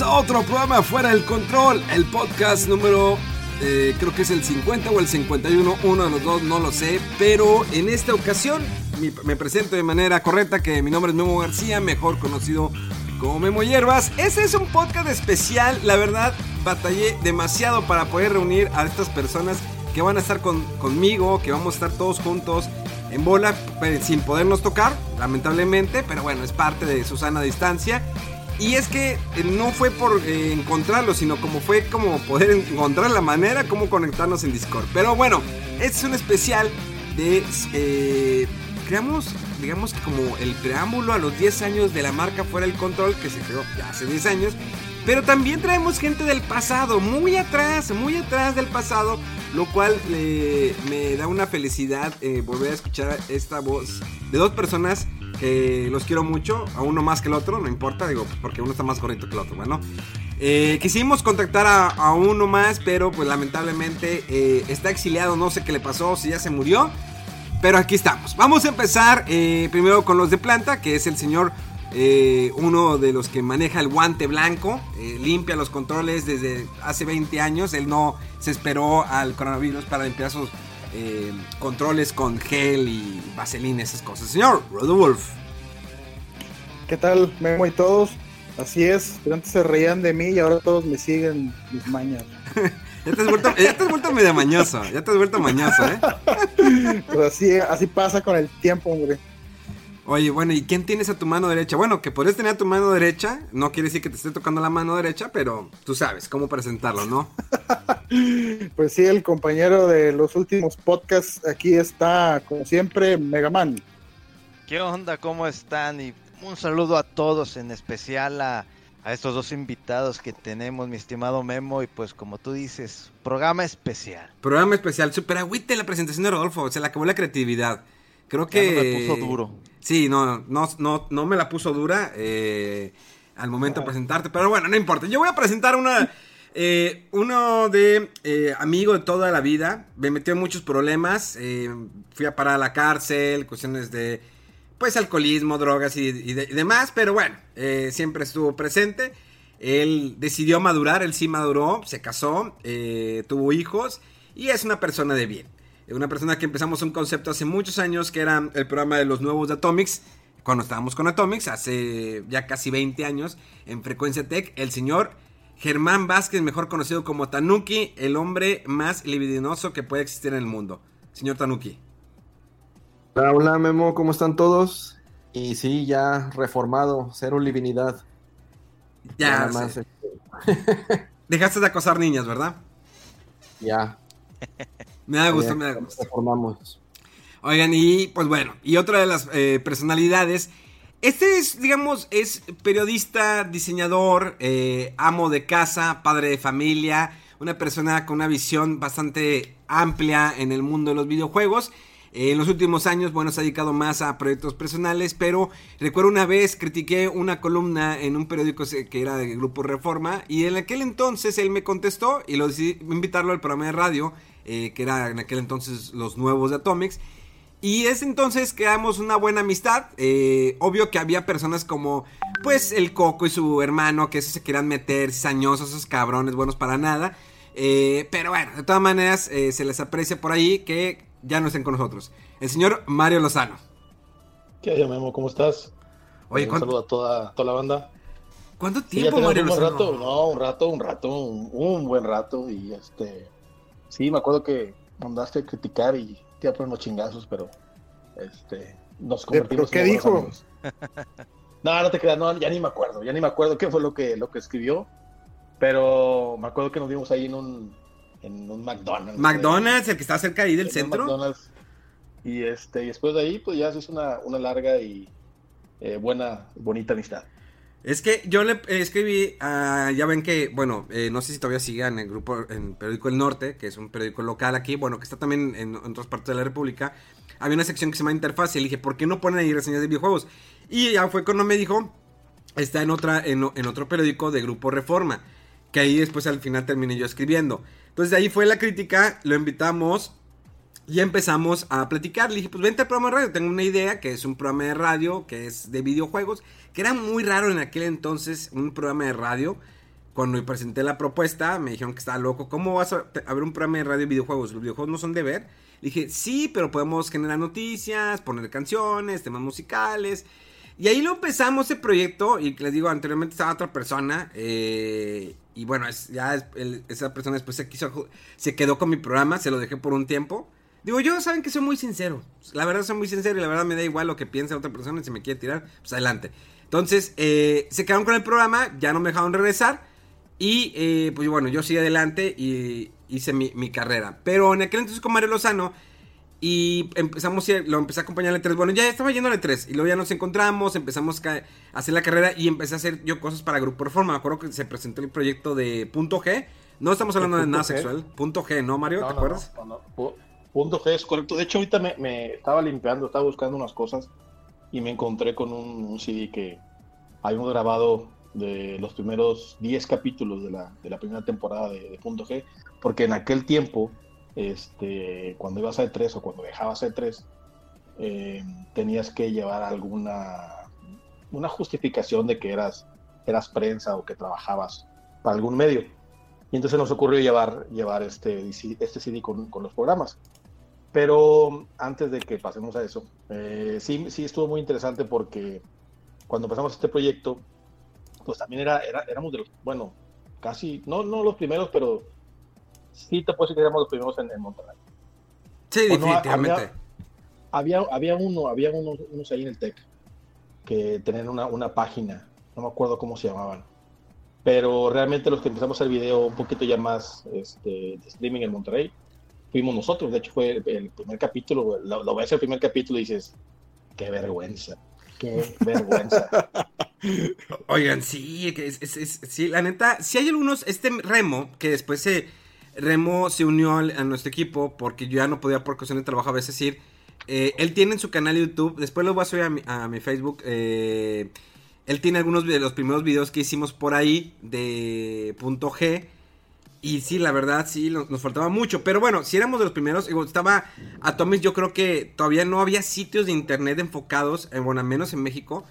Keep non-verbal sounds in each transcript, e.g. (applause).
A otro programa Fuera del Control, el podcast número, eh, creo que es el 50 o el 51, uno de los dos, no lo sé, pero en esta ocasión me presento de manera correcta que mi nombre es Memo García, mejor conocido como Memo Hierbas. Este es un podcast especial, la verdad, batallé demasiado para poder reunir a estas personas que van a estar con- conmigo, que vamos a estar todos juntos en bola, pues, sin podernos tocar, lamentablemente, pero bueno, es parte de Susana distancia. Y es que eh, no fue por eh, encontrarlo, sino como fue como poder encontrar la manera como conectarnos en Discord. Pero bueno, este es un especial de... Eh, creamos, digamos que como el preámbulo a los 10 años de la marca Fuera del Control, que se creó ya hace 10 años. Pero también traemos gente del pasado, muy atrás, muy atrás del pasado, lo cual me da una felicidad volver a escuchar esta voz de dos personas los quiero mucho, a uno más que el otro, no importa, digo, porque uno está más correcto que el otro, bueno. Eh, quisimos contactar a, uno más, pero pues lamentablemente eh, está exiliado, no sé qué le pasó, si ya se murió. Pero aquí estamos. Vamos a empezar eh, primero con los de planta, que es el señor, uno de los que maneja el guante blanco, limpia los controles desde hace 20 años. Él no se esperó al coronavirus para limpiar sus eh, controles con gel y vaselina, esas cosas. Señor Rodolf. ¿Qué tal, Memo y todos? Así es, pero antes se reían de mí y ahora todos me siguen mis mañas. (laughs) Ya te has vuelto, ya te has vuelto medio mañoso, ya te has vuelto mañoso, ¿eh? (laughs) Pues así, así pasa con el tiempo, hombre. Oye, bueno, ¿y quién tienes a tu mano derecha? Bueno, que podrías tener a tu mano derecha, no quiere decir que te esté tocando la mano derecha, pero tú sabes cómo presentarlo, ¿no? (laughs) Pues sí, el compañero de los últimos podcasts aquí está, como siempre, Megaman. ¿Qué onda? ¿Cómo están? Y un saludo a todos, en especial a, a estos dos invitados que tenemos, mi estimado Memo, y pues como tú dices, programa especial. Programa especial, super agüite la presentación de Rodolfo, se le acabó la creatividad. Creo Ya que... no me puso duro. Sí, no, no, no, no me la puso dura eh, al momento de presentarte, pero bueno, no importa. Yo voy a presentar una, eh, uno de eh, amigo de toda la vida. Me metió en muchos problemas. eh, fui a parar a la cárcel, cuestiones de, pues, alcoholismo, drogas y, y de- y demás, pero bueno, eh, siempre estuvo presente. Él decidió madurar, él sí maduró, se casó, eh, tuvo hijos y es una persona de bien. Una persona que empezamos un concepto hace muchos años que era el programa de los nuevos de Atomics. Cuando estábamos con Atomics, hace ya casi 20 años, en Frecuencia Tech, el señor Germán Vázquez, mejor conocido como Tanuki, el hombre más libidinoso que puede existir en el mundo. Señor Tanuki. Hola, hola Memo, ¿cómo están todos? Y sí, ya reformado, cero divinidad. Ya, Nada más, sé. este, (laughs) dejaste de acosar niñas, ¿verdad? ya, (laughs) Me da gusto, me da gusto. reformamos. Oigan, y pues bueno, y otra de las eh, personalidades. Este es, digamos, es periodista, diseñador, eh, amo de casa, padre de familia, una persona con una visión bastante amplia en el mundo de los videojuegos. Eh, en los últimos años, bueno, se ha dedicado más a proyectos personales, pero recuerdo una vez critiqué una columna en un periódico que era del Grupo Reforma y en aquel entonces él me contestó y lo decidí invitarlo al programa de radio, eh, que era en aquel entonces Los Nuevos de Atomics. Y es entonces creamos una buena amistad. Eh, obvio que había personas como, pues, el Coco y su hermano, que esos se querían meter, cizañosos, esos cabrones, buenos para nada. Eh, pero bueno, de todas maneras, eh, se les aprecia por ahí que ya no estén con nosotros. El señor Mario Lozano. ¿Qué hay, Memo? ¿Cómo estás? Oye, un ¿cuánto- saludo a toda, toda la banda. ¿Cuánto Sí, tiempo, tenemos Mario un Lozano? rato, no, un rato, un rato, un, un buen rato. Y este, sí, me acuerdo que mandaste a criticar y te iba a poner unos chingazos, pero este, nos convertimos qué en buenos dijo? amigos. (laughs) No, no te creas, no, ya ni me acuerdo, ya ni me acuerdo qué fue lo que, lo que escribió, pero me acuerdo que nos vimos ahí en un, en un McDonald's. McDonald's, el que está cerca ahí del en un centro. McDonald's. Y este, y después de ahí, pues ya se hizo una, una larga y eh, buena, bonita amistad. Es que yo le escribí, ah, ya ven que, bueno, eh, no sé si todavía sigan el grupo, en Periódico El Norte, que es un periódico local aquí, bueno, que está también en, otras partes de la República. Había una sección que se llama Interfaz y le dije, ¿por qué no ponen ahí reseñas de videojuegos? Y ya fue cuando me dijo, está en, otra, en, en otro periódico de Grupo Reforma, que ahí después al final terminé yo escribiendo. Entonces de ahí fue la crítica, lo invitamos y empezamos a platicar. Le dije, pues vente al programa de radio. Tengo una idea que es un programa de radio que es de videojuegos. Que era muy raro en aquel entonces un programa de radio. Cuando presenté la propuesta, me dijeron que estaba loco. ¿Cómo vas a, ver un programa de radio de videojuegos? ¿Los videojuegos no son de ver? Le dije, sí, pero podemos generar noticias, poner canciones, temas musicales. Y ahí lo empezamos ese proyecto. Y les digo, anteriormente estaba otra persona. eh, y bueno, es- ya esa persona después se quiso, se quedó con mi programa, se lo dejé por un tiempo. Digo, yo saben que soy muy sincero. La verdad soy muy sincero y la verdad me da igual lo que piense otra persona. y Si me quiere tirar, pues adelante. Entonces, eh, se quedaron con el programa, ya no me dejaron regresar. Y eh, pues bueno, yo seguí adelante y hice mi, mi carrera. Pero en aquel entonces con Mario Lozano y empezamos, a ir- lo empecé a acompañar al E3. Bueno, ya estaba yendo al E3 y luego ya nos encontramos, empezamos a hacer la carrera y empecé a hacer yo cosas para Grupo Reforma. Me acuerdo que se presentó el proyecto de Punto G. No estamos hablando de nada G? sexual. Punto G, ¿no, Mario? No, ¿Te no, acuerdas? no, Punto G es correcto. De hecho, ahorita me, me estaba limpiando, estaba buscando unas cosas y me encontré con un, un CD que habíamos grabado de los primeros 10 capítulos de la, de la primera temporada de, de Punto G, porque en aquel tiempo, este, cuando ibas a E3 o cuando dejabas E3, eh, tenías que llevar alguna una justificación de que eras, eras prensa o que trabajabas para algún medio. Y entonces nos ocurrió llevar, llevar este, este CD con, con los programas. Pero antes de que pasemos a eso, eh, sí, sí estuvo muy interesante porque cuando empezamos este proyecto, pues también era, era, éramos de los, bueno, casi, no, no los primeros, pero sí te puedo decir que éramos los primeros en, en Monterrey. Sí, Bueno, definitivamente. Había, había uno, había unos, unos ahí en el TEC que tenían una, una página, no me acuerdo cómo se llamaban, pero realmente los que empezamos el video un poquito ya más este, de streaming en Monterrey, fuimos nosotros, de hecho fue el, primer capítulo, lo, lo ves el primer capítulo y dices, qué vergüenza, qué vergüenza. (laughs) Oigan, sí, es, es- es- sí, la neta, si hay algunos, este Remo, que después se, Remo se unió al- a nuestro equipo porque yo ya no podía por cuestión de trabajo a veces ir. Eh, él tiene en su canal de YouTube, después lo voy a subir a mi, a mi Facebook. eh, él tiene algunos de los primeros videos que hicimos por ahí de punto G. Y sí, la verdad, sí, nos, nos faltaba mucho. Pero bueno, si éramos de los primeros, estaba Atomics, yo creo que todavía no había sitios de internet enfocados, en, bueno, menos en México,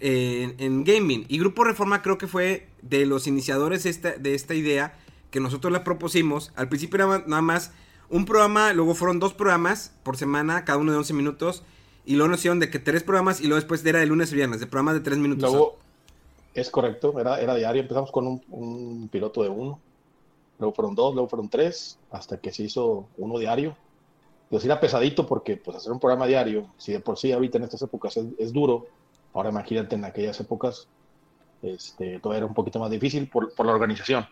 en, gaming. Y Grupo Reforma creo que fue de los iniciadores de esta idea que nosotros la propusimos. Al principio era nada más un programa, luego fueron dos programas por semana, cada uno de 11 minutos. Y luego nos hicieron de que tres programas y luego después era de lunes y viernes, de programas de tres minutos. Luego, es correcto, era, era diario, empezamos con un, un piloto de uno, luego fueron dos, luego fueron tres, hasta que se hizo uno diario. Pues era pesadito porque pues hacer un programa diario, si de por sí ahorita en estas épocas es, es duro, ahora imagínate en aquellas épocas, este, todo era un poquito más difícil por, por la organización.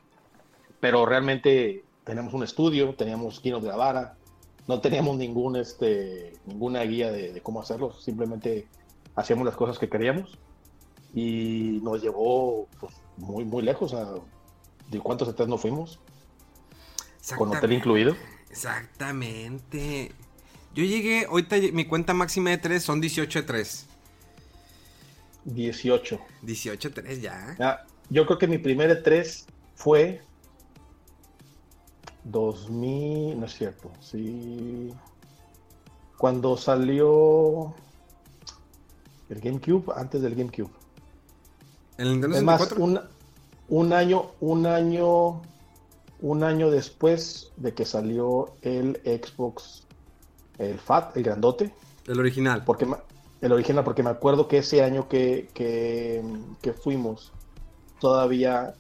Pero realmente teníamos un estudio, teníamos quien nos grabara, no teníamos ningún, este, ninguna guía de, de cómo hacerlo, simplemente hacíamos las cosas que queríamos y nos llevó pues, muy, muy lejos. A, ¿De cuántos etas no fuimos? Con hotel incluido. Exactamente. Yo llegué, ahorita mi cuenta máxima de 3 son 18 de 3. 18. 18 de 3 ya. Ah, yo creo que mi primer E3 fue 2000, no es cierto, sí. Cuando salió el GameCube, antes del GameCube. El Nintendo Es más, 64. un, un año, un año, un año después de que salió el Xbox, el FAT, el grandote, El original. porque el original, porque me acuerdo que ese año que, que, que fuimos, todavía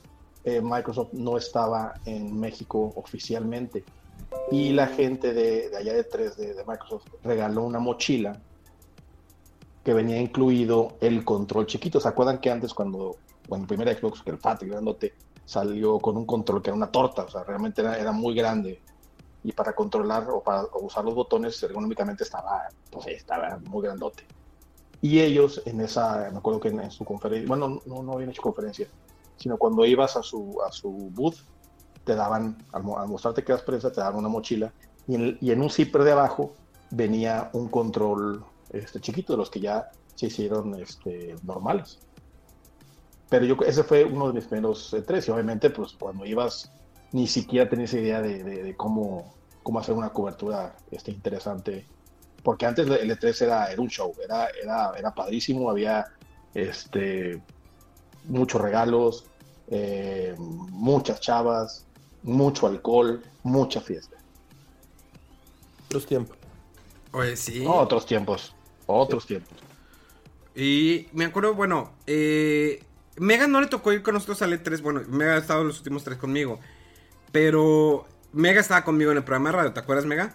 eh, Microsoft no estaba en México oficialmente. Y la gente de, de allá de 3 de, de Microsoft regaló una mochila que venía incluido el control chiquito. ¿Se acuerdan que antes cuando, cuando el primer Xbox, que el FAT grandote, salió con un control que era una torta? O sea, realmente era, era muy grande. Y para controlar o para usar los botones ergonómicamente estaba, pues, estaba muy grandote. Y ellos en esa, me acuerdo que en, en su conferencia, bueno, no, no habían hecho conferencia, sino cuando ibas a su, a su booth, te daban, al, al mostrarte que eras prensa, te daban una mochila y en, y en un zipper de abajo venía un control este, chiquito de los que ya se hicieron este, normales. Pero yo, ese fue uno de mis primeros eh, tres y obviamente pues cuando ibas ni siquiera tenías idea de, de- de cómo, cómo hacer una cobertura este, interesante. Porque antes el E3 era, era un show, era, era, era padrísimo, había este, muchos regalos, eh, muchas chavas, mucho alcohol, mucha fiesta. Los tiempos. Oye, sí. Otros tiempos, otros tiempos. Y me acuerdo, bueno, eh, Mega no le tocó ir con nosotros al E3. Bueno, Mega ha estado los últimos tres conmigo. Pero Mega estaba conmigo en el programa de radio, ¿te acuerdas, Mega?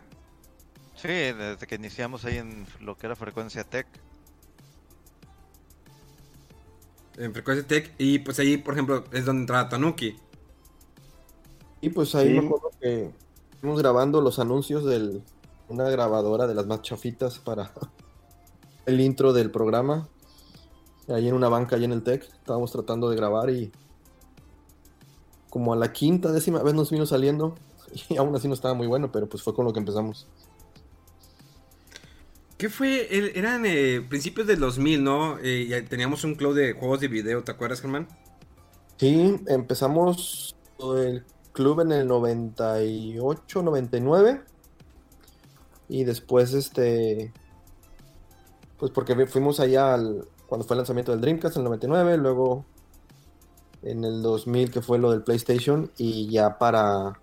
Sí, desde que iniciamos ahí en lo que era Frecuencia Tech. En Frecuencia Tech. Y pues ahí, por ejemplo, es donde entraba Tanuki. Y pues ahí Sí. me acuerdo que estuvimos grabando los anuncios de una grabadora de las más chafitas para el intro del programa. Ahí en una banca, ahí en el TEC, estábamos tratando de grabar y como a la quinta, décima vez nos vino saliendo (laughs) y aún así no estaba muy bueno, pero pues fue con lo que empezamos. ¿Qué fue? El- eran eh, principios del 2000, ¿no? Eh, teníamos un club de juegos de video, ¿te acuerdas, Germán? Sí, empezamos el club en el 98, 99. Y después, este. Pues porque fuimos allá al, cuando fue el lanzamiento del Dreamcast en el 99, luego en el 2000 que fue lo del PlayStation y ya para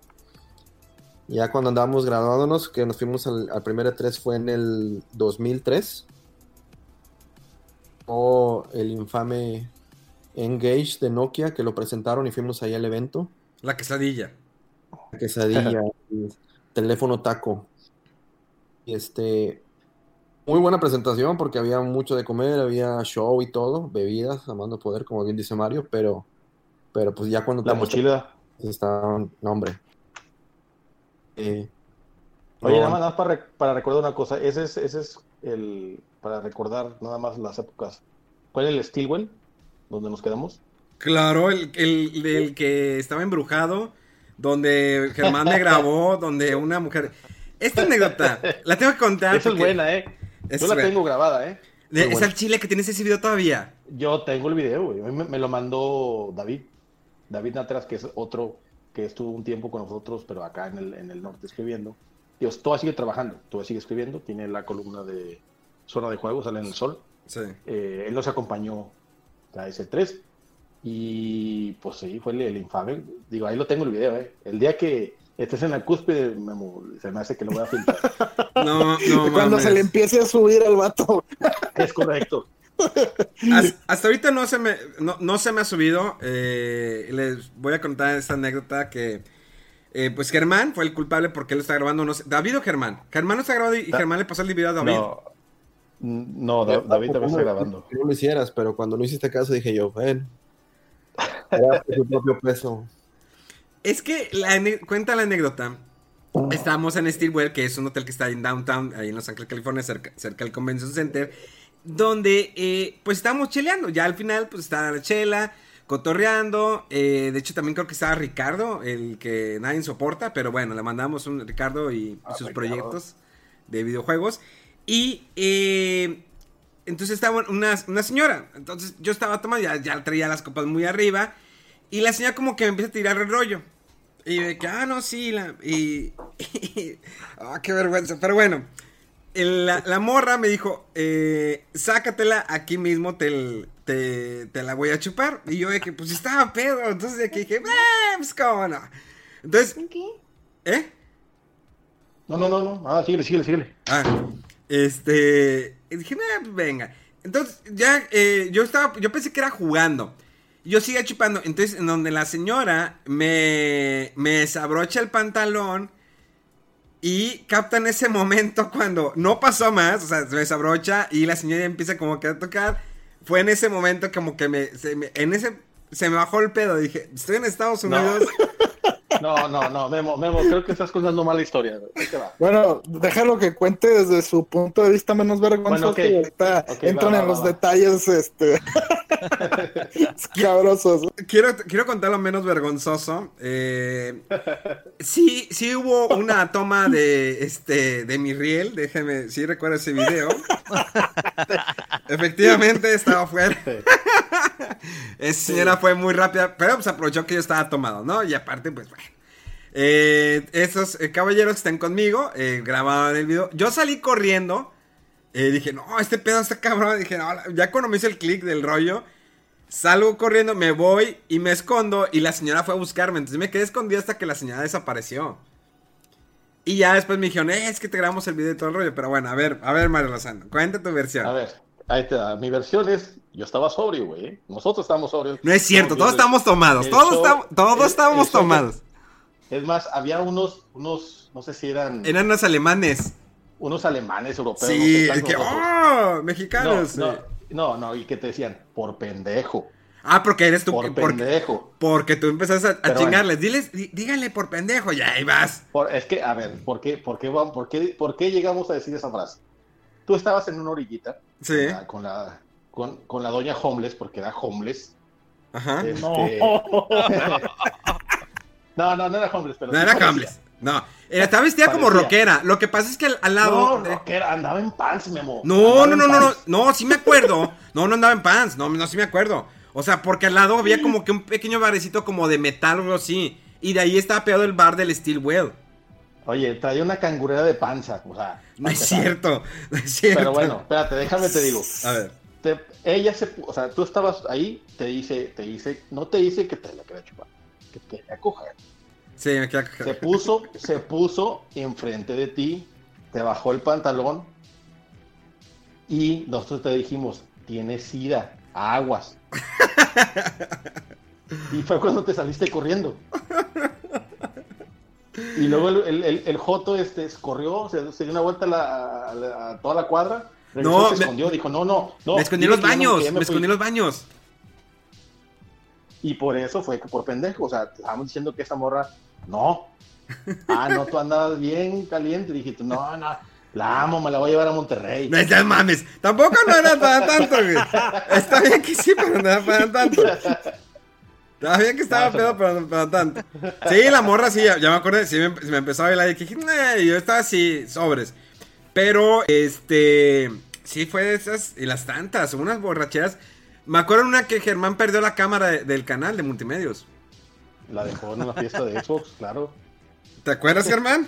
ya cuando andábamos graduándonos que nos fuimos al, al primer E3 fue en el 2003 o el infame Engage de Nokia que lo presentaron y fuimos ahí al evento La quesadilla. quesadilla, (laughs) y teléfono taco. Y este, muy buena presentación porque había mucho de comer, había show y todo, bebidas, amando poder, como bien dice Mario, pero, pero pues ya cuando La te mochila. estaban, no hombre. Eh, Oye, no, nada más, nada más para, para recordar una cosa, ese es, ese es el, para recordar nada más las épocas. ¿Cuál es el Stilwell? Donde nos quedamos. Claro, el, el- el que estaba embrujado, donde Germán me grabó, donde una mujer... Esta anécdota, la tengo que contar. Esa es buena, ¿eh? Es Yo la tengo grabada, ¿eh? De- es al chile que tienes ese video todavía. Yo tengo el video, güey. Me, me lo mandó David. David Natras, que es otro que estuvo un tiempo con nosotros, pero acá en el, en el norte escribiendo. Dios, todavía sigue trabajando, todavía sigue escribiendo. Tiene la columna de Zona de Juegos, sale en el sol. Sí. Eh, él nos acompañó a ese 3 y pues sí, fue el, el infame. Digo, ahí lo tengo el video, ¿eh? El día que estés en la cúspide, Memo, se me hace que lo voy a filtrar. (laughs) No, no, Cuando mames. se le empiece a subir al vato. es correcto. Has- Hasta ahorita no se me, no, no se me ha subido. eh, les voy a contar esta anécdota que. eh, pues Germán fue el culpable porque él lo está grabando. No sé, ¿David o Germán? Germán lo está grabando y, Germán le pasó el video a David. No, no Da- David también está grabando. Que no lo hicieras, pero cuando no hiciste caso dije yo, ven. Era por su propio peso. Es que la cuenta la anécdota. Estábamos en Steelwell, que es un hotel que está en downtown, ahí en Los Ángeles, California, cerca, cerca del Convention Center, donde eh, pues estábamos cheleando. Ya al final pues estaba la chela, cotorreando. eh, de hecho también creo que estaba Ricardo, el que nadie soporta, pero bueno, le mandamos un Ricardo y Ah, sus Ricardo. proyectos de videojuegos. Y eh, entonces estaba una, una señora. Entonces yo estaba tomando, ya, ya traía las copas muy arriba. Y la señora como que me empieza a tirar el rollo. Y de que, ah, no, sí, la, (laughs) y, ah, qué vergüenza, pero bueno, el- la, la morra me dijo, eh, sácatela aquí mismo, te, te, te la voy a chupar, y yo de que, pues estaba pedo, entonces de que dije, "Ah, pues cómo no, entonces, ¿Qué? ¿eh? No, no, no, no. Ah, síguele, síguele, síguele. Ah, este, y dije, "Ah, pues venga, entonces ya, eh, yo estaba, yo pensé que era jugando, Yo sigo chupando. Entonces, en donde la señora me, me desabrocha el pantalón y capta en ese (laughs) momento cuando no pasó más, o sea, se desabrocha y la señora empieza como que a tocar. Fue en ese momento como que me, se me- en ese, se me bajó el pedo. Dije, estoy en Estados. Unidos. No, (laughs) no, no, Memo, Memo, creo que estás contando mala historia. güey. Ahí te va. Bueno, déjalo que cuente desde su punto de vista menos vergonzoso Bueno, y ahorita Ok, entran va, va, en los va, detalles este (laughs) escabrosos. Quiero, quiero contar lo menos vergonzoso. Eh, sí, sí hubo una toma de este de mi riel. Déjeme, sí recuerdo ese video. (laughs) Efectivamente estaba afuera. (laughs) Esa señora fue muy rápida, pero pues aprovechó que yo estaba tomado, ¿no? Y aparte, pues bueno. Eh, esos eh, caballeros que están conmigo eh, grababan el video. Yo salí corriendo. eh, dije, no, este pedo está cabrón. Dije, no, ya cuando me hizo el clic del rollo, salgo corriendo, me voy y me escondo. Y la señora fue a buscarme. Entonces me quedé escondido hasta que la señora desapareció. Y ya después me dijeron, eh, es que te grabamos el video y todo el rollo. Pero bueno, a ver, a ver, Mario Lozano, cuenta tu versión. A ver, ahí te da. Mi versión es, yo estaba sobrio, güey. Nosotros estábamos sobrios. No es cierto, todos estamos tomados. Todos, show- estamos, todos el- estábamos el tomados. Es más, había unos, unos, no sé si eran Eran unos alemanes. unos alemanes europeos. no sé, Sí, es que. ¡oh! no, Mexicanos. no, sí. no, no, y que te decían, por pendejo, Ah, porque eres tú. por porque, pendejo. porque tú empezaste a, chingarles. Diles, dí- díganle por pendejo, ya ahí vas. Por- es que, a ver, ¿por qué, por, qué, por, qué, ¿por qué llegamos a decir esa frase? Tú estabas en una orillita Sí. con, la, con, con la doña Homeless, porque era Homeless. Ajá. Este- No. (laughs) no, no, no era Homeless, pero No sí era parecía. Hambles. No. Era, estaba vestida como rockera. Lo que pasa es que al, al No, lado. de- rockera, andaba en pants. No, Andaba no, no, no, no, pants. no, sí me acuerdo. No, no andaba en pants. No, no, sí me acuerdo. O sea, porque al lado había como que un pequeño barecito como de metal o algo así. Y de ahí estaba pegado el bar del Steelwell. Oye, traía una cangurera de panza, o sea. No es cierto. No es cierto. Pero bueno, espérate, déjame te digo. A ver. Te- ella se, o sea, tú estabas ahí, te dice, te dice, no te dice que te la quería chupar, que te quería coger. Sí, me queda. Se puso, se puso enfrente de ti, te bajó el pantalón y nosotros te dijimos, tienes sida, aguas. (laughs) y fue cuando te saliste corriendo. Y luego el, el, el- el Joto este, corrió, se, se dio una vuelta a, la- a la- a toda la cuadra, regresó, No, se me- escondió, dijo, no, no, no. me escondí en los baños. me fui". escondí en los baños. Y por eso fue que por pendejo, o sea, estábamos diciendo que esa morra, no. Ah, no, tú andabas bien caliente. Dijiste, no, no, la amo, me la voy a llevar a Monterrey. No ya mames. Tampoco no era para tanto, güey. Está bien que sí, pero no era para tanto. (laughs) Bien que estaba pedo, pero tanto. Sí, la morra sí, ya, ya me acuerdo, sí me, me empezó a bailar y dije, "Nah", y yo estaba así, sobres. Pero, este, sí fue de esas, y las tantas, unas borracheras. Me acuerdo una que Germán perdió la cámara de- del canal de multimedios. La dejó en una fiesta de Xbox, claro. ¿Te acuerdas, Germán?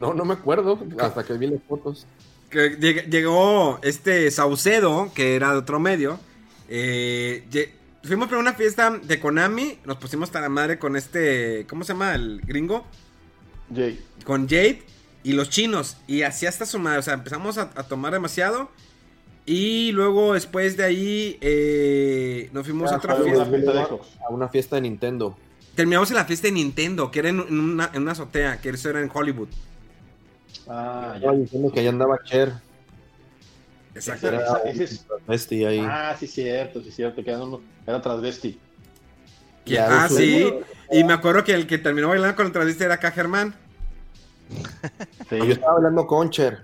No, no me acuerdo hasta que vi las fotos. que lleg- llegó este Saucedo, que era de otro medio. eh, fuimos para una fiesta de Konami. Nos pusimos hasta la madre con este. ¿Cómo se llama? El gringo. Jay, Con Jade y los chinos. Y así hasta su madre. O sea, empezamos a, a tomar demasiado. Y luego después de ahí eh, nos fuimos a Ah, otra fiesta. una fiesta de Xbox. A una fiesta de Nintendo. Terminamos en la fiesta de Nintendo, que era en, una, en una azotea, que eso era en Hollywood. Ah, ya. Diciendo que allá andaba Cher. Exacto. Era ese es- ahí. Ah, sí, cierto, sí, cierto, que era, era transvesti. Que- Ya, ah, sí. Y me acuerdo que el que terminó bailando con el transvesti era acá Germán. Sí. Yo estaba hablando con Cher.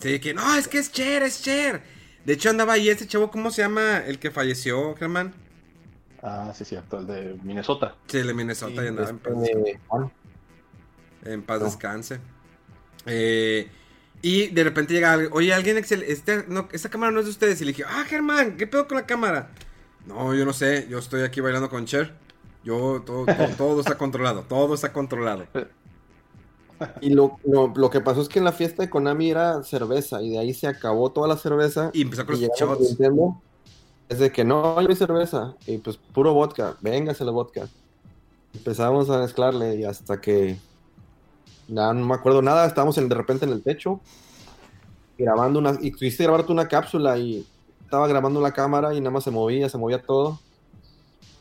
Sí, que no, es que es Cher, es Cher. De hecho andaba ahí este chavo, ¿cómo se llama? El que falleció, Germán. Ah, sí, cierto, el de Minnesota. Sí, el de Minnesota y andaba en paz, Este, Juan. en paz no. descanse. Eh, y de repente llega alguien, oye, alguien, excel- este, no, esta cámara no es de ustedes. Y le dije, ah, Germán, ¿qué pedo con la cámara? No, yo no sé, yo estoy aquí bailando con Cher. Yo, todo, todo, (laughs) todo está controlado, todo está controlado. (laughs) Y lo, lo, lo que pasó es que en la fiesta de Konami era cerveza y de ahí se acabó toda la cerveza. Y empezó con y los shots. Nintendo. Es de que no, yo hay cerveza. Y pues puro vodka. Véngase la vodka. Empezamos a mezclarle y hasta que. Nada, no me acuerdo nada. Estábamos en- de repente en el techo. Grabando una. Y quisiste grabarte una cápsula y estaba grabando la cámara y nada más se movía, se movía todo.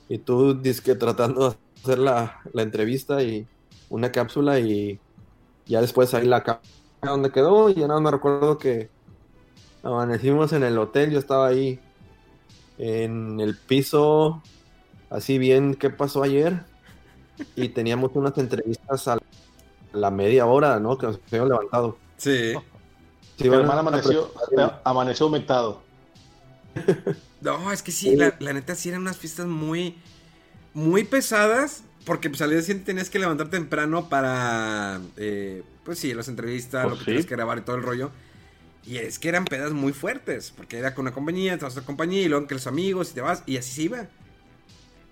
Y tú dices que tratando de hacer la, la entrevista y una cápsula y ya después ahí la cámara donde quedó y ya nada me recuerdo que amanecimos en el hotel, yo estaba ahí en el piso, así bien qué pasó ayer y teníamos unas entrevistas a la media hora, ¿no? Que nos habíamos levantado. Sí. Sí, Mi bueno, hermano amaneció, amaneció aumentado. (laughs) No, es que sí, la, la neta sí eran unas fiestas muy, muy pesadas. Porque pues al día siguiente tenías que levantar temprano para, eh, pues sí, las entrevistas, Pues lo que sí. tenías que grabar y todo el rollo. Y es que eran pedas muy fuertes, porque era con una compañía, te vas a otra compañía y luego que los amigos y te vas, y así se iba.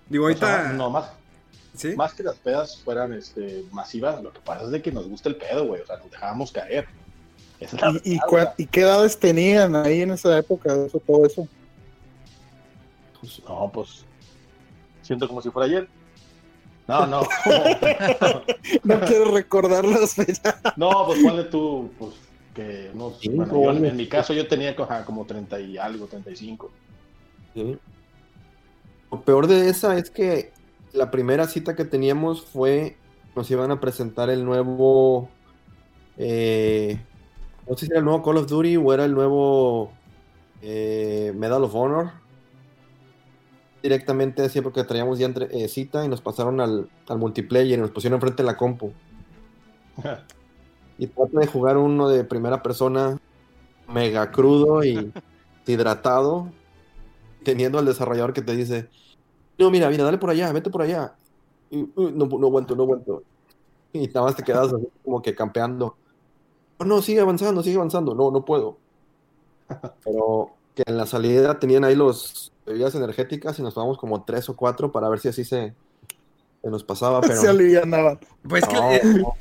Digo, O ahorita... sea, no, más, ¿Sí? más que las pedas fueran este, masivas, lo que pasa es de que nos gusta el pedo, güey. O sea, nos dejábamos caer. Es ¿Y, y, verdad, cua- y qué edades tenían ahí en esa época? Eso, todo eso. pues, No, pues. Siento como si fuera ayer. No, no. (laughs) No quiero recordar las fechas. no, pues ponle tú, pues, que Cinco bueno, yo en, mi caso yo tenía como 30 y algo, 35. Sí. Lo peor de esa es que la primera cita que teníamos fue, nos iban a presentar el nuevo, eh, no sé si era el nuevo Call of Duty o era el nuevo eh, Medal of Honor. Directamente así porque traíamos ya entre- eh, cita y nos pasaron al, al multiplayer y nos pusieron enfrente de la compu. (laughs) Y trata de jugar uno de primera persona mega crudo y (laughs) hidratado, teniendo al desarrollador que te dice, no, mira, mira, dale por allá, vete por allá. Y, "Uh, no, no aguanto, no aguanto. Y nada más te quedas así como que campeando. "Oh, no, sigue avanzando, sigue avanzando. No, no puedo. (laughs) Pero que en la salida tenían ahí los bebidas energéticas y nos tomamos como tres o cuatro para ver si así se, se nos pasaba. Pero (laughs) Se alivianaban. Pues que... no, eh, no.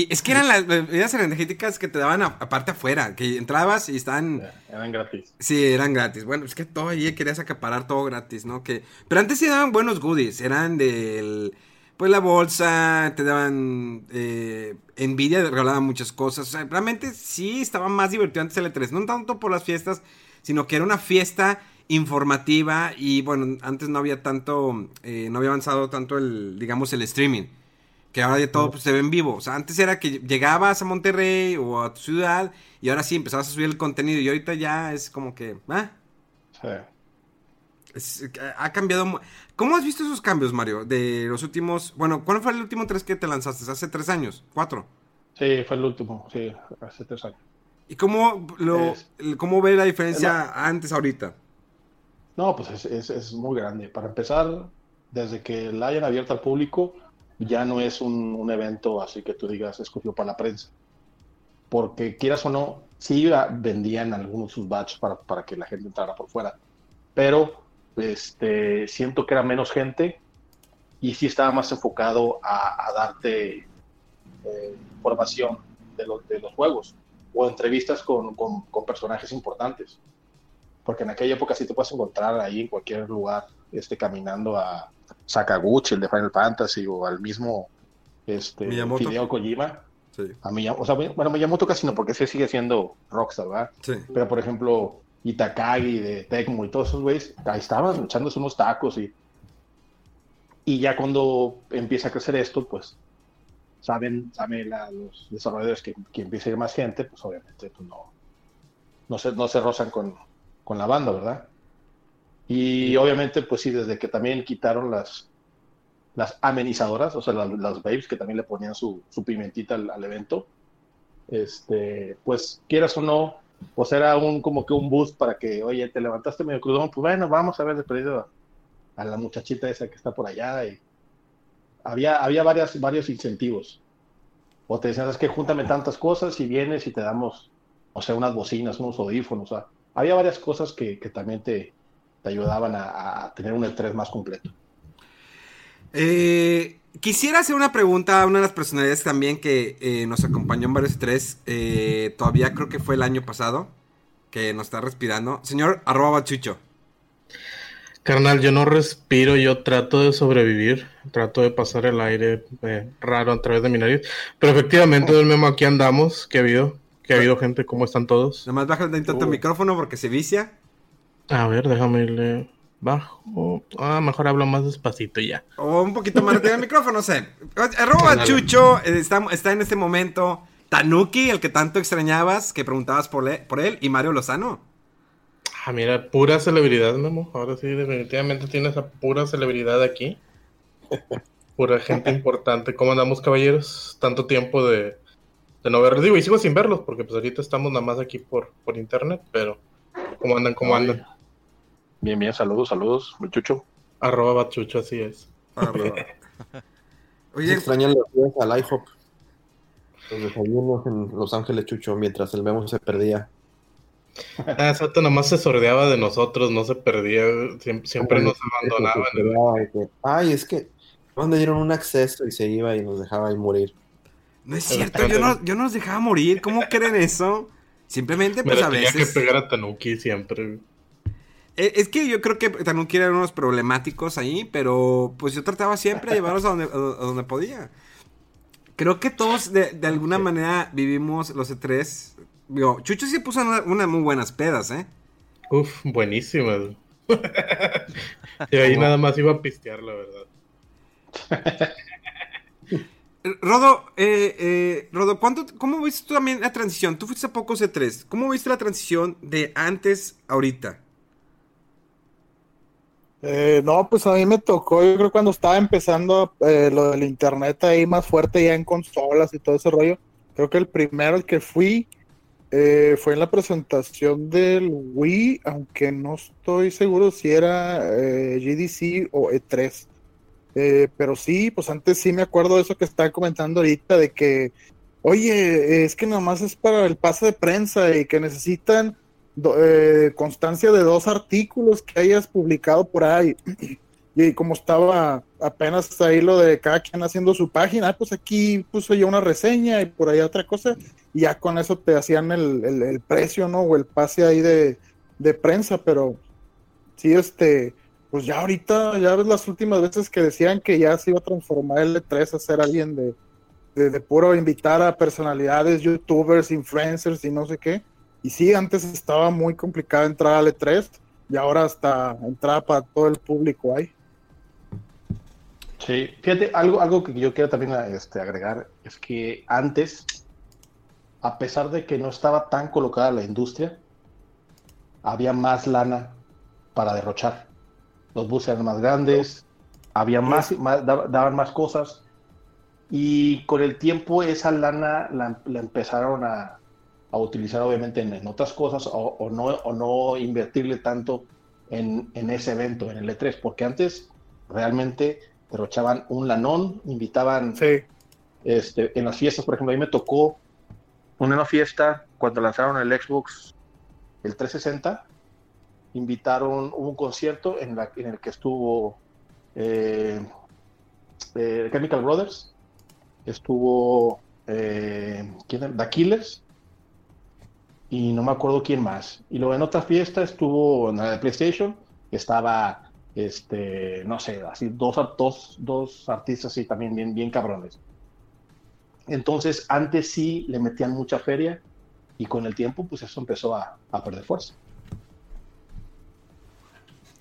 Y es que eran las bebidas energéticas que te daban a- aparte afuera, que entrabas y estaban... Eran gratis. Sí, eran gratis. Bueno, es que todo allí querías acaparar todo gratis, ¿no? Que... Pero antes sí daban buenos goodies. Eran del... Pues la bolsa, te daban... Eh, Nvidia regalaba muchas cosas. O sea, realmente sí estaba más divertido antes el E3. No tanto por las fiestas, sino que era una fiesta informativa y bueno, antes no había tanto... eh, no había avanzado tanto el, digamos, el streaming. Que ahora ya todo pues, se ve en vivo. O sea, antes era que llegabas a Monterrey o a tu ciudad y ahora sí empezabas a subir el contenido. Y ahorita ya es como que. Ah, Sí. es- ha cambiado. ¿Cómo has visto esos cambios, Mario? De los últimos. Bueno, ¿cuándo fue el último 3 que te lanzaste? ¿Hace tres años? ¿Cuatro? Sí, fue el último, sí, hace tres años. ¿Y cómo, lo, Es- cómo ve la diferencia antes, ahorita? No, pues es, es, es muy grande. Para empezar, desde que la hayan abierto al público, ya no es un, un evento así que tú digas exclusivo para la prensa. Porque quieras o no, sí vendían algunos sus batches para, para que la gente entrara por fuera. Pero este, siento que era menos gente y sí estaba más enfocado a, a darte eh, información de, los de los juegos o entrevistas con, con- con personajes importantes porque en aquella época sí te puedes encontrar ahí en cualquier lugar, este, caminando a Sakaguchi, el de Final Fantasy, o al mismo este, Miyamoto. Hideo Kojima. Sí. A Miyamoto, o sea, bueno, Miyamoto casi no, porque ese sigue siendo Rockstar, ¿verdad? Sí. Pero, por ejemplo, Itakagi de Tecmo y todos esos güeyes, ahí estaban echándose unos tacos y, y ya cuando empieza a crecer esto, pues saben, saben la- los desarrolladores que, que empieza a ir más gente, pues obviamente pues, no, no, se, no se rozan con, con la banda, ¿verdad? Y obviamente, pues sí, desde que también quitaron las, las amenizadoras, o sea, las, las babes que también le ponían su, su pimentita al, evento, este, pues quieras o no, pues era un como que un boost para que, oye, te levantaste medio crudón, pues bueno, vamos a ver despedido a, a la muchachita esa que está por allá. Había, había varias, varios incentivos. O te decían, es que júntame tantas cosas y vienes y te damos, o sea, unas bocinas, unos audífonos. O había varias cosas que, que también te, te ayudaban a, a tener un estrés más completo. Eh, quisiera hacer una pregunta a una de las personalidades también que eh, nos acompañó en varios tres. eh, todavía creo que fue el año pasado. Que nos está respirando. Señor arroba bachucho. Carnal, yo no respiro, yo trato de sobrevivir, trato de pasar el aire eh, raro a través de mi nariz. Pero efectivamente, del memo aquí andamos, que ha habido, que ha habido gente, ¿cómo están todos? Nomás baja un tanto el micrófono porque se vicia. A ver, déjame irle bajo. Ah, mejor hablo más despacito ya. O un poquito más de el micrófono, no sé. Arroba Chucho eh, está, está en este momento. Tanuki, el que tanto extrañabas, que preguntabas por, le- por él, y Mario Lozano. Ah, mira, pura celebridad, Memo. Ahora sí, definitivamente tienes a pura celebridad aquí. (laughs) Pura gente importante. ¿Cómo andamos, caballeros? Tanto tiempo de, de no verlos. Digo, y sigo sin verlos, porque pues ahorita estamos nada más aquí por, por internet, pero ¿cómo andan? ¿Cómo Oye. andan? Bien, bien, saludos, saludos, muchacho. Arroba Bachucho, así es. Arroba. (laughs) Se Oye, extrañan los días al IHOP. Los desayunos en Los Ángeles Chucho mientras el Memo se perdía. Ah, exacto, nomás se sordeaba de nosotros, no se perdía, siempre, siempre nos. Se de que, Ay, es que nos dieron un acceso y se iba y nos dejaba ahí morir. no es cierto, yo no, yo no los dejaba morir. ¿Cómo creen eso? Simplemente, Me pues a tenía veces. que pegar a Tanuki siempre. Eh, Es que yo creo que Tanuki eran unos problemáticos ahí, pero pues yo trataba siempre de llevarlos a donde, a donde podía. Creo que todos de, de alguna manera vivimos los E3. Digo, Chucho sí puso una- unas muy buenas pedas, ¿eh? Uf, buenísimas. (laughs) y ahí nada más iba a pistear, la verdad. (laughs) Rodo, eh, eh, Rodo, ¿cuánto, ¿cómo viste tú también la transición? Tú fuiste a poco C3. ¿Cómo viste la transición de antes a ahorita? Eh, no, pues a mí me tocó, yo creo cuando estaba empezando eh, lo del internet ahí más fuerte ya en consolas y todo ese rollo. Creo que el primero al que fui eh, fue en la presentación del Wii, aunque no estoy seguro si era eh, GDC o E3. Eh, pero sí, pues antes sí me acuerdo de eso que estaba comentando ahorita, de que, oye, es que nomás es para el pase de prensa y que necesitan eh, constancia de dos artículos que hayas publicado por ahí. (clears throat) Y como estaba apenas ahí lo de cada quien haciendo su página, ah, pues aquí puso yo una reseña y por ahí otra cosa, y ya con eso te hacían el, el- el precio, ¿no? O el pase ahí de, de prensa, pero sí, este, pues ya ahorita, ya ves las últimas veces que decían que ya se iba a transformar el E3 a ser alguien de, de, de puro invitar a personalidades, youtubers, influencers y no sé qué. Y sí, antes estaba muy complicado entrar al E3 y ahora hasta entrar para todo el público hay. Sí, fíjate, algo, algo que yo quiero también este, agregar es que antes, a pesar de que no estaba tan colocada la industria, había más lana para derrochar. Los buses eran más grandes, había más, más- dab- daban más cosas, y con el tiempo esa lana la, la empezaron a, a utilizar obviamente en, en otras cosas o, o no, o no invertirle tanto en, en ese evento, en el E3, porque antes realmente derrochaban un lanón, invitaban Sí, este, en las fiestas, por ejemplo, a mí me tocó una fiesta cuando lanzaron el Xbox, el 360, invitaron, hubo un concierto en, la, en el que estuvo eh, eh, Chemical Brothers, estuvo eh, ¿quién era? The Killers, y no me acuerdo quién más. Y luego en otra fiesta estuvo en la de PlayStation, estaba, este, no sé, así dos, dos, dos artistas y también bien, bien cabrones. Entonces, antes sí le metían mucha feria y con el tiempo, pues eso empezó a, a perder fuerza.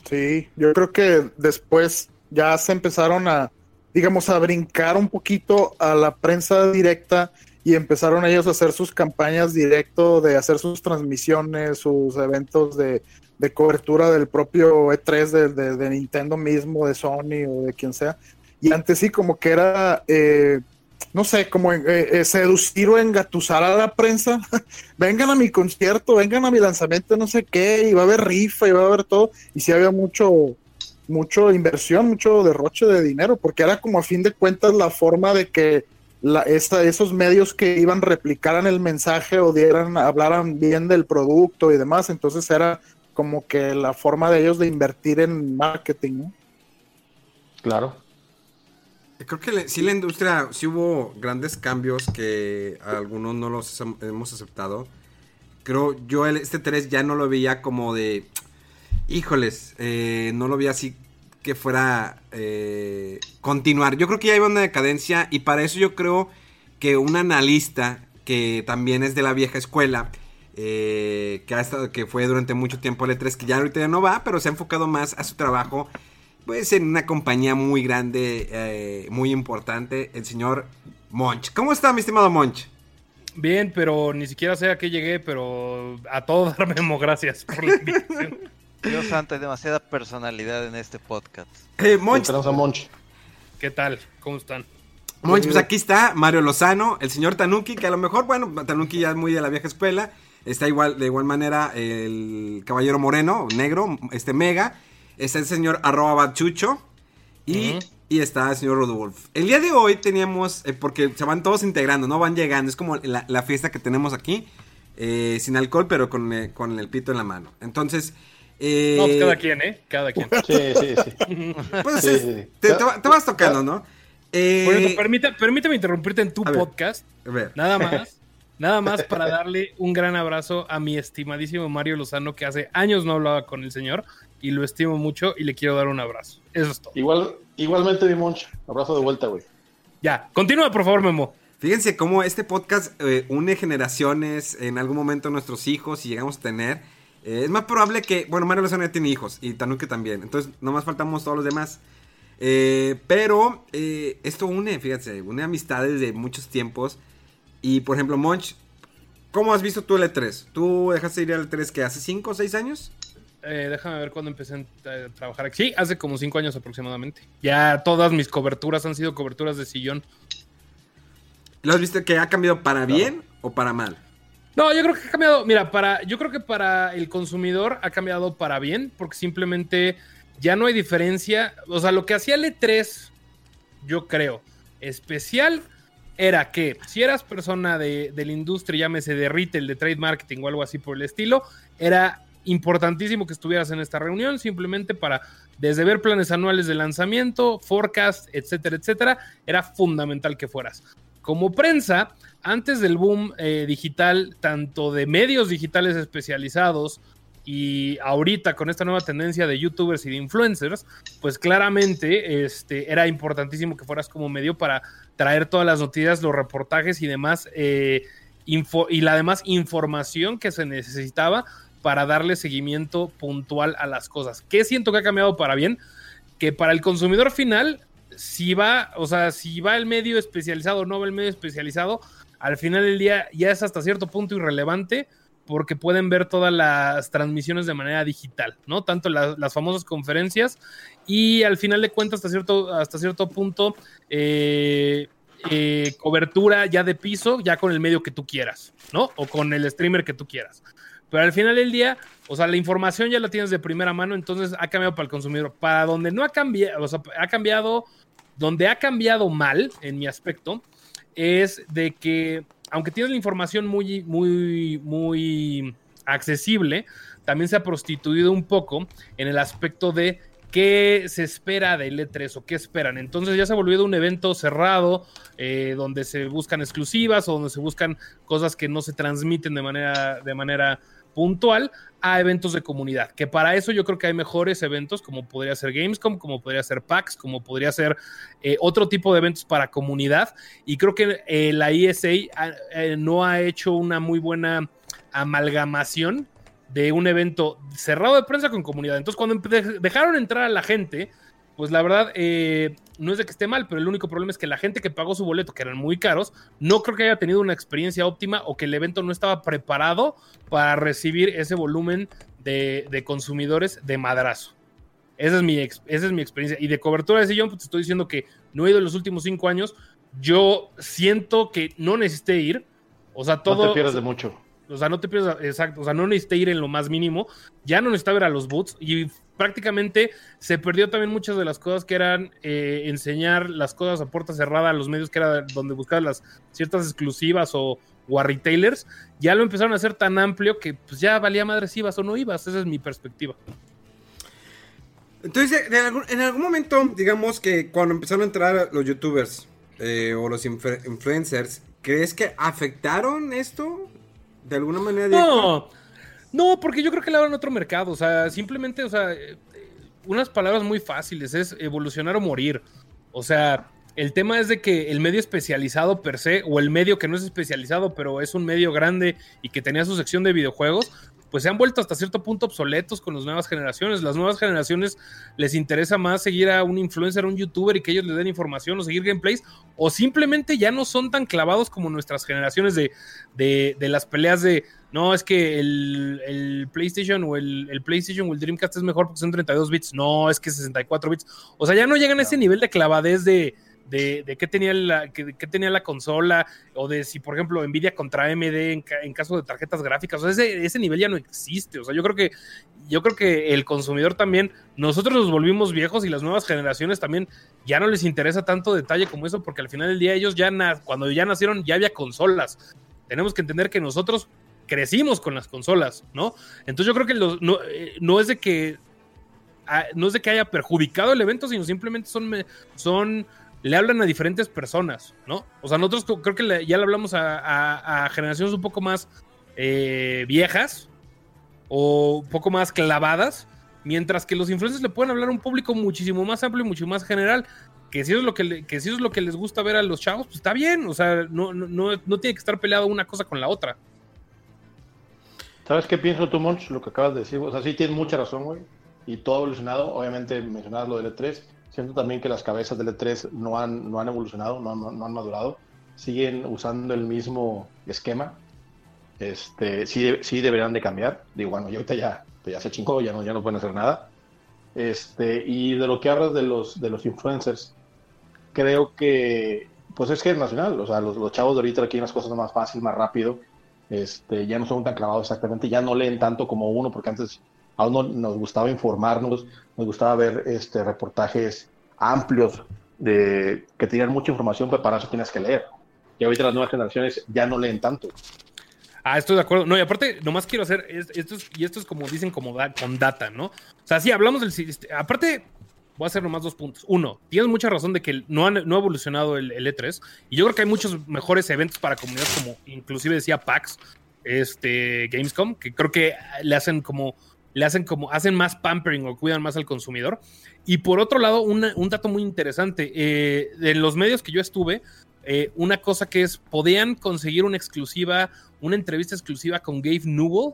sí, yo creo que después ya se empezaron a, digamos, a brincar un poquito a la prensa directa y empezaron ellos a hacer sus campañas directo, de hacer sus transmisiones, sus eventos de, de cobertura del propio E3 de, Nintendo mismo, de Sony o de quien sea. Y antes sí, como que era, eh, no sé, como eh, eh, seducir o engatusar a la prensa. (laughs) vengan a mi concierto, vengan a mi lanzamiento, no sé qué, y va a haber rifa y va a haber todo. Y sí había mucho, mucho inversión, mucho derroche de dinero, porque era como a fin de cuentas la forma de que la, esta- esos medios que iban replicaran el mensaje o dieran, hablaran bien del producto y demás. Entonces era como que la forma de ellos de invertir en marketing, ¿no? Claro. Creo que le- sí la industria, sí hubo grandes cambios que algunos no los hem- hemos aceptado. Creo yo el, este 3 ya no lo veía como de, híjoles, eh, no lo veía así que fuera eh, continuar. Yo creo que ya iba una decadencia y para eso yo creo que un analista que también es de la vieja escuela eh, que, ha estado, que fue durante mucho tiempo el E3, que ya ahorita ya no va, pero se ha enfocado más a su trabajo, pues en una compañía muy grande, eh, muy importante, el señor Monch. ¿Cómo está, mi estimado Monch? Bien, pero ni siquiera sé a qué llegué, pero a todo (laughs) dar Memo, gracias por la invitación. Dios santo, hay demasiada personalidad en este podcast. Eh, Monch, a Monch. ¿Qué tal? ¿Cómo están? Monch, pues aquí está Mario Lozano, el señor Tanuki, que a lo mejor, bueno, Tanuki ya es muy de la vieja escuela. Está igual, de igual manera el caballero moreno, negro, este mega. Está el señor arroba bachucho. Y, y está el señor Rodolfo. El día de hoy teníamos, eh, porque se van todos integrando, ¿no? Van llegando. Es como la, la fiesta que tenemos aquí. eh, sin alcohol, pero con, eh, con el pito en la mano. Entonces. Eh, No, pues cada quien, ¿eh? Cada quien. (laughs) Sí, sí, sí. pues, Sí, sí, sí. Te, te te vas tocando, ¿no? Eh, permíteme interrumpirte en tu a ver. podcast. a ver. Nada (laughs) más. Nada más para darle un gran abrazo a mi estimadísimo Mario Lozano, que hace años no hablaba con el señor y lo estimo mucho y le quiero dar un abrazo. Eso es todo. Igual, igualmente, mi Monch. Abrazo de vuelta, güey. Ya, continúa por favor, Memo. Fíjense cómo este podcast eh, une generaciones, en algún momento nuestros hijos, si llegamos a tener. Eh, es más probable que, bueno, Mario Lozano ya tiene hijos y Tanuki también, entonces nomás faltamos todos los demás. Eh, pero eh, esto une, fíjense, une amistades de muchos tiempos. Y por ejemplo, Monch, ¿cómo has visto tú el E3? ¿Tú dejaste ir al E3 que hace 5 o 6 años? Eh, déjame ver cuándo empecé a trabajar aquí. Sí, hace como cinco años aproximadamente. Ya todas mis coberturas han sido coberturas de sillón. ¿Lo has visto que ha cambiado para bien o para mal? No, yo creo que ha cambiado. Mira, para, yo creo que para el consumidor ha cambiado para bien, porque simplemente ya no hay diferencia. O sea, lo que hacía el E3, yo creo, especial, era que si eras persona de, de la industria, llámese de retail, de trade marketing o algo así por el estilo, era importantísimo que estuvieras en esta reunión, simplemente para desde ver planes anuales de lanzamiento, forecast, etcétera, etcétera, era fundamental que fueras. Como prensa, antes del boom eh, digital, tanto de medios digitales especializados y ahorita con esta nueva tendencia de youtubers y de influencers, pues claramente este, era importantísimo que fueras como medio para traer todas las noticias, los reportajes y demás, eh, info, y la demás información que se necesitaba para darle seguimiento puntual a las cosas. ¿Qué siento que ha cambiado para bien? Que para el consumidor final, si va, o sea, si va el medio especializado o no va el medio especializado, al final del día ya es hasta cierto punto irrelevante porque pueden ver todas las transmisiones de manera digital, ¿no? Tanto la, las famosas conferencias y al final de cuentas hasta cierto, hasta cierto punto eh, eh, cobertura ya de piso, ya con el medio que tú quieras, ¿no? O con el streamer que tú quieras. Pero al final del día, o sea, la información ya la tienes de primera mano, entonces ha cambiado para el consumidor. Para donde no ha cambiado, o sea, ha cambiado, donde ha cambiado mal, en mi aspecto, es de que, aunque tienes la información muy, muy, muy accesible, también se ha prostituido un poco en el aspecto de qué se espera del E3 o qué esperan. Entonces ya se ha volvido un evento cerrado eh, donde se buscan exclusivas o donde se buscan cosas que no se transmiten de manera, de manera puntual a eventos de comunidad. Que para eso yo creo que hay mejores eventos como podría ser Gamescom, como podría ser PAX, como podría ser eh, otro tipo de eventos para comunidad. Y creo que eh, la ESA eh, no ha hecho una muy buena amalgamación de un evento cerrado de prensa con comunidad. Entonces, cuando dejaron entrar a la gente, pues la verdad, eh, no es de que esté mal, pero el único problema es que la gente que pagó su boleto, que eran muy caros, no creo que haya tenido una experiencia óptima o que el evento no estaba preparado para recibir ese volumen de, de consumidores de madrazo. Esa es, mi esa es mi experiencia. Y de cobertura de sillón, pues te estoy diciendo que no he ido en los últimos cinco años. Yo siento que no necesité ir. O sea, todo. No te pierdes de mucho. O sea, no te pierdas, exacto. O sea, no necesité ir en lo más mínimo. Ya no necesitaba ver a los boots. Y prácticamente se perdió también muchas de las cosas que eran eh, enseñar las cosas a puerta cerrada a los medios, que era donde buscabas las ciertas exclusivas o, o a retailers. Ya lo empezaron a hacer tan amplio que pues ya valía madre si ibas o no ibas. Esa es mi perspectiva. Entonces, en algún, en algún momento, digamos que cuando empezaron a entrar los youtubers eh, o los influ influencers, ¿crees que afectaron esto de alguna manera? No, no, porque yo creo que le abren otro mercado. O sea, simplemente, o sea, unas palabras muy fáciles es evolucionar o morir. O sea, El tema es de que el medio especializado per se, o el medio que no es especializado, pero es un medio grande y que tenía su sección de videojuegos, pues se han vuelto hasta cierto punto obsoletos con las nuevas generaciones. Las nuevas generaciones les interesa más seguir a un influencer, un youtuber y que ellos les den información o seguir gameplays, o simplemente ya no son tan clavados como nuestras generaciones de, de, de las peleas de no, es que el, el PlayStation o el, el, PlayStation o el Dreamcast es mejor porque son 32 bits, no, es que 64 bits. O sea, ya no llegan a ese nivel de clavadez de, de, qué, tenía la, qué, tenía la consola, o de si, por ejemplo, Nvidia contra AMD en, caso de tarjetas gráficas. O sea, ese, ese, nivel ya no existe. O sea, yo creo que yo creo que el consumidor también, nosotros nos volvimos viejos y las nuevas generaciones también ya no les interesa tanto detalle como eso, porque al final del día ellos ya, cuando ya nacieron, ya había consolas. Tenemos que entender que nosotros crecimos con las consolas, ¿no? Entonces yo creo que no, eh, no, es de que ah, no es de que haya perjudicado el evento, sino simplemente son, son le hablan a diferentes personas, ¿no? O sea, nosotros creo que ya le hablamos a, generaciones un poco más eh, viejas o un poco más clavadas, mientras que los influencers le pueden hablar a un público muchísimo más amplio y mucho más general. Que si, es lo que, que si es lo que les gusta ver a los chavos, pues está bien. O sea, no, no, no tiene que estar peleado una cosa con la otra. ¿Sabes qué pienso tú, Monch? Lo que acabas de decir. O sea, sí tienes mucha razón, güey. Y todo ha evolucionado. Obviamente mencionabas lo del E3. Siento también que las cabezas del E3 no han, no han evolucionado, no, no, no han madurado. Siguen usando el mismo esquema. Este, sí, sí deberían de cambiar. Digo, bueno, yo ahorita ya, ya se chingó, ya no, ya no pueden hacer nada. Este, y de lo que hablas de los, de los influencers, creo que pues es nacional. O sea, los, los chavos de ahorita quieren las cosas más fácil, más rápido este, ya no son tan clavados exactamente, ya no leen tanto como uno, porque antes a uno nos gustaba informarnos, nos gustaba ver este, reportajes amplios de que tenían mucha información, pero para eso tienes que leer. Y ahorita las nuevas generaciones ya no leen tanto. Ah, estoy de acuerdo. No, y aparte, nomás quiero hacer, esto es, y esto es como dicen, como con data, ¿no? O sea, sí, hablamos del... Aparte, voy a hacer nomás dos puntos. Uno, tienes mucha razón de que no, han, no ha evolucionado el, el, E3 y yo creo que hay muchos mejores eventos para comunidades como inclusive decía PAX, este Gamescom, que creo que le hacen como le hacen como hacen más pampering o cuidan más al consumidor. Y por otro lado, una, un dato muy interesante, eh, en los medios que yo estuve, eh, una cosa que es, podían conseguir una exclusiva, una entrevista exclusiva con Gabe Newell,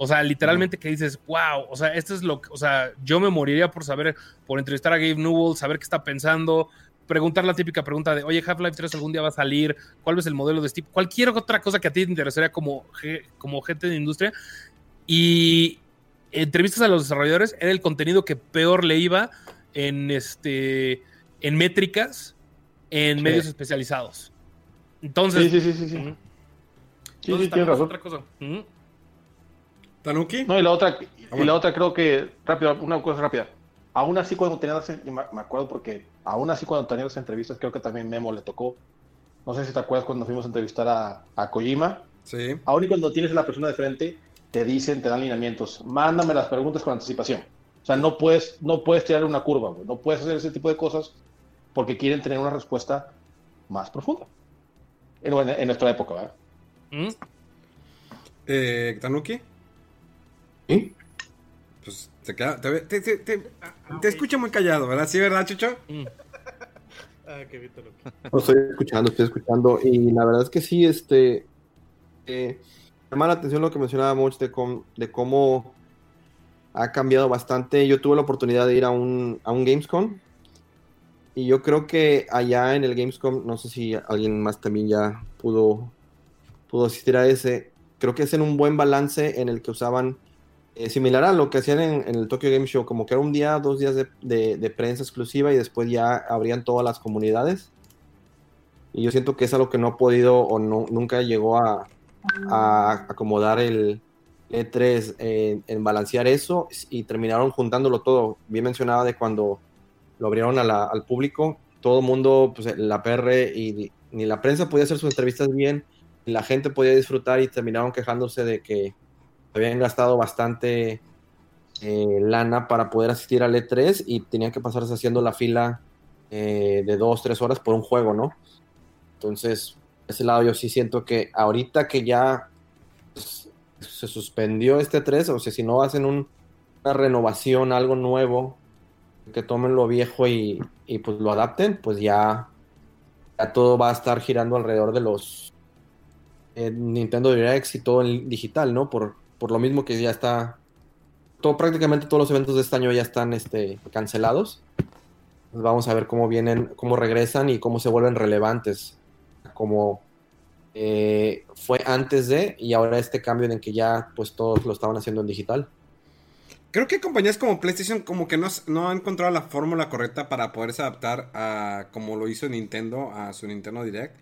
o sea, literalmente que dices, wow, o sea, esto es lo que, o sea, yo me moriría por saber, por entrevistar a Gabe Newell, saber qué está pensando, preguntar la típica pregunta de, oye, Half-Life 3 algún día va a salir, cuál es el modelo de Steve, cualquier otra cosa que a ti te interesaría como, como gente de industria. Y entrevistas a los desarrolladores era el contenido que peor le iba en, este, en métricas, en sí. medios especializados. Entonces... Sí, sí, sí, sí. sí. Uh -huh. Sí, sí, tienes razón. Otra cosa. Uh -huh. ¿Tanuki? No, y la otra, ah, y la otra creo que, rápido, una cosa rápida. Aún así, cuando tenía las, me acuerdo porque, aún así, cuando tenía las entrevistas, creo que también Memo le tocó. No sé si te acuerdas cuando fuimos a entrevistar a, a Kojima. Sí. Aún y cuando tienes a la persona de frente, te dicen, te dan lineamientos. Mándame las preguntas con anticipación. O sea, no puedes, no puedes tirar una curva, no puedes hacer ese tipo de cosas porque quieren tener una respuesta más profunda. En, en nuestra época, ¿verdad? ¿Mm? Eh, ¿Tanuki? ¿Sí? Pues te, queda, te, te, te, te, te escucho muy callado, ¿verdad? ¿Sí, verdad, Chucho? Mm. (laughs) ah, qué No, estoy escuchando, estoy escuchando. Y la verdad es que sí, este. Eh, llama la atención lo que mencionaba Moch de, com, de cómo ha cambiado bastante. Yo tuve la oportunidad de ir a un, a un Gamescom. Y yo creo que allá en el Gamescom, no sé si alguien más también ya pudo, pudo asistir a ese. Creo que es en un buen balance en el que usaban eh, similar a lo que hacían en, el Tokyo Game Show, como que era un día, dos días de, de, de, prensa exclusiva y después ya abrían todas las comunidades. Y yo siento que es algo que no ha podido o no, nunca llegó a, a acomodar el E3 en, en, balancear eso y terminaron juntándolo todo. Bien mencionaba de cuando lo abrieron al público, todo el mundo, pues la PR y ni la prensa podía hacer sus entrevistas bien, ni la gente podía disfrutar y terminaron quejándose de que habían gastado bastante eh, lana para poder asistir al E3 y tenían que pasarse haciendo la fila eh, de dos, tres horas por un juego, ¿no? Entonces, ese lado yo sí siento que ahorita que ya pues, se suspendió este 3, o sea, si no hacen un, una renovación, algo nuevo, que tomen lo viejo y, y, pues lo adapten, pues ya, ya todo va a estar girando alrededor de los eh, Nintendo Direct y todo en digital, ¿no? Por, por lo mismo que ya está, todo, prácticamente todos los eventos de este año ya están este, cancelados. Pues vamos a ver cómo vienen, cómo regresan y cómo se vuelven relevantes. Como eh, fue antes de y ahora este cambio en que ya pues todos lo estaban haciendo en digital. Creo que compañías como PlayStation como que no, no han encontrado la fórmula correcta para poderse adaptar a como lo hizo Nintendo a su Nintendo Direct.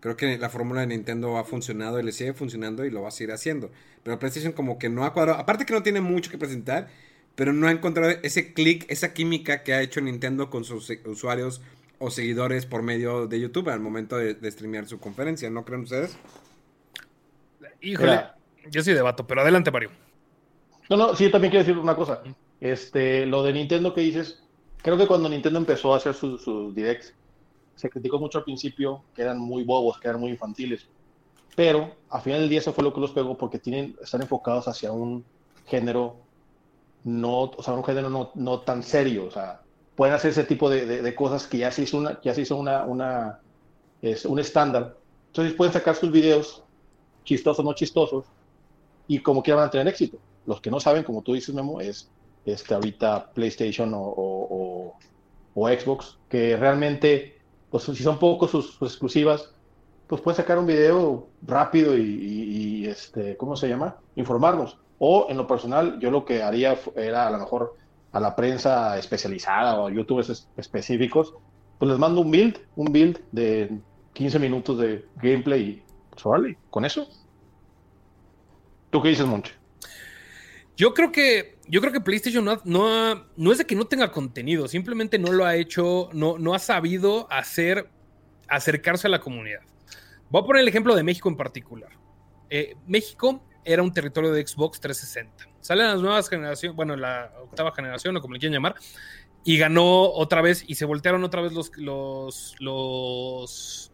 Creo que la fórmula de Nintendo ha funcionado y le sigue funcionando y lo va a seguir haciendo. Pero PlayStation como que no ha cuadrado. Aparte que no tiene mucho que presentar, pero no ha encontrado ese click, esa química que ha hecho Nintendo con sus usuarios o seguidores por medio de YouTube al momento de, de streamear su conferencia. ¿No creen ustedes? Híjole, Mira. yo sí debato, pero adelante, Mario. No, no, sí, también quiero decir una cosa. Este, lo de Nintendo que dices, creo que cuando Nintendo empezó a hacer sus su directs, se criticó mucho al principio que eran muy bobos, que eran muy infantiles. Pero al final del día eso fue lo que los pegó porque tienen, están enfocados hacia un género no, o sea, un género no, no tan serio. O sea, pueden hacer ese tipo de, de, cosas que ya se hizo una, ya se hizo una, una es un estándar. Entonces pueden sacar sus videos chistosos, no chistosos, y como quieran tener éxito. Los que no saben, como tú dices, Memo, es este, ahorita PlayStation o, o, o, Xbox, que realmente, pues si son pocos sus, sus, exclusivas, pues pueden sacar un video rápido y, y, y, este, ¿cómo se llama? Informarnos. O en lo personal, yo lo que haría era a lo mejor a la prensa especializada o youtubers específicos, pues les mando un build, un build de 15 minutos de gameplay y pues con eso. ¿Tú qué dices, Monche? Yo creo que yo creo que PlayStation no, no, no, es de que no tenga contenido, simplemente no lo ha hecho, no, no ha sabido hacer acercarse a la comunidad. Voy a poner el ejemplo de México en particular. Eh, México era un territorio de Xbox 360. Salen las nuevas generaciones, bueno, la octava generación o como le quieran llamar, y ganó otra vez y se voltearon otra vez los, los, los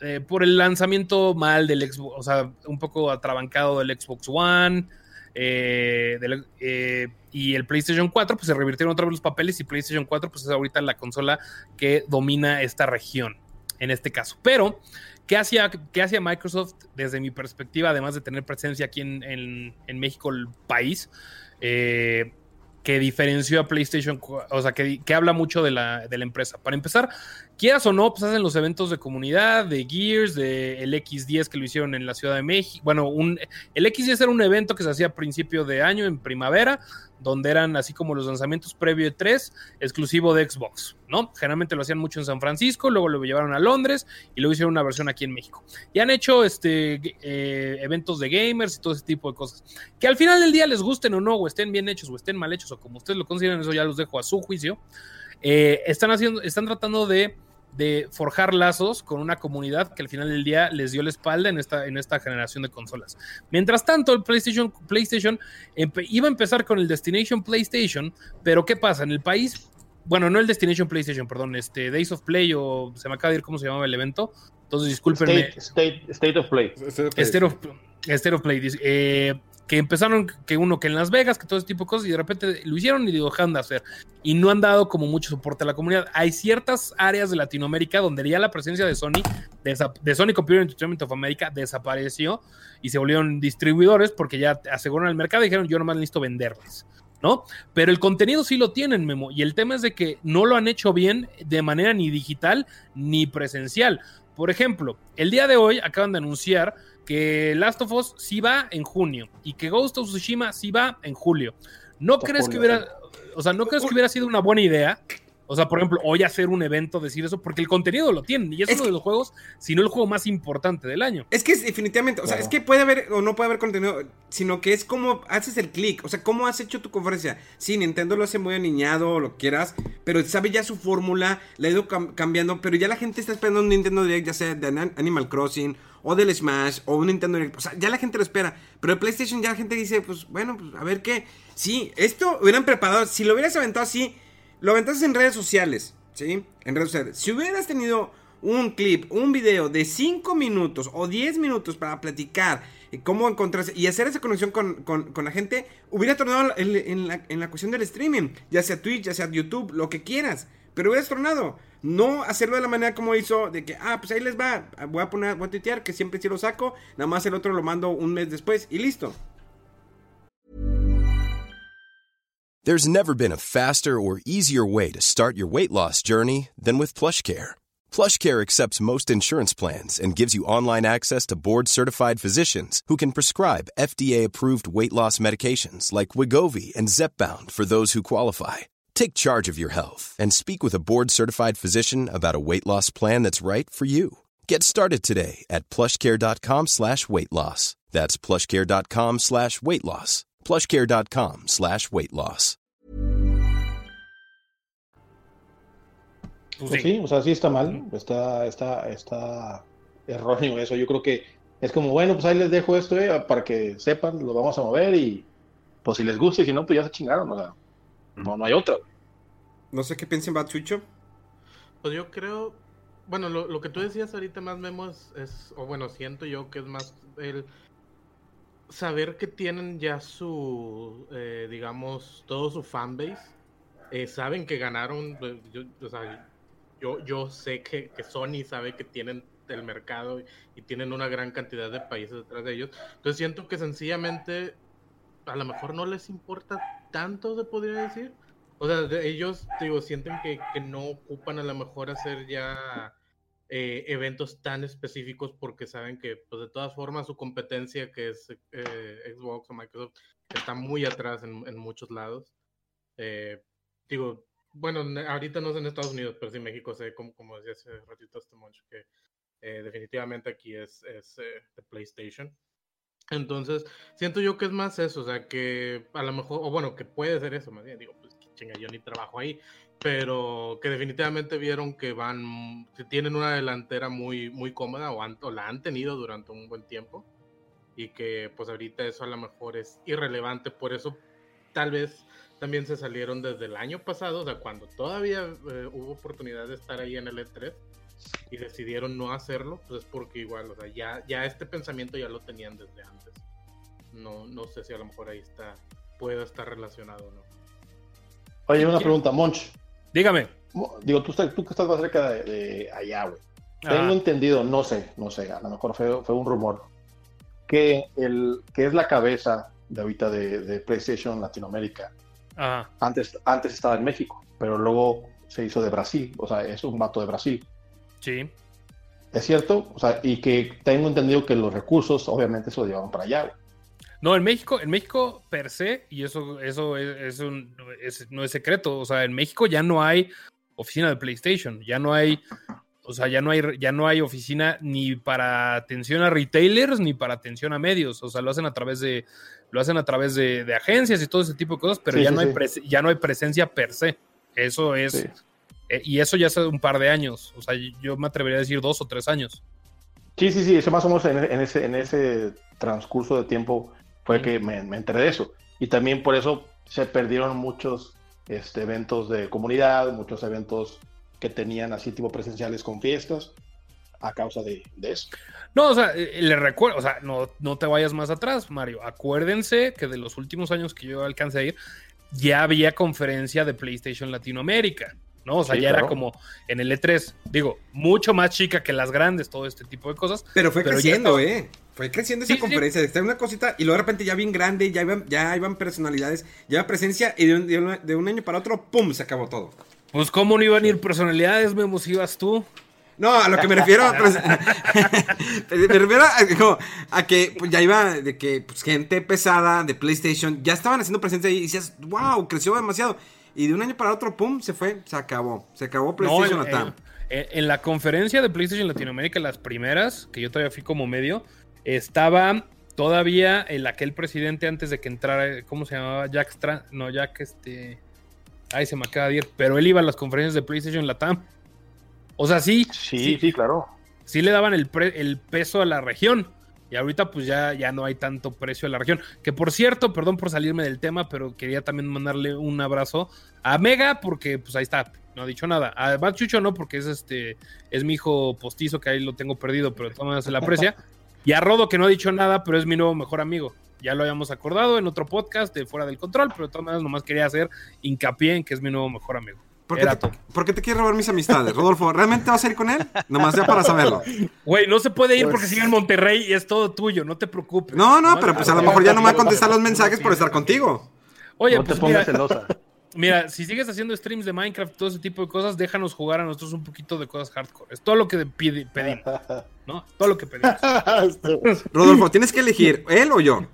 eh, por el lanzamiento mal del Xbox, o sea, un poco atrabancado del Xbox One. Eh, eh, y el PlayStation 4, pues se revirtieron otra vez los papeles y PlayStation 4, pues es ahorita la consola que domina esta región, en este caso. Pero, ¿qué hacía, qué hacía Microsoft desde mi perspectiva, además de tener presencia aquí en, en, México, el país? Eh, que diferenció a PlayStation, o sea, que, que habla mucho de la, de la, empresa. Para empezar, quieras o no, pues hacen los eventos de comunidad, de Gears, de el X10 que lo hicieron en la Ciudad de México. Bueno, un, el X10 era un evento que se hacía a principio de año, en primavera, donde eran así como los lanzamientos previo de 3, exclusivo de Xbox, ¿no? Generalmente lo hacían mucho en San Francisco, luego lo llevaron a Londres y luego hicieron una versión aquí en México. Y han hecho este, eh, eventos de gamers y todo ese tipo de cosas. Que al final del día les gusten o no, o estén bien hechos o estén mal hechos, o como ustedes lo consideren, eso ya los dejo a su juicio. Eh, están haciendo, están tratando de de forjar lazos con una comunidad que al final del día les dio la espalda en esta, en esta generación de consolas. Mientras tanto, el PlayStation, PlayStation iba a empezar con el Destination PlayStation, pero ¿qué pasa? En el país, bueno, no el Destination PlayStation, perdón, este Days of Play o se me acaba de ir cómo se llamaba el evento. Entonces, discúlpenme. State, state, state of Play. State of, State of Play. Eh, que empezaron que uno que en Las Vegas, que todo ese tipo de cosas, y de repente lo hicieron y lo dejaron de hacer. Y no han dado como mucho soporte a la comunidad. Hay ciertas áreas de Latinoamérica donde ya la presencia de Sony, de, Sony Computer Entertainment of America, desapareció y se volvieron distribuidores porque ya aseguraron el mercado y dijeron yo nomás necesito venderles. ¿No? Pero el contenido sí lo tienen, Memo. Y el tema es de que no lo han hecho bien de manera ni digital ni presencial. Por ejemplo, el día de hoy acaban de anunciar que Last of Us sí va en junio y que Ghost of Tsushima sí va en julio. ¿No crees que hubiera, o sea, no crees que hubiera sido una buena idea? O sea, por ejemplo, hoy hacer un evento, decir eso, porque el contenido lo tienen. Y es, es uno que, de los juegos, si no el juego más importante del año. Es que es definitivamente, o sea, es que puede haber o no puede haber contenido, sino que es como haces el clic. O sea, cómo has hecho tu conferencia. Sí, Nintendo lo hace muy aniñado, lo quieras, pero sabe ya su fórmula, le ha ido cam cambiando, pero ya la gente está esperando un Nintendo Direct, ya sea de Animal Crossing o del Smash o un Nintendo Direct. O sea, ya la gente lo espera. Pero el PlayStation ya la gente dice, pues bueno, pues a ver qué. Sí, esto hubieran preparado, si lo hubieras aventado así lo aventaste en redes sociales, ¿sí? En redes sociales. Si hubieras tenido un clip, un video de 5 minutos o 10 minutos para platicar cómo encontrarse y hacer esa conexión con, con- la gente, hubiera tronado en, la, en la cuestión del streaming, ya sea Twitch, ya sea YouTube, lo que quieras, pero hubieras tronado. No hacerlo de la manera como hizo, de que, ah, pues ahí les va, voy a poner, voy a tuitear, que siempre sí lo saco, nada más el otro lo mando un mes después y listo. There's never been a faster or easier way to start your weight loss journey than with PlushCare. PlushCare accepts most insurance plans and gives you online access to board-certified physicians who can prescribe FDA-approved weight loss medications like Wigovi and Zepbound for those who qualify. Take charge of your health and speak with a board-certified physician about a weight loss plan that's right for you. Get started today at plushcare.com slash weight loss. That's plushcare.com slash weight loss. plushcare.com slash weight loss. Pues Pues sí. sí, o sea, sí está mal, está, está, está erróneo eso. Yo creo que es como, bueno, pues ahí les dejo esto eh, para que sepan, lo vamos a mover y pues si les gusta y si no, pues ya se chingaron, o sea, no, no hay otra. No sé qué piensen, Batsucho. Pues yo creo, bueno, lo, lo que tú decías ahorita más, Memo, es, es- o bueno, siento yo que es más el saber que tienen ya su, eh, digamos, todo su fanbase, eh, saben que ganaron, pues, yo, o sea, yo, yo sé que, que Sony sabe que tienen el mercado y tienen una gran cantidad de países detrás de ellos, entonces siento que sencillamente a lo mejor no les importa tanto, se podría decir. O sea, ellos, digo, sienten que, que no ocupan a lo mejor hacer ya eh, eventos tan específicos porque saben que, pues de todas formas, su competencia, que es eh, Xbox o Microsoft, está muy atrás en, muchos lados. Eh, digo, bueno, ahorita no sé en Estados Unidos, pero sí en México sé, como, como decía hace ratito este Moncho, que definitivamente aquí es, es de PlayStation. Entonces, siento yo que es más eso, o sea, que a lo mejor, o bueno, que puede ser eso, más bien, digo, pues chinga, yo ni trabajo ahí, pero que definitivamente vieron que van, que tienen una delantera muy, muy cómoda o la han tenido durante un buen tiempo y que pues ahorita eso a lo mejor es irrelevante, por eso tal vez también se salieron desde el año pasado, o sea, cuando todavía eh, hubo oportunidad de estar ahí en el E3 y decidieron no hacerlo, pues es porque igual, o sea, ya, ya este pensamiento ya lo tenían desde antes. No, no sé si a lo mejor ahí está, pueda estar relacionado o no. Oye, una pregunta, Monch. Dígame. Digo, tú, estás- tú que estás más cerca de, de allá, güey. Ah, Tengo entendido, no sé, no sé, a lo mejor fue, fue un rumor, que, el, que es la cabeza de ahorita de, de PlayStation Latinoamérica. ajá. Antes, antes estaba en México, pero luego se hizo de Brasil, o sea, es un vato de Brasil. Sí. ¿Es cierto? O sea, y que tengo entendido que los recursos, obviamente, se los llevaban para allá. No, en México, en México per se, y eso, eso es, es un- es- no es secreto, o sea, en México ya no hay oficina de PlayStation, ya no hay, o sea, ya no hay, ya no hay oficina ni para atención a retailers ni para atención a medios, o sea, lo hacen a través de, lo hacen a través de, de agencias y todo ese tipo de cosas, pero Sí, ya sí, no hay sí. ya no hay presencia per se. Eso es. Eh, y eso ya hace un par de años, o sea, yo me atrevería a decir dos o tres años. Sí, sí, sí, eso más o menos en, en ese, en ese transcurso de tiempo fue que me, me enteré de eso. Y también por eso se perdieron muchos este, eventos de comunidad, muchos eventos que tenían así tipo presenciales con fiestas a causa de, de eso. No, o sea, eh, le recuerdo, o sea, no, no te vayas más atrás, Mario. Acuérdense que de los últimos años que yo alcancé a ir, ya había conferencia de PlayStation Latinoamérica, ¿no? O sea, Sí, ya era como en el E3, digo, mucho más chica que las grandes, todo este tipo de cosas. Pero fue Pero creciendo, estaba- ¿eh? Fue creciendo Sí, esa sí, sí. conferencia. Está una cosita y luego de repente ya bien grande, ya iban, ya iban personalidades, ya iba presencia y de un, de un- de un año para otro, ¡pum! Se acabó todo. Pues, ¿cómo no iban a ir personalidades, Memo, si ibas tú? No, a lo que me refiero, (laughs) pues, (laughs) me refiero a, como, a que pues, ya iba de que pues, gente pesada de PlayStation ya estaban haciendo presencia y decías, wow, creció demasiado. Y de un año para otro, pum, se fue, se acabó. Se acabó PlayStation No, Latam. en- en la conferencia de PlayStation Latinoamérica, las primeras, que yo todavía fui como medio, estaba todavía el aquel presidente antes de que entrara, ¿cómo se llamaba? Jack Stra no, Jack este... Ay, se me acaba de ir, pero él iba a las conferencias de PlayStation Latam. O sea, sí, Sí, sí, claro. sí le daban el, pre- el peso a la región. Y ahorita pues ya, ya no hay tanto precio a la región. Que por cierto, perdón por salirme del tema, pero quería también mandarle un abrazo a Mega porque pues ahí está, no ha dicho nada. A Bad Chucho no porque es este es mi hijo postizo que ahí lo tengo perdido, pero de todas maneras se le aprecia. Y a Rodo, que no ha dicho nada, pero es mi nuevo mejor amigo. Ya lo habíamos acordado en otro podcast de Fuera del Control, pero de todas maneras nomás quería hacer hincapié en que es mi nuevo mejor amigo. ¿Por qué, te, por qué te quieres robar mis amistades, Rodolfo? ¿Realmente vas a ir con él? Nomás ya para saberlo. Güey, no se puede ir Pues- porque sigue en Monterrey y es todo tuyo, no te preocupes. No, no, Nomás- pero pues a lo mejor ya no me va a contestar los mensajes por estar contigo. Oye, no te pues pongas mira, celosa. (laughs) mira, si sigues haciendo streams de Minecraft, todo ese tipo de cosas, déjanos jugar a nosotros un poquito de cosas hardcore. Es todo lo que pide- pedimos, ¿no? Todo lo que pedimos. (laughs) Rodolfo, tienes que elegir, ¿él o yo?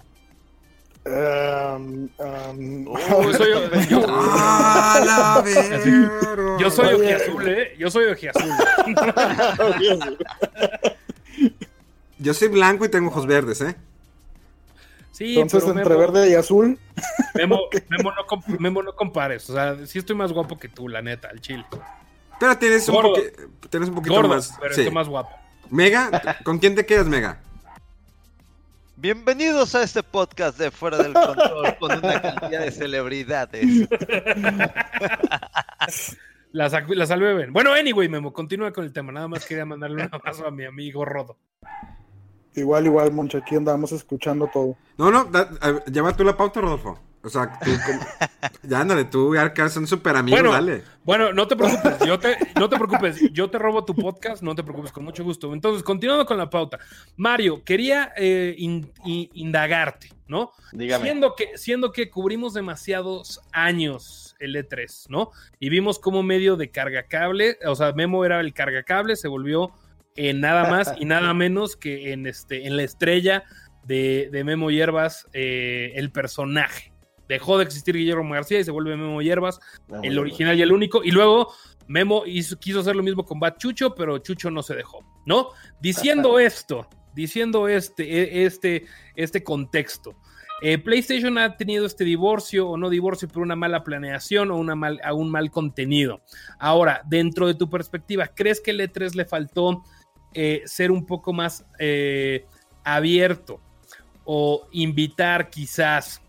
Um, um, Oh, soy yo, yo- (laughs) ¡Ah, la (laughs) verga! yo soy ojiazul, ¿eh? Yo soy ojiazul. Yo soy blanco y tengo ojos verdes, ¿eh? Sí, Entonces, pero entre Memo, verde y azul. Memo, (laughs) Memo no, com- Memo, no compares. O sea, sí estoy más guapo que tú, la neta, al chile. Pero tienes un, tienes poquito Gordo, más. pero sí. estoy más guapo. Mega, ¿con quién te quedas, Mega? Bienvenidos a este podcast de Fuera del Control con una cantidad de celebridades. (laughs) La, la salvé bien. Bueno, anyway, Memo, continúa con el tema. Nada más quería mandarle un abrazo a mi amigo Rodo. Igual, igual, Moncha, aquí andamos escuchando todo. No, no, da- a- lleva tú la pauta, Rodolfo. O sea, tú, (laughs) ya ándale, tú y que son súper amigos, Bueno, dale. Bueno, no te preocupes, yo te, no te preocupes, yo te robo tu podcast, no te preocupes, con mucho gusto. Entonces, continuando con la pauta. Mario, quería eh, in- in- indagarte, ¿no? Dígame. Siendo que, siendo que cubrimos demasiados años el E3, ¿no? Y vimos como medio de cargacable, o sea, Memo era el cargacable, se volvió en nada más y nada (laughs) menos que en, este, en la estrella de, de Memo Hierbas, eh, el personaje. Dejó de existir Guillermo García y se vuelve Memo Hierbas, Ah, el original y el único. Y luego Memo hizo- quiso hacer lo mismo con Bad Chucho, pero Chucho no se dejó, ¿no? Diciendo (laughs) esto, diciendo este, e- este, este contexto. eh, PlayStation ha tenido este divorcio o no divorcio por una mala planeación o una mal, a un mal contenido. Ahora, dentro de tu perspectiva, ¿crees que el E3 le faltó eh, ser un poco más eh, abierto o invitar quizás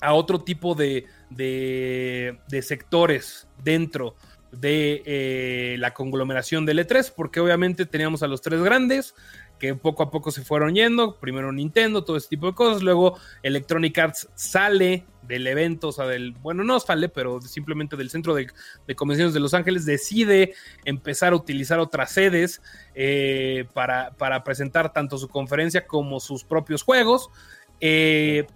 a otro tipo de, de- de sectores dentro de eh, la conglomeración del E3, porque obviamente teníamos a los tres grandes que poco a poco se fueron yendo, primero Nintendo, todo ese tipo de cosas, luego Electronic Arts sale del evento, o sea, del, bueno, no sale, pero simplemente del centro de, de convenciones de Los Ángeles, decide empezar a utilizar otras sedes eh, para, para presentar tanto su conferencia como sus propios juegos. Eh,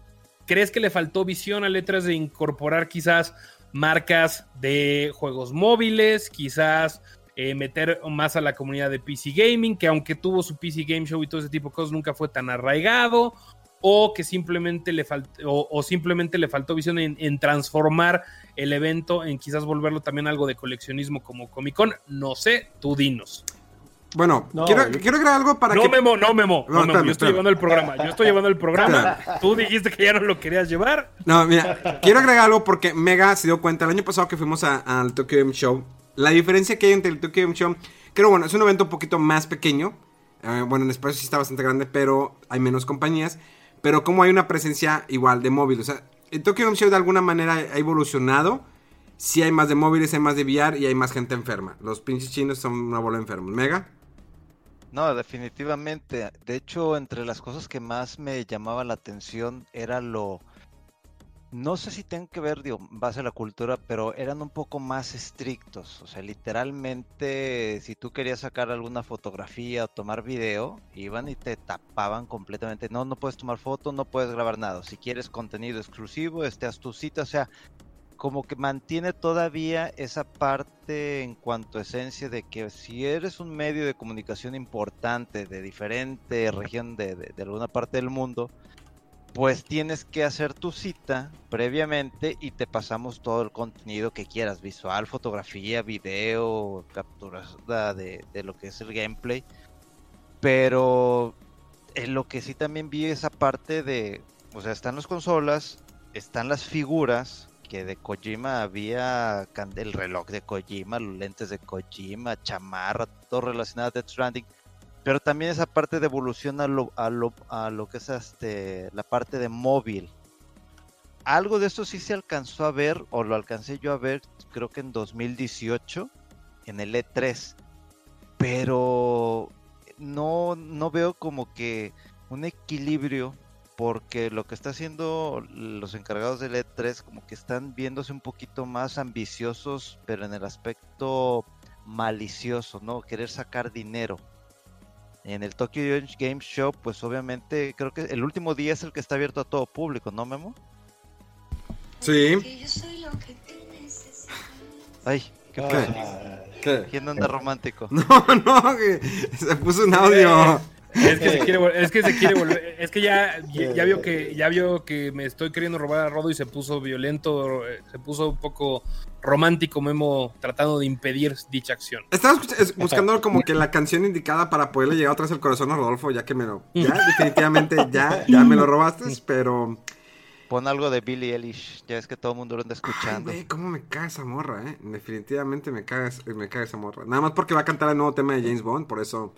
¿Crees que le faltó visión a letras de incorporar quizás marcas de juegos móviles, quizás eh, meter más a la comunidad de PC Gaming, que aunque tuvo su PC Game Show y todo ese tipo de cosas, nunca fue tan arraigado? O que simplemente le faltó, o, simplemente le faltó visión en, en transformar el evento, en quizás volverlo también algo de coleccionismo como Comic Con. No sé, tú dinos. Bueno, No, quiero, yo- quiero agregar algo para No, que... Memo, no, Memo. No, No, Memo. espérame, Yo estoy llevando el programa. Yo estoy llevando el programa. Tú dijiste que ya no lo querías llevar. No, mira, quiero agregar algo porque Mega se dio cuenta el año pasado que fuimos al Tokyo Game Show. La diferencia que hay entre el Tokyo Game Show, creo, bueno, es un evento un poquito más pequeño. Eh, bueno, en espacio sí está bastante grande, pero hay menos compañías. Pero como hay una presencia igual de móvil. O sea, el Tokyo Game Show de alguna manera ha evolucionado. Sí hay más de móviles, hay más de VR y hay más gente enferma. Los pinches chinos son una bola de enfermos. Mega. No, definitivamente. De hecho, entre las cosas que más me llamaba la atención era lo... No sé si tienen que ver, digo, base a la cultura, pero eran un poco más estrictos. O sea, literalmente, si tú querías sacar alguna fotografía o tomar video, iban y te tapaban completamente. No, no puedes tomar foto, no puedes grabar nada. Si quieres contenido exclusivo, este haz tu cita. O sea, como que mantiene todavía esa parte en cuanto a esencia de que si eres un medio de comunicación importante de diferente región de, alguna parte del mundo, pues tienes que hacer tu cita previamente y te pasamos todo el contenido que quieras, visual, fotografía, video, capturas de, de lo que es el gameplay. Pero en lo que sí también vi esa parte de, o sea, están las consolas, están las figuras, de Kojima había el reloj de Kojima, los lentes de Kojima, chamarra, todo relacionado a Death Stranding. Pero también esa parte de evolución a lo, a lo, a lo que es este, la parte de móvil. Algo de eso sí se alcanzó a ver, o lo alcancé yo a ver, creo que en 2018, en el E3. Pero no, no veo como que un equilibrio porque lo que está haciendo los encargados del E3 como que están viéndose un poquito más ambiciosos, pero en el aspecto malicioso, ¿no? Querer sacar dinero. En el Tokyo Game Show, pues obviamente creo que el último día es el que está abierto a todo público, ¿no, Memo? Sí. Ay, ¿qué ¿Qué? fue? ¿Qué? ¿Quién anda romántico? (laughs) No, no, que se puso un audio. Es que se quiere, es que se quiere volver. (laughs) Es que ya, ya, ya vio que ya vio que me estoy queriendo robar a Rodo y se puso violento, eh, se puso un poco romántico Memo tratando de impedir dicha acción. Estaba buscando como que la canción indicada para poderle llegar otra vez al corazón a Rodolfo, ya que me lo. Ya, (laughs) definitivamente, ya, ya me lo robaste, pero. Pon algo de Billie Eilish, ya es que todo el mundo lo anda Ay, escuchando. güey, cómo me caga esa morra, eh. Definitivamente me caga, me caga esa morra. Nada más porque va a cantar el nuevo tema de James Bond, por eso.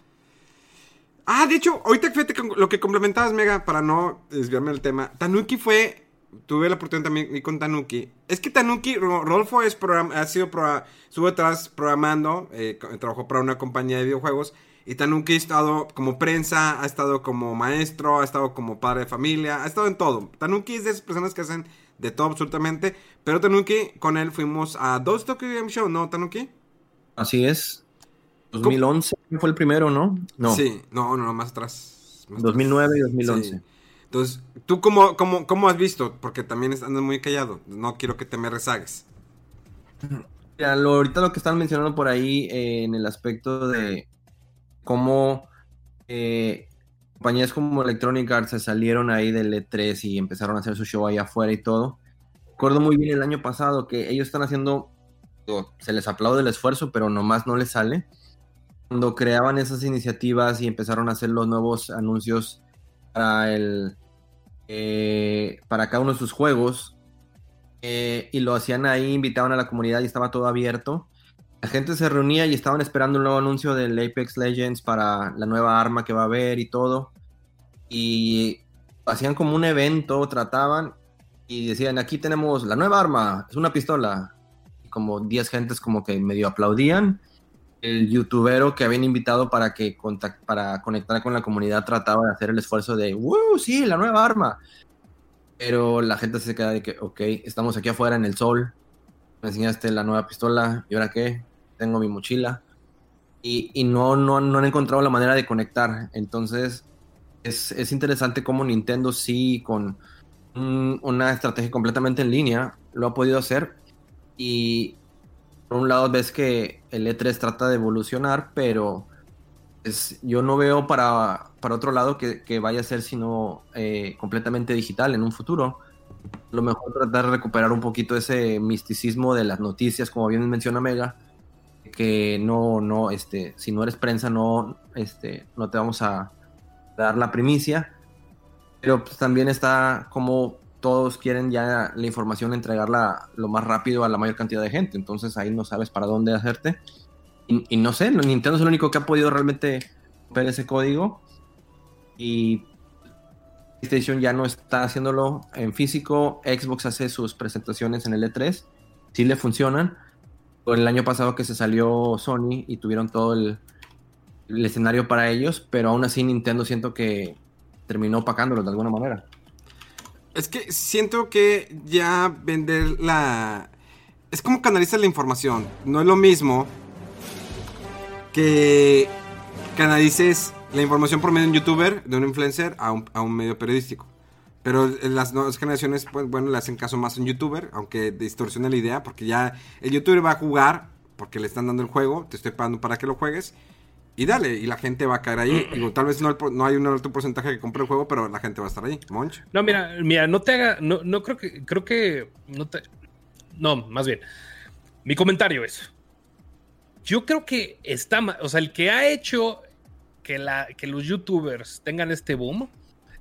Ah, de hecho, ahorita fíjate lo que complementabas, Mega, para no desviarme del tema. Tanuki fue. Tuve la oportunidad también con Tanuki. Es que Tanuki, Ro- Rodolfo es program- ha sido proa- estuvo detrás programando, eh, trabajó para una compañía de videojuegos. Y Tanuki ha estado como prensa, ha estado como maestro, ha estado como padre de familia, ha estado en todo. Tanuki es de esas personas que hacen de todo absolutamente. Pero Tanuki, con él fuimos a dos Tokyo Game Show, ¿no, Tanuki? Así es. 2011 fue el primero, ¿no? No, Sí, no, no, no, más atrás. Más atrás. 2009 y 2011. Sí. Entonces, ¿tú cómo, cómo, cómo has visto? Porque también andas muy callado. No quiero que te me rezagues. Mira, lo- ahorita lo que están mencionando por ahí eh, en el aspecto de cómo eh, compañías como Electronic Arts se salieron ahí del E3 y empezaron a hacer su show ahí afuera y todo. Recuerdo muy bien el año pasado que ellos están haciendo, se les aplaude el esfuerzo, pero nomás no les sale. Cuando creaban esas iniciativas y empezaron a hacer los nuevos anuncios para el eh, para cada uno de sus juegos, eh, y lo hacían ahí, invitaban a la comunidad y estaba todo abierto. La gente se reunía y estaban esperando un nuevo anuncio del Apex Legends para la nueva arma que va a haber y todo. Y hacían como un evento, trataban y decían, aquí tenemos la nueva arma, es una pistola. Y como 10 gentes como que medio aplaudían. El youtubero que habían invitado para que contact- para conectar con la comunidad trataba de hacer el esfuerzo de, ¡Woo! Sí, la nueva arma. Pero la gente se queda de que, ok, estamos aquí afuera en el sol, me enseñaste la nueva pistola, ¿y ahora qué? Tengo mi mochila. Y, y no, no, no han encontrado la manera de conectar. Entonces, es, es interesante cómo Nintendo sí, con un- una estrategia completamente en línea, lo ha podido hacer. Y por un lado ves que el E3 trata de evolucionar, pero es- yo no veo para, para otro lado que, vaya a ser sino eh, completamente digital en un futuro. Lo mejor tratar de recuperar un poquito ese misticismo de las noticias, como bien menciona Mega, que no, no, este, si no eres prensa, no, este, no te vamos a dar la primicia. Pero pues, también está como todos quieren ya la información entregarla lo más rápido a la mayor cantidad de gente. Entonces ahí no sabes para dónde hacerte. Y, no sé, Nintendo es el único que ha podido realmente ver ese código. Y PlayStation ya no está haciéndolo en físico. Xbox hace sus presentaciones en el E3. Sí le funcionan. El año pasado que se salió Sony y tuvieron todo el, el escenario para ellos. Pero aún así Nintendo siento que terminó opacándolo de alguna manera. Es que siento que ya vender la... Es como canalizar la información. No es lo mismo que canalices la información por medio de un youtuber, de un influencer, a un, a un medio periodístico. Pero las nuevas generaciones, pues bueno, le hacen caso más a un youtuber, aunque distorsiona la idea, porque ya el youtuber va a jugar, porque le están dando el juego, te estoy pagando para que lo juegues, y dale, y la gente va a caer ahí. (clears throat) Digo, tal vez no, el no hay un alto porcentaje que compre el juego, pero la gente va a estar ahí. Monch. No, mira, mira, no te haga, no, no creo que, creo que, no te, no, más bien, mi comentario es, yo creo que está, o sea, el que ha hecho que, la, que los youtubers tengan este boom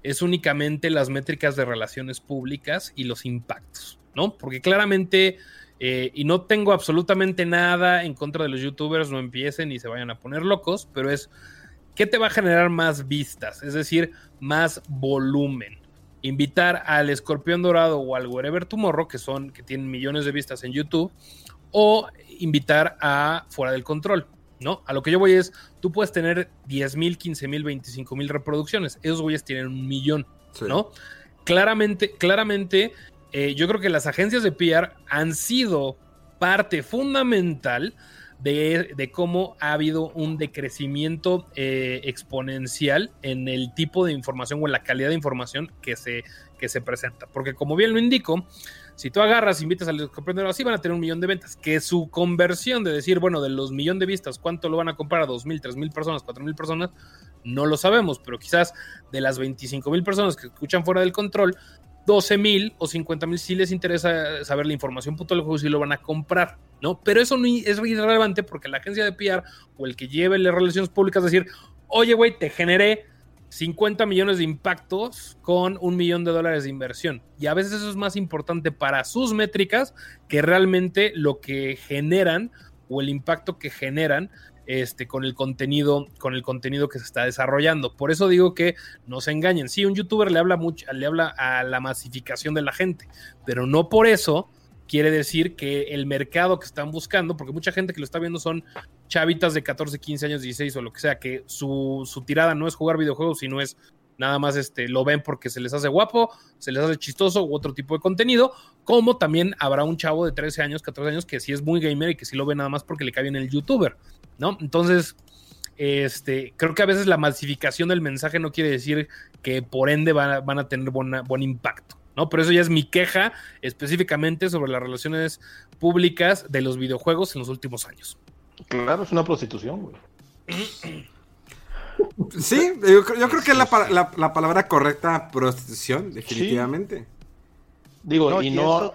es únicamente las métricas de relaciones públicas y los impactos, ¿no? Porque claramente, eh, y no tengo absolutamente nada en contra de los youtubers, no empiecen y se vayan a poner locos, pero es, ¿qué te va a generar más vistas? Es decir, más volumen invitar al Escorpión Dorado o al Wherever Tomorrow, que son, que tienen millones de vistas en YouTube, o invitar a Fuera del Control. ¿no? A lo que yo voy es, tú puedes tener 10 mil, 15 mil, 25 mil reproducciones. Esos güeyes tienen un millón, Sí. ¿no? Claramente, claramente, eh, yo creo que las agencias de PR han sido parte fundamental de, de cómo ha habido un decrecimiento eh, exponencial en el tipo de información o en la calidad de información que se, que se presenta. Porque como bien lo indico, si tú agarras, invitas al comprendedor así, van a tener un millón de ventas. Que su conversión de decir, bueno, de los millón de vistas, ¿cuánto lo van a comprar a dos mil, tres mil personas, cuatro mil personas? No lo sabemos, pero quizás de las 25 mil personas que escuchan fuera del control, 12 mil o 50 mil sí les interesa saber la información puntual del juego si lo van a comprar, ¿no? Pero eso no es irrelevante porque la agencia de PR o el que lleve las relaciones públicas decir, oye, güey, te generé 50 millones de impactos con un millón de dólares de inversión. Y a veces eso es más importante para sus métricas que realmente lo que generan o el impacto que generan este, con el contenido, con el contenido que se está desarrollando. Por eso digo que no se engañen. Sí, un youtuber le habla mucho, le habla a la masificación de la gente, pero no por eso quiere decir que el mercado que están buscando, porque mucha gente que lo está viendo son chavitas de 14, 15 años, 16 o lo que sea, que su, su tirada no es jugar videojuegos, sino es nada más este, lo ven porque se les hace guapo, se les hace chistoso u otro tipo de contenido, como también habrá un chavo de 13 años, 14 años que sí es muy gamer y que sí lo ve nada más porque le cae bien el youtuber, ¿no? Entonces, este, creo que a veces la masificación del mensaje no quiere decir que por ende van a, van a tener buena, buen impacto, ¿no? Pero eso ya es mi queja específicamente sobre las relaciones públicas de los videojuegos en los últimos años. Claro, es una prostitución, güey. (clears throat) Sí, yo, creo- yo creo que es la, la- la palabra correcta, prostitución, definitivamente. Digo, No, y y no. esto-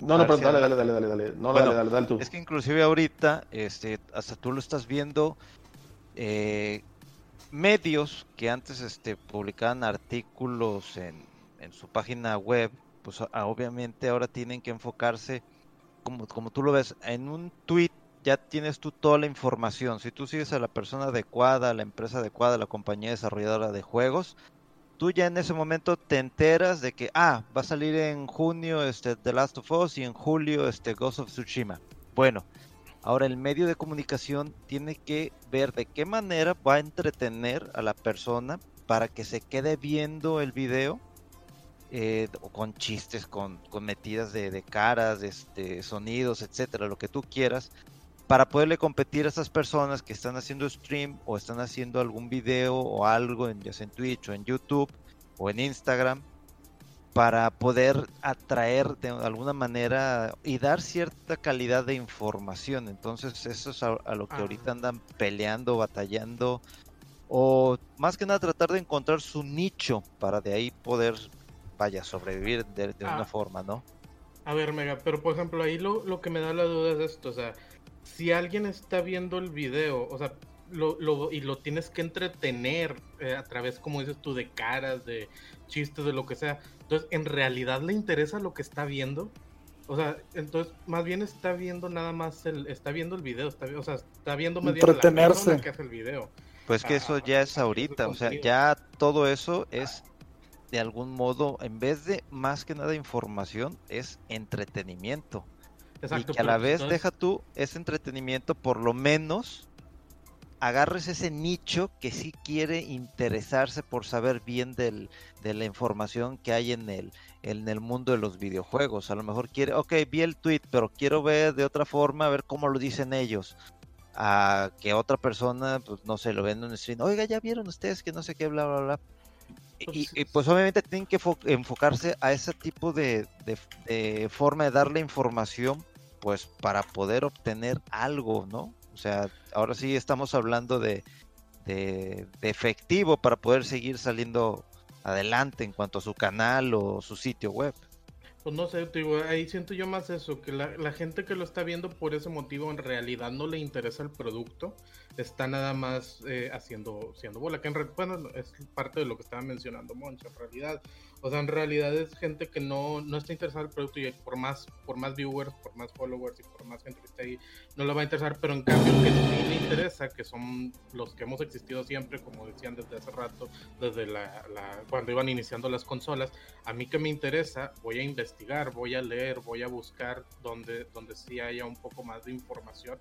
No, no, ver, pero sí, dale, dale, dale, dale, dale. No, Bueno, dale, dale, dale tú. Es que inclusive ahorita, este, hasta tú lo estás viendo, eh, medios que antes este, publicaban artículos en, en su página web, pues a- obviamente ahora tienen que enfocarse, como, como tú lo ves, en un tweet ya tienes tú toda la información. Si tú sigues a la persona adecuada, a la empresa adecuada, a la compañía desarrolladora de juegos, tú ya en ese momento te enteras de que, ah, va a salir en junio este, The Last of Us y en julio este, Ghost of Tsushima. Bueno, ahora el medio de comunicación tiene que ver de qué manera va a entretener a la persona para que se quede viendo el video eh, con chistes, con, con metidas de, de caras, este, sonidos, etcétera, lo que tú quieras, para poderle competir a esas personas que están haciendo stream o están haciendo algún video o algo, en, ya sea en Twitch o en YouTube o en Instagram, para poder atraer de alguna manera y dar cierta calidad de información. Entonces eso es a, a lo que Ah. ahorita andan peleando, batallando, o más que nada tratar de encontrar su nicho para de ahí poder, vaya, sobrevivir de, de una Ah. forma, ¿no? A ver, Mega, pero por ejemplo, ahí lo, lo que me da la duda es esto, o sea, si alguien está viendo el video, o sea, lo, lo- y lo tienes que entretener eh, a través, como dices tú, de caras, de chistes, de lo que sea, entonces, ¿en realidad le interesa lo que está viendo? O sea, entonces, más bien está viendo nada más el, está viendo el video, está, o sea, está viendo más la Entretenerse. persona que hace el video. Pues que eso Ah, ya es ese ahorita, o sea, ya todo eso es de algún modo, en vez de más que nada información, es entretenimiento. Exacto, y que a la vez, deja tú ese entretenimiento, por lo menos agarres ese nicho que sí quiere interesarse por saber bien del, de la información que hay en el, en el mundo de los videojuegos. A lo mejor quiere, ok, vi el tweet, pero quiero ver de otra forma, a ver cómo lo dicen ellos. A que otra persona, pues no sé, lo ven en un stream, oiga, ya vieron ustedes que no sé qué, bla, bla, bla. Y, Pues, y, pues obviamente tienen que fo- enfocarse a ese tipo de, de- de forma de darle información, pues para poder obtener algo, ¿no? O sea, ahora sí estamos hablando de, efectivo para poder seguir saliendo adelante en cuanto a su canal o su sitio web. Pues no sé, te digo, ahí siento yo más eso, que la, la gente que lo está viendo por ese motivo en realidad no le interesa el producto, está nada más eh, haciendo, haciendo bola, que en re- bueno, es parte de lo que estaba mencionando Moncho, en realidad. O sea, en realidad es gente que no, no está interesada en el producto y por más, por más viewers, por más followers y por más gente que esté ahí, no le va a interesar, pero en cambio que sí le interesa, que son los que hemos existido siempre, como decían desde hace rato, desde la, la- cuando iban iniciando las consolas, a mí que me interesa, voy a investigar, voy a leer, voy a buscar donde, donde sí haya un poco más de información.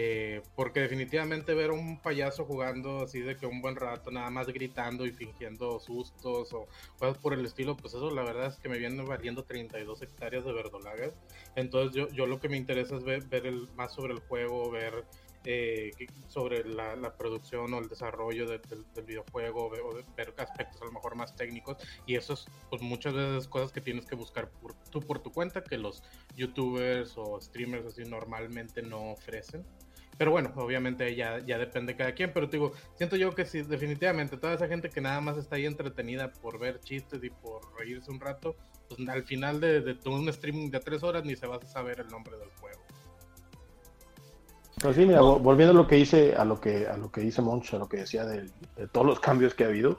Eh, porque definitivamente ver a un payaso jugando así de que un buen rato, nada más gritando y fingiendo sustos o cosas por el estilo, pues eso la verdad es que me viene valiendo 32 hectáreas de verdolagas. Entonces yo, yo lo que me interesa es ver, ver el, más sobre el juego, ver eh, sobre la, la, producción o el desarrollo de, de, del videojuego, ver, ver, aspectos a lo mejor más técnicos. Y eso es pues muchas veces cosas que tienes que buscar por, tú por tu cuenta, que los youtubers o streamers así normalmente no ofrecen. Pero bueno, obviamente ya, ya depende de cada quien, pero te digo, siento yo que sí, definitivamente toda esa gente que nada más está ahí entretenida por ver chistes y por reírse un rato, pues al final de, de, de un streaming de tres horas ni se va a saber el nombre del juego. Pues sí, mira, volviendo a lo que dice, a lo que, a lo que dice Monch, a lo que decía de, de, todos los cambios que ha habido,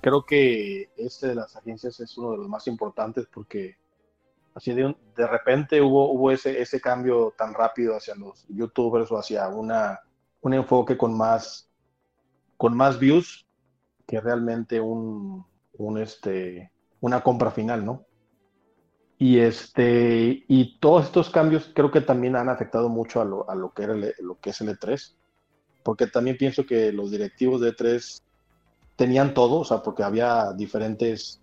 creo que este de las agencias es uno de los más importantes porque así de, un, de repente hubo, hubo ese, ese cambio tan rápido hacia los youtubers o hacia una, un enfoque con más, con más views que realmente un, un este, una compra final, ¿no? Y, este, y todos estos cambios creo que también han afectado mucho a lo, a lo, que, era el, lo que es el E3, porque también pienso que los directivos de E3 tenían todo, o sea, porque había diferentes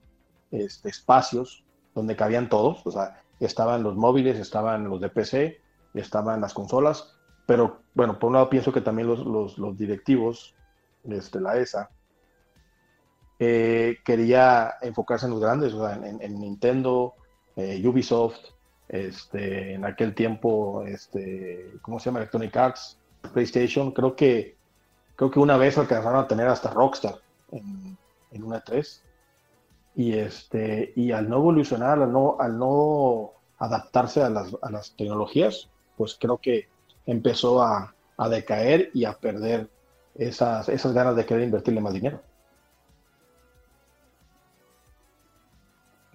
este, espacios donde cabían todos, o sea, estaban los móviles, estaban los de PC, estaban las consolas, pero bueno, por un lado pienso que también los, los, directivos de este, la ESA eh, quería enfocarse en los grandes, o sea, en, en Nintendo, eh, Ubisoft, este, en aquel tiempo, este, ¿cómo se llama? Electronic Arts, PlayStation, creo que, creo que una vez alcanzaron a tener hasta Rockstar en, en una 3. Y, este, y al no evolucionar, al no, al no adaptarse a las, a las tecnologías, pues creo que empezó a, a decaer y a perder esas, esas ganas de querer invertirle más dinero.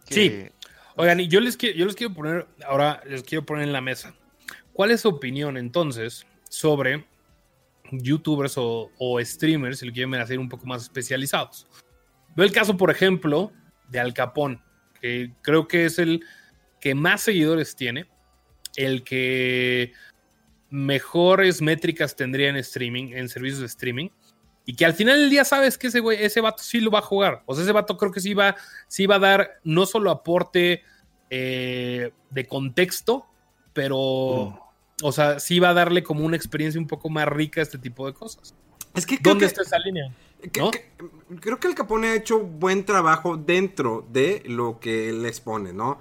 Sí, Oigan, y yo les, quiero, yo les quiero poner, ahora les quiero poner en la mesa. ¿Cuál es su opinión entonces sobre youtubers o, o streamers, si lo quieren hacer un poco más especializados? Veo el caso, por ejemplo, de Al Capón, que creo que es el que más seguidores tiene, el que mejores métricas tendría en streaming, en servicios de streaming, y que al final del día sabes que ese güey, ese vato sí lo va a jugar. O sea, ese vato creo que sí va, sí va a dar no solo aporte eh, de contexto, pero, mm. o sea, sí va a darle como una experiencia un poco más rica a este tipo de cosas. Es que ¿Dónde que, está esa línea? Que, ¿no? que, creo que el Capone ha hecho buen trabajo dentro de lo que él expone, ¿no?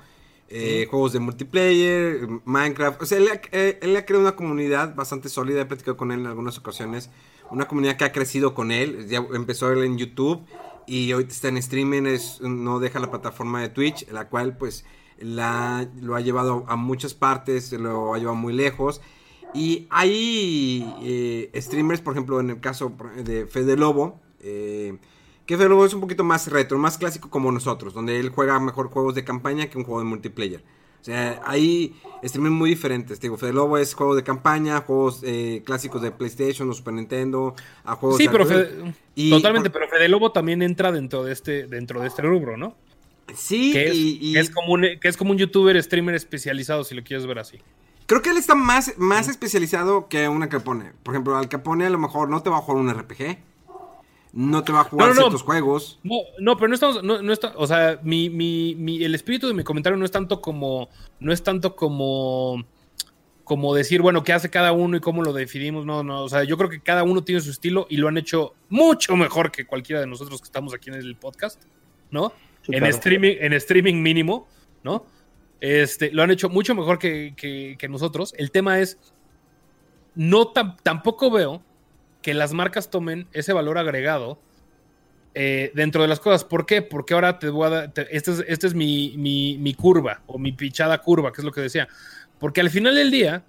Eh, sí. Juegos de multiplayer, Minecraft. O sea, él, eh, él ha creado una comunidad bastante sólida. He platicado con él en algunas ocasiones una comunidad que ha crecido con él. Ya empezó él en YouTube y hoy está en streaming, es, no deja la plataforma de Twitch, la cual pues la, lo ha llevado a muchas partes, lo ha llevado muy lejos. Y hay eh, streamers, por ejemplo, en el caso de Fede Lobo, eh, que Fede Lobo es un poquito más retro, más clásico como nosotros, donde él juega mejor juegos de campaña que un juego de multiplayer. O sea, hay streaming muy diferentes. Te digo, Fede Lobo es juego de campaña, juegos eh, clásicos de PlayStation o Super Nintendo, a juegos Sí, de pero Fede, y totalmente, por... pero Fede Lobo también entra dentro de este, dentro de este rubro, ¿no? Sí, que es, y, y... Que es, como un, que es como un youtuber streamer especializado, si lo quieres ver así. Creo que él está más, más especializado que una Capone. Por ejemplo, al Capone a lo mejor no te va a jugar un RPG no te va a jugar no, no, ciertos no. juegos. No, no, pero no estamos, no, no está, o sea, mi, mi, mi, el espíritu de mi comentario no es tanto como, no es tanto como, como decir, bueno, qué hace cada uno y cómo lo definimos, no, no, o sea, yo creo que cada uno tiene su estilo y lo han hecho mucho mejor que cualquiera de nosotros que estamos aquí en el podcast, ¿no? Sí, en claro. streaming, en streaming mínimo, ¿no? Este, lo han hecho mucho mejor que, que, que nosotros. El tema es, no tampoco veo que las marcas tomen ese valor agregado eh, dentro de las cosas. ¿Por qué? Porque ahora te voy a dar, esta es, este es mi, curva o mi pichada curva, que es lo que decía. Porque al final del día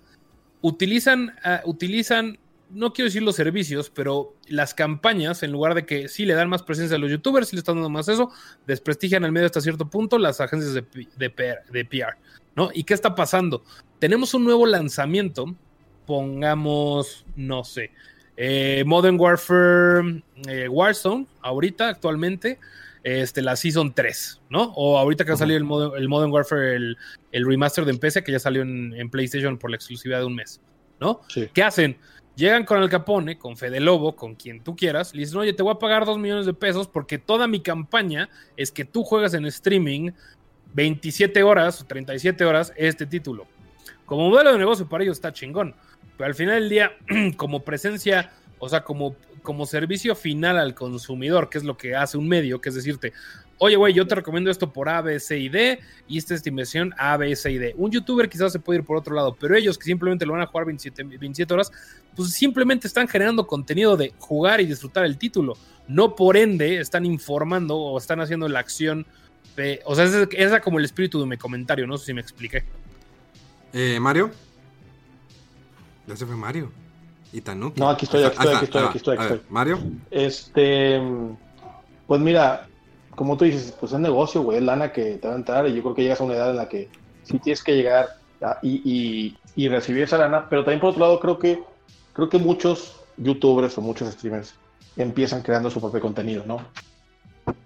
utilizan, uh, utilizan, no quiero decir los servicios, pero las campañas, en lugar de que sí le dan más presencia a los youtubers, sí le están dando más eso, desprestigian al medio hasta cierto punto las agencias de, de, PR, de PR, ¿no? ¿Y qué está pasando? Tenemos un nuevo lanzamiento, pongamos, no sé, eh, Modern Warfare eh, Warzone, ahorita, actualmente, este, la Season 3, ¿no? O ahorita que va a salir el Modern, el Modern Warfare, el, el, remaster de PC, que ya salió en, en, PlayStation por la exclusividad de un mes, ¿no? Sí. ¿Qué hacen? Llegan con el Capone, con Fede Lobo, con quien tú quieras, le dicen, oye, te voy a pagar dos millones de pesos porque toda mi campaña es que tú juegas en streaming 27 horas o 37 horas este título. Como modelo de negocio para ellos está chingón, pero al final del día, (clears throat) como presencia, o sea, como, como servicio final al consumidor, que es lo que hace un medio, que es decirte, oye, güey, yo te recomiendo esto por A, B, C y D, y esta es tu inversión A, B, C y D. Un youtuber quizás se puede ir por otro lado, pero ellos que simplemente lo van a jugar 27, 27 horas, pues simplemente están generando contenido de jugar y disfrutar el título. No por ende están informando o están haciendo la acción. O sea, ese es esa como el espíritu de mi comentario, no sé si me expliqué. Eh, Mario. Ya se fue Mario. Y Tanuki. No, aquí estoy, aquí estoy, aquí estoy, aquí estoy, aquí. Mario. Este, pues mira, como tú dices, pues es negocio, güey, es lana que te va a entrar y yo creo que llegas a una edad en la que sí tienes que llegar a- y, y- y recibir esa lana, pero también por otro lado creo que creo que muchos youtubers o muchos streamers empiezan creando su propio contenido, ¿no?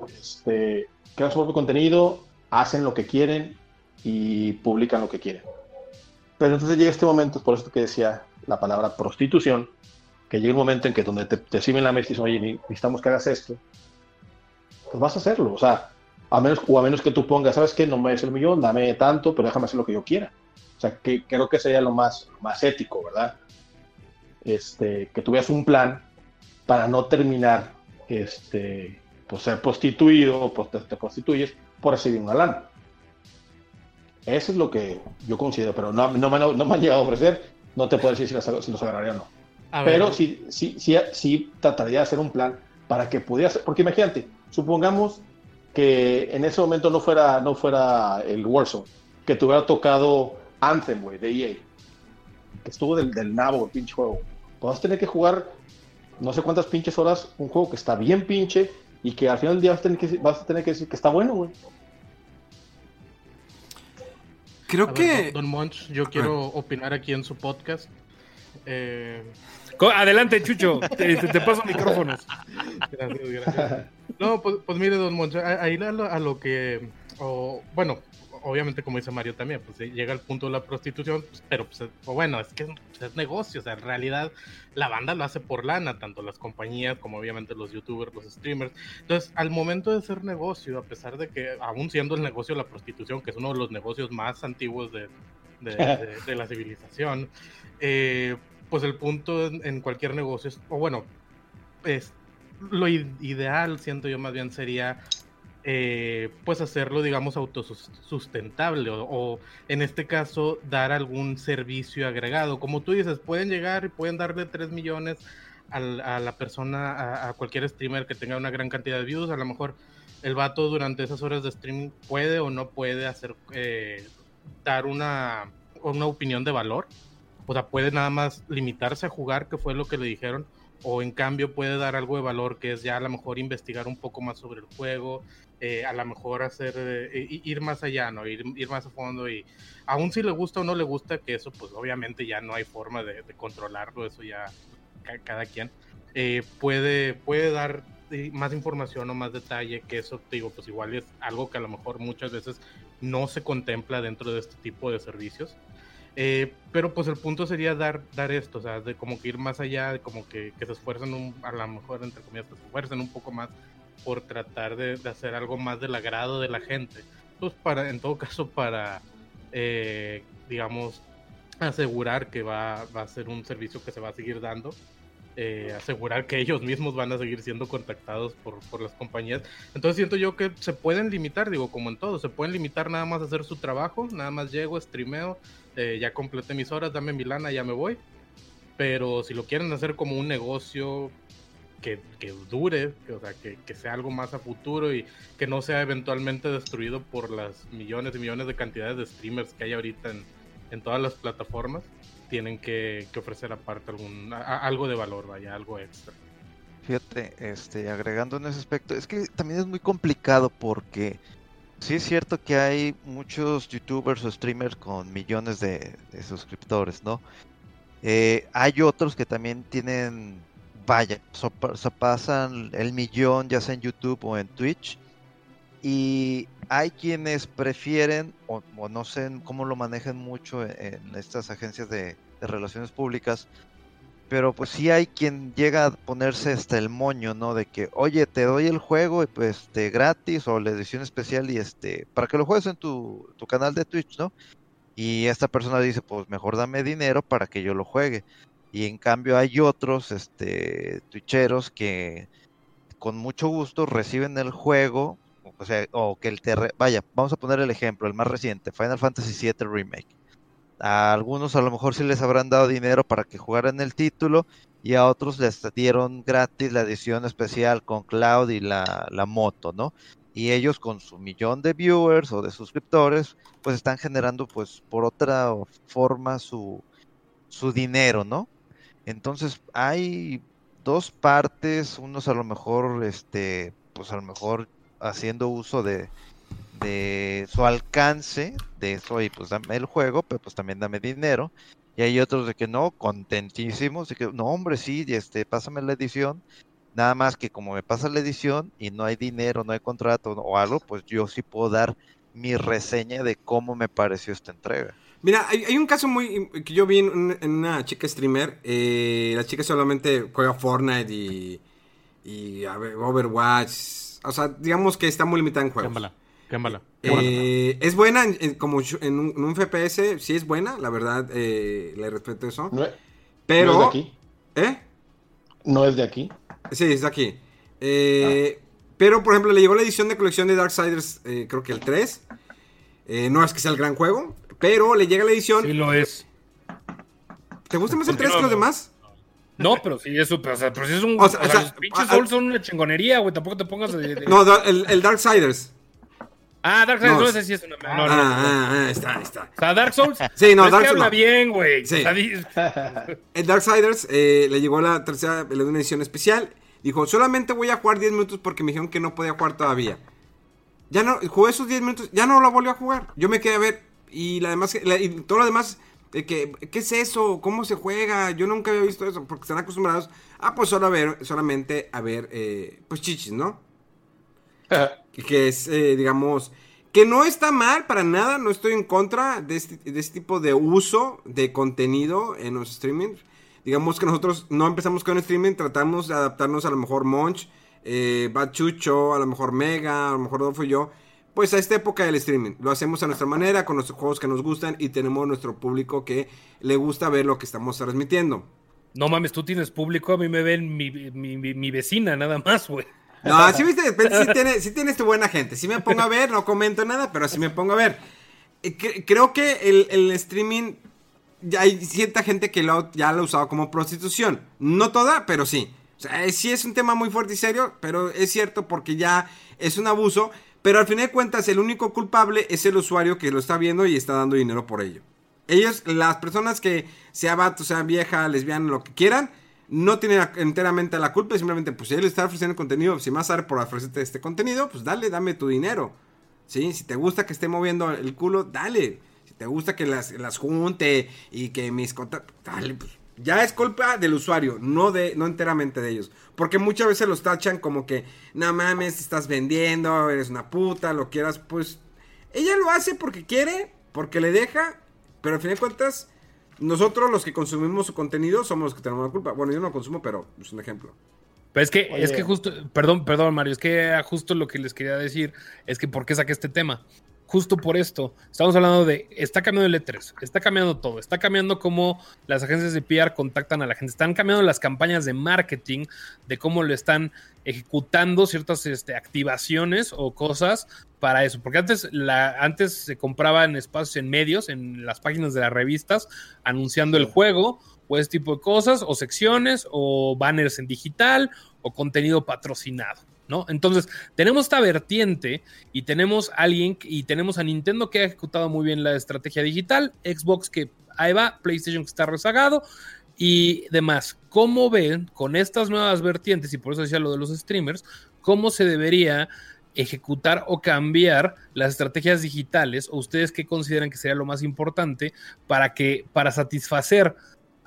Este, crean su propio contenido, hacen lo que quieren y publican lo que quieren. Pero entonces llega este momento, por eso que decía la palabra prostitución, que llega un momento en que donde te, te sirven la mesa y dicen, oye, ne- necesitamos que hagas esto, pues vas a hacerlo. O sea, a menos, o a menos que tú pongas, ¿sabes qué? No me des el millón, dame tanto, pero déjame hacer lo que yo quiera. O sea, que creo que sería lo más, más ético, ¿verdad? Este, que tuvieras un plan para no terminar, este, pues ser prostituido pues, te, te prostituyes por recibir una lana. Eso es lo que yo considero, pero no, no, me, no me han llegado a ofrecer, no te puedo decir si los, si los agarraría o no. A Pero sí, sí, sí, sí trataría de hacer un plan para que pudiera ser, porque imagínate, supongamos que en ese momento no fuera, no fuera el Warzone, que te hubiera tocado Anthem, güey, de EA, que estuvo del, del nabo el pinche juego. Vas a tener que jugar no sé cuántas pinches horas un juego que está bien pinche y que al final del día vas a tener que, vas a tener que decir que está bueno, güey. Creo ver, que. don, don Monch, yo quiero opinar aquí en su podcast. Eh, Adelante, Chucho, te, te- te paso micrófonos. Gracias, gracias. No, pues, pues mire, don Moncho, a- ahí a lo, a lo que, o, bueno, obviamente como dice Mario también, pues llega el punto de la prostitución, pues, pero pues, pues, bueno, es que es, es negocio, o sea, en realidad la banda lo hace por lana, tanto las compañías como obviamente los youtubers, los streamers. Entonces, al momento de ser negocio, a pesar de que aún siendo el negocio de la prostitución, que es uno de los negocios más antiguos de, de- (laughs) de- de la civilización, eh, pues el punto en, en cualquier negocio es, o bueno, es lo ideal, siento yo más bien, sería eh, pues hacerlo, digamos, autosustentable o, o, en este caso dar algún servicio agregado. Como tú dices, pueden llegar y pueden darle 3 millones a la persona, a, a cualquier streamer que tenga una gran cantidad de views, a lo mejor el vato durante esas horas de streaming puede o no puede hacer, eh, dar una, una opinión de valor. O sea, puede nada más limitarse a jugar, que fue lo que le dijeron, o en cambio puede dar algo de valor, que es ya a lo mejor investigar un poco más sobre el juego, eh, a lo mejor hacer, eh, ir más allá, ¿no? Ir, ir más a fondo y aún si le gusta o no le gusta, que eso pues obviamente ya no hay forma de, de controlarlo, eso ya ca- cada quien, eh, puede, puede dar más información o más detalle, que eso te digo, pues igual es algo que a lo mejor muchas veces no se contempla dentro de este tipo de servicios. Eh, pero pues el punto sería dar, dar esto, o sea, de como que ir más allá, de como que, que se esfuercen, a lo mejor entre comillas, se esfuercen un poco más por tratar de, de hacer algo más del agrado de la gente. Pues para, en todo caso, para, eh, digamos, asegurar que va, va a ser un servicio que se va a seguir dando. eh, asegurar que ellos mismos van a seguir siendo contactados por, por las compañías. Entonces siento yo que se pueden limitar, digo, como en todo, se pueden limitar nada más a hacer su trabajo, nada más llego, streameo, eh, ya completé mis horas, dame mi lana, ya me voy. Pero si lo quieren hacer como un negocio que, que dure, que, o sea, que, que sea algo más a futuro y que no sea eventualmente destruido por las millones y millones de cantidades de streamers que hay ahorita en, en todas las plataformas, tienen que, que ofrecer aparte algún, algo de valor, vaya, algo extra. Fíjate, este, agregando en ese aspecto, es que también es muy complicado porque sí es cierto que hay muchos youtubers o streamers con millones de, de suscriptores, ¿no? Eh, hay otros que también tienen, vaya, sopa- sopasan el millón, ya sea en YouTube o en Twitch. Y hay quienes prefieren, o, o no sé cómo lo manejan mucho en, en estas agencias de, de relaciones públicas, pero pues sí hay quien llega a ponerse hasta el moño, ¿no? De que, oye, te doy el juego pues, este, gratis o la edición especial y este, para que lo juegues en tu, tu canal de Twitch, ¿no? Y esta persona dice, pues mejor dame dinero para que yo lo juegue. Y en cambio hay otros, este, twitcheros que con mucho gusto reciben el juego, o sea, o que el terreno, vaya, vamos a poner el ejemplo, el más reciente, Final Fantasy VII Remake. A algunos a lo mejor sí les habrán dado dinero para que jugaran el título y a otros les dieron gratis la edición especial con Cloud y la, la moto, ¿no? Y ellos con su millón de viewers o de suscriptores, pues están generando pues por otra forma su, su dinero, ¿no? Entonces hay dos partes, unos a lo mejor, este, pues a lo mejor haciendo uso de, su alcance, de eso y pues dame el juego, pero pues también dame dinero. Y hay otros de que no, contentísimos, de que no, hombre, sí, este, pásame la edición. Nada más que como me pasa la edición y no hay dinero, no hay contrato o algo, pues yo sí puedo dar mi reseña de cómo me pareció esta entrega. Mira, hay, hay un caso muy que yo vi en, un- en una chica streamer. eh, la chica solamente juega Fortnite y, y a ver, Overwatch. O sea, digamos que está muy limitada en juegos. Cámbala, cámbala. Eh, es buena en, en- como en un, en un FPS, sí es buena, la verdad, eh, le respeto eso. No, es- Pero, no es de aquí. ¿eh? No es de aquí. Sí, es de aquí. Eh, Pero, por ejemplo, le llegó la edición de colección de Darksiders, eh, creo que el 3. Eh, no es que sea el gran juego, pero le llega la edición. Sí lo es. ¿Te gusta más el 3 que los demás? No, pero sí, eso, pero, o sea, pero sí es un. O O sea, o sea, los pinches Souls son una chingonería, güey. Tampoco te pongas de. de- No, el, el Darksiders. Ah, Dark Souls, no, no, es- ese sí es una. Ah, No, no, no, no. ah, ah, está, está. O sea, Dark Souls. (laughs) Sí, no, pero es Dark Souls habla no. bien, güey. Sí. O sea, di- (laughs) El Darksiders eh, le llegó la tercera, le dio una edición especial. Dijo, solamente voy a jugar 10 minutos porque me dijeron que no podía jugar todavía. Ya no, jugué esos 10 minutos, ya no la volvió a jugar. Yo me quedé a ver. Y la demás, la- y todo lo demás, de que, ¿qué es eso? ¿Cómo se juega? Yo nunca había visto eso, porque están acostumbrados a pues solo a ver, solamente a ver, eh, pues chichis, ¿no? (laughs) que, que es, eh, digamos, que no está mal para nada, no estoy en contra de este, de este tipo de uso de contenido en los streamings. Digamos que nosotros no empezamos con el streaming, tratamos de adaptarnos a lo mejor Monch, eh, Bachucho, a lo mejor Mega, a lo mejor Rodolfo y yo, pues a esta época del streaming. Lo hacemos a nuestra manera, con los juegos que nos gustan y tenemos nuestro público que le gusta ver lo que estamos transmitiendo. no mames, tú tienes público. A mí me ven mi, mi, mi- mi vecina, nada más, güey. No, sí, viste, sí, tiene, sí tienes tu buena gente. Sí me pongo a ver, no comento nada, pero sí me pongo a ver. Eh, cre- creo que el, el streaming, ya hay cierta gente que lo, ya lo ha usado como prostitución. No toda, pero sí. O sea, eh, sí es un tema muy fuerte y serio, pero es cierto porque ya es un abuso. Pero al final de cuentas, el único culpable es el usuario que lo está viendo y está dando dinero por ello. Ellos, las personas que sea vato, sea vieja, lesbiana, lo que quieran, no tienen enteramente la culpa. Simplemente, pues si él está ofreciendo contenido, si más sabe por ofrecerte este contenido, pues dale, dame tu dinero. ¿Sí? Si te gusta que esté moviendo el culo, dale. Si te gusta que las, las junte y que mis contactos, dale. pues. Ya es culpa del usuario, no de no enteramente de ellos. Porque muchas veces los tachan como que, no mames, te estás vendiendo, eres una puta, lo quieras. Pues ella lo hace porque quiere, porque le deja, pero al fin de cuentas, nosotros los que consumimos su contenido somos los que tenemos la culpa. Bueno, yo no lo consumo, pero es un ejemplo. Pero es que, Oye. es que justo, perdón, perdón, Mario, es que justo lo que les quería decir es que por qué saqué este tema. Justo por esto, estamos hablando de, está cambiando el E3, está cambiando todo, está cambiando cómo las agencias de PR contactan a la gente, están cambiando las campañas de marketing, de cómo lo están ejecutando ciertas este, activaciones o cosas para eso. Porque antes, la, antes se compraban espacios en medios, en las páginas de las revistas, anunciando el juego o ese tipo de cosas, o secciones, o banners en digital, o contenido patrocinado, ¿no? Entonces, tenemos esta vertiente y tenemos a alguien y tenemos a Nintendo que ha ejecutado muy bien la estrategia digital, Xbox que ahí va, PlayStation que está rezagado y demás. ¿Cómo ven con estas nuevas vertientes, y por eso decía lo de los streamers, cómo se debería ejecutar o cambiar las estrategias digitales o ustedes qué consideran que sería lo más importante para que para satisfacer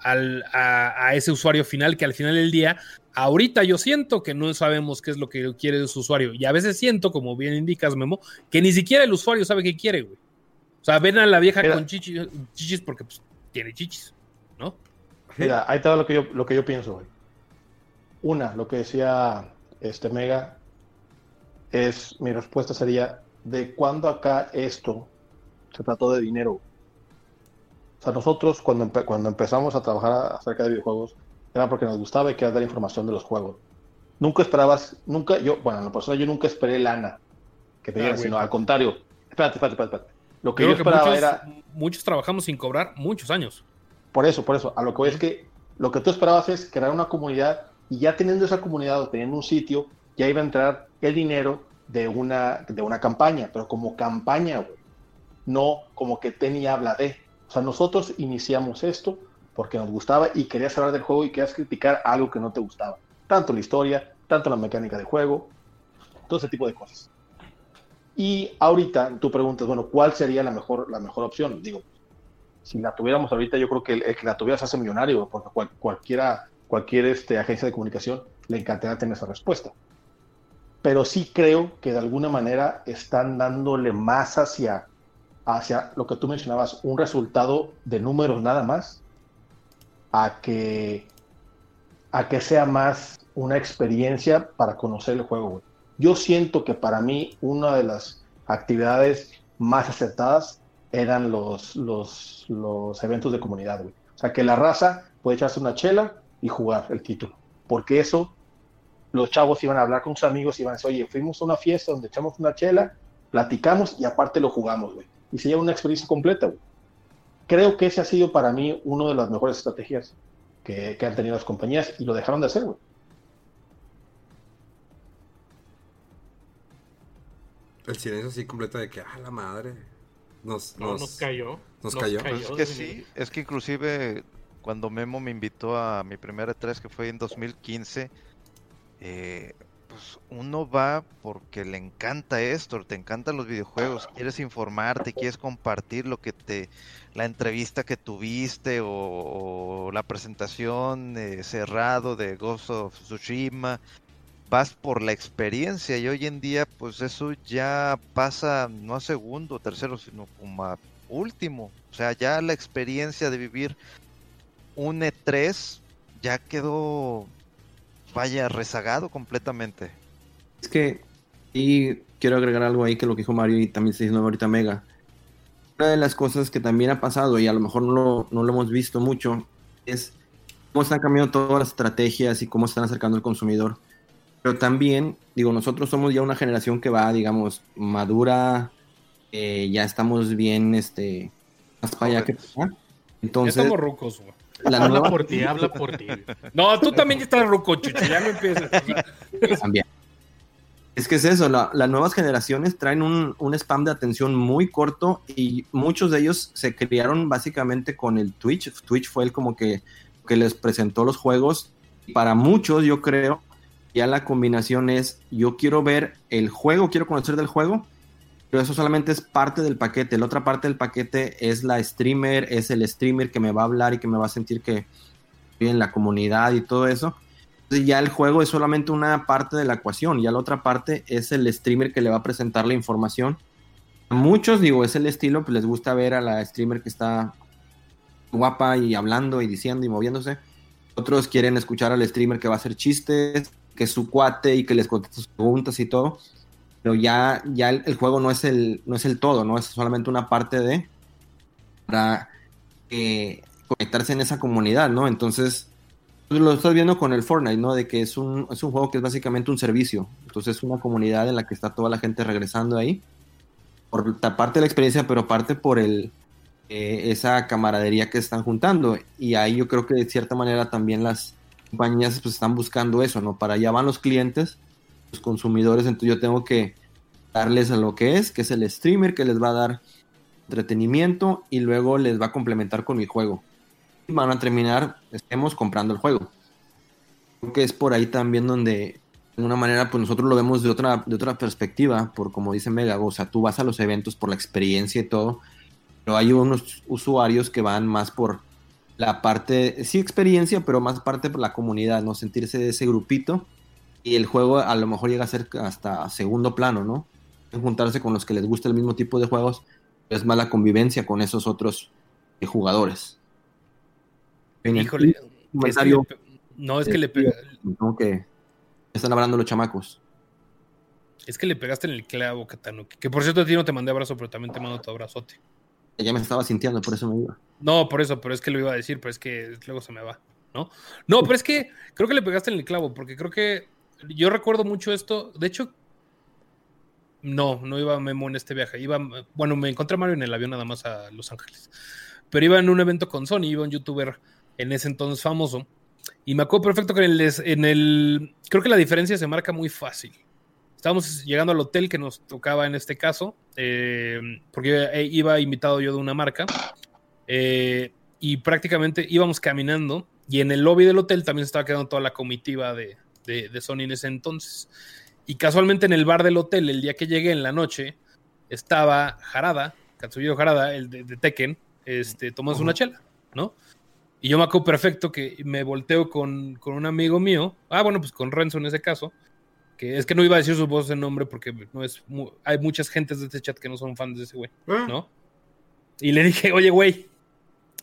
al, a, a ese usuario final que al final del día ahorita yo siento que no sabemos qué es lo que quiere su usuario y a veces siento como bien indicas Memo que ni siquiera el usuario sabe qué quiere güey o sea ven a la vieja Mira. con chichis, chichis porque pues, tiene chichis ¿no? Mira, ahí está lo que yo, lo que yo pienso, güey. Una, lo que decía este Mega, es mi respuesta sería, ¿de cuándo acá esto se trató de dinero? O sea, nosotros cuando, empe- cuando empezamos a trabajar acerca de videojuegos, era porque nos gustaba y quería dar información de los juegos. Nunca esperabas, nunca, yo, bueno, en lo personal yo nunca esperé lana que te Ah, dieran, sino al contrario. Espérate, espérate, espérate. espérate. Lo que Yo yo, creo que esperaba muchos, era, muchos trabajamos sin cobrar muchos años. por eso, por eso, a lo que voy es que lo que tú esperabas es crear una comunidad y ya teniendo esa comunidad o teniendo un sitio, ya iba a entrar el dinero de una, de una campaña, pero como campaña, güey. No como que tenía habla de. Sea, nosotros iniciamos esto porque nos gustaba y querías hablar del juego y querías criticar algo que no te gustaba. Tanto la historia, tanto la mecánica de juego, todo ese tipo de cosas. Y ahorita tú preguntas, bueno, ¿cuál sería la mejor, la mejor opción? Digo, si la tuviéramos ahorita, yo creo que el, el que la tuviera se hace millonario, porque cual- cualquiera, cualquier este, agencia de comunicación le encantaría tener esa respuesta. Pero sí creo que de alguna manera están dándole más hacia, hacia lo que tú mencionabas, un resultado de números nada más, a que, a que sea más una experiencia para conocer el juego. Yo siento que para mí una de las actividades más acertadas eran los, los, los eventos de comunidad, güey. O sea, que la raza puede echarse una chela y jugar el título. Porque eso, los chavos iban a hablar con sus amigos y iban a decir, oye, fuimos a una fiesta donde echamos una chela, platicamos y aparte lo jugamos, güey. Y se lleva una experiencia completa, güey. Creo que ese ha sido para mí una de las mejores estrategias que, que han tenido las compañías y lo dejaron de hacer, güey. El silencio así completo de que, ah, la madre. Nos, No, nos, nos cayó. nos cayó. Es que sí, es que inclusive cuando Memo me invitó a mi primera E3 que fue en 2015, eh, pues uno va porque le encanta esto, te encantan los videojuegos, quieres informarte, quieres compartir lo que te, la entrevista que tuviste o, la presentación eh, cerrado de Ghost of Tsushima, vas por la experiencia y hoy en día pues eso ya pasa no a segundo, tercero, sino como a último. O sea, ya la experiencia de vivir un E3 ya quedó, vaya, rezagado completamente. Es que, y quiero agregar algo ahí que lo que dijo Mario y también está diciendo ahorita Mega. Una de las cosas que también ha pasado y a lo mejor no lo, no lo hemos visto mucho es cómo están cambiando todas las estrategias y cómo se están acercando al consumidor. Pero también, digo, nosotros somos ya una generación que va, digamos, madura, eh, ya estamos bien, este, más para allá que para. Ya Entonces, estamos rucos, güey. La Habla nueva por ti, habla por ti. No, tú también ya estás ruco, chucho. Ya no sea, También. Es que es eso, la- las nuevas generaciones traen un, un spam de atención muy corto y muchos de ellos se criaron básicamente con el Twitch. Twitch fue el como que, que les presentó los juegos. Para muchos, yo creo, ya la combinación es, yo quiero ver el juego, quiero conocer del juego, pero eso solamente es parte del paquete. La otra parte del paquete es la streamer, es el streamer que me va a hablar y que me va a sentir que estoy en la comunidad y todo eso. Entonces ya el juego es solamente una parte de la ecuación, ya la otra parte es el streamer que le va a presentar la información. A muchos, digo, es el estilo, pues les gusta ver a la streamer que está guapa y hablando y diciendo y moviéndose. Otros quieren escuchar al streamer que va a hacer chistes, que es su cuate y que les contesta sus preguntas y todo. Pero ya, ya el, juego no es el, no es el todo, ¿no? Es solamente una parte de para eh, conectarse en esa comunidad, ¿no? Entonces, pues, lo estás viendo con el Fortnite, ¿no? De que es un, es un juego que es básicamente un servicio. Entonces, es una comunidad en la que está toda la gente regresando ahí. Por parte de la experiencia, pero parte por el, eh, esa camaradería que están juntando. Y ahí yo creo que de cierta manera también las compañías pues están buscando eso, ¿no? Para allá van los clientes, consumidores, entonces yo tengo que darles a lo que es, que es el streamer que les va a dar entretenimiento y luego les va a complementar con mi juego. Y van a terminar, estemos comprando el juego. Creo que es por ahí también donde, de una manera, pues nosotros lo vemos de otra, de otra perspectiva, por como dice Mega, o sea, tú vas a los eventos por la experiencia y todo, pero hay unos usuarios que van más por la parte, sí experiencia, pero más parte por la comunidad, ¿no? Sentirse de ese grupito y el juego a lo mejor llega a ser hasta segundo plano, ¿no? Juntarse con los que les gusta el mismo tipo de juegos, es más la convivencia con esos otros eh, jugadores. Híjole. comentario. Es que le no, es que le pega- Como que están hablando los chamacos. es que le pegaste en el clavo, Katanuki. Que por cierto a ti no te mandé abrazo, pero también te mando tu abrazote. Ya me estaba sintiendo, por eso me iba. No, por eso, pero es que lo iba a decir, pero es que luego se me va, ¿no? No, pero es que creo que le pegaste en el clavo, porque creo que yo recuerdo mucho esto. De hecho, no, no iba Memo en este viaje. Iba, bueno, me encontré a Mario en el avión nada más a Los Ángeles. Pero iba en un evento con Sony, iba un youtuber en ese entonces famoso. Y me acuerdo perfecto que en el. Creo que la diferencia se marca muy fácil. Estábamos llegando al hotel que nos tocaba en este caso, eh, porque eh, iba invitado yo de una marca. eh, y prácticamente íbamos caminando. Y en el lobby del hotel también estaba quedando toda la comitiva de, de, de Sony en ese entonces. Y casualmente en el bar del hotel, el día que llegué en la noche, estaba Harada, Katsuhiro Harada, el de, de Tekken, este, tomando una chela, ¿no? Y yo me acuerdo perfecto que me volteo con, con un amigo mío, ah, bueno, pues con Renzo en ese caso, que es que no iba a decir sus voces en nombre porque no es hay muchas gentes de este chat que no son fans de ese güey, Ah. ¿no? Y le dije, oye, güey,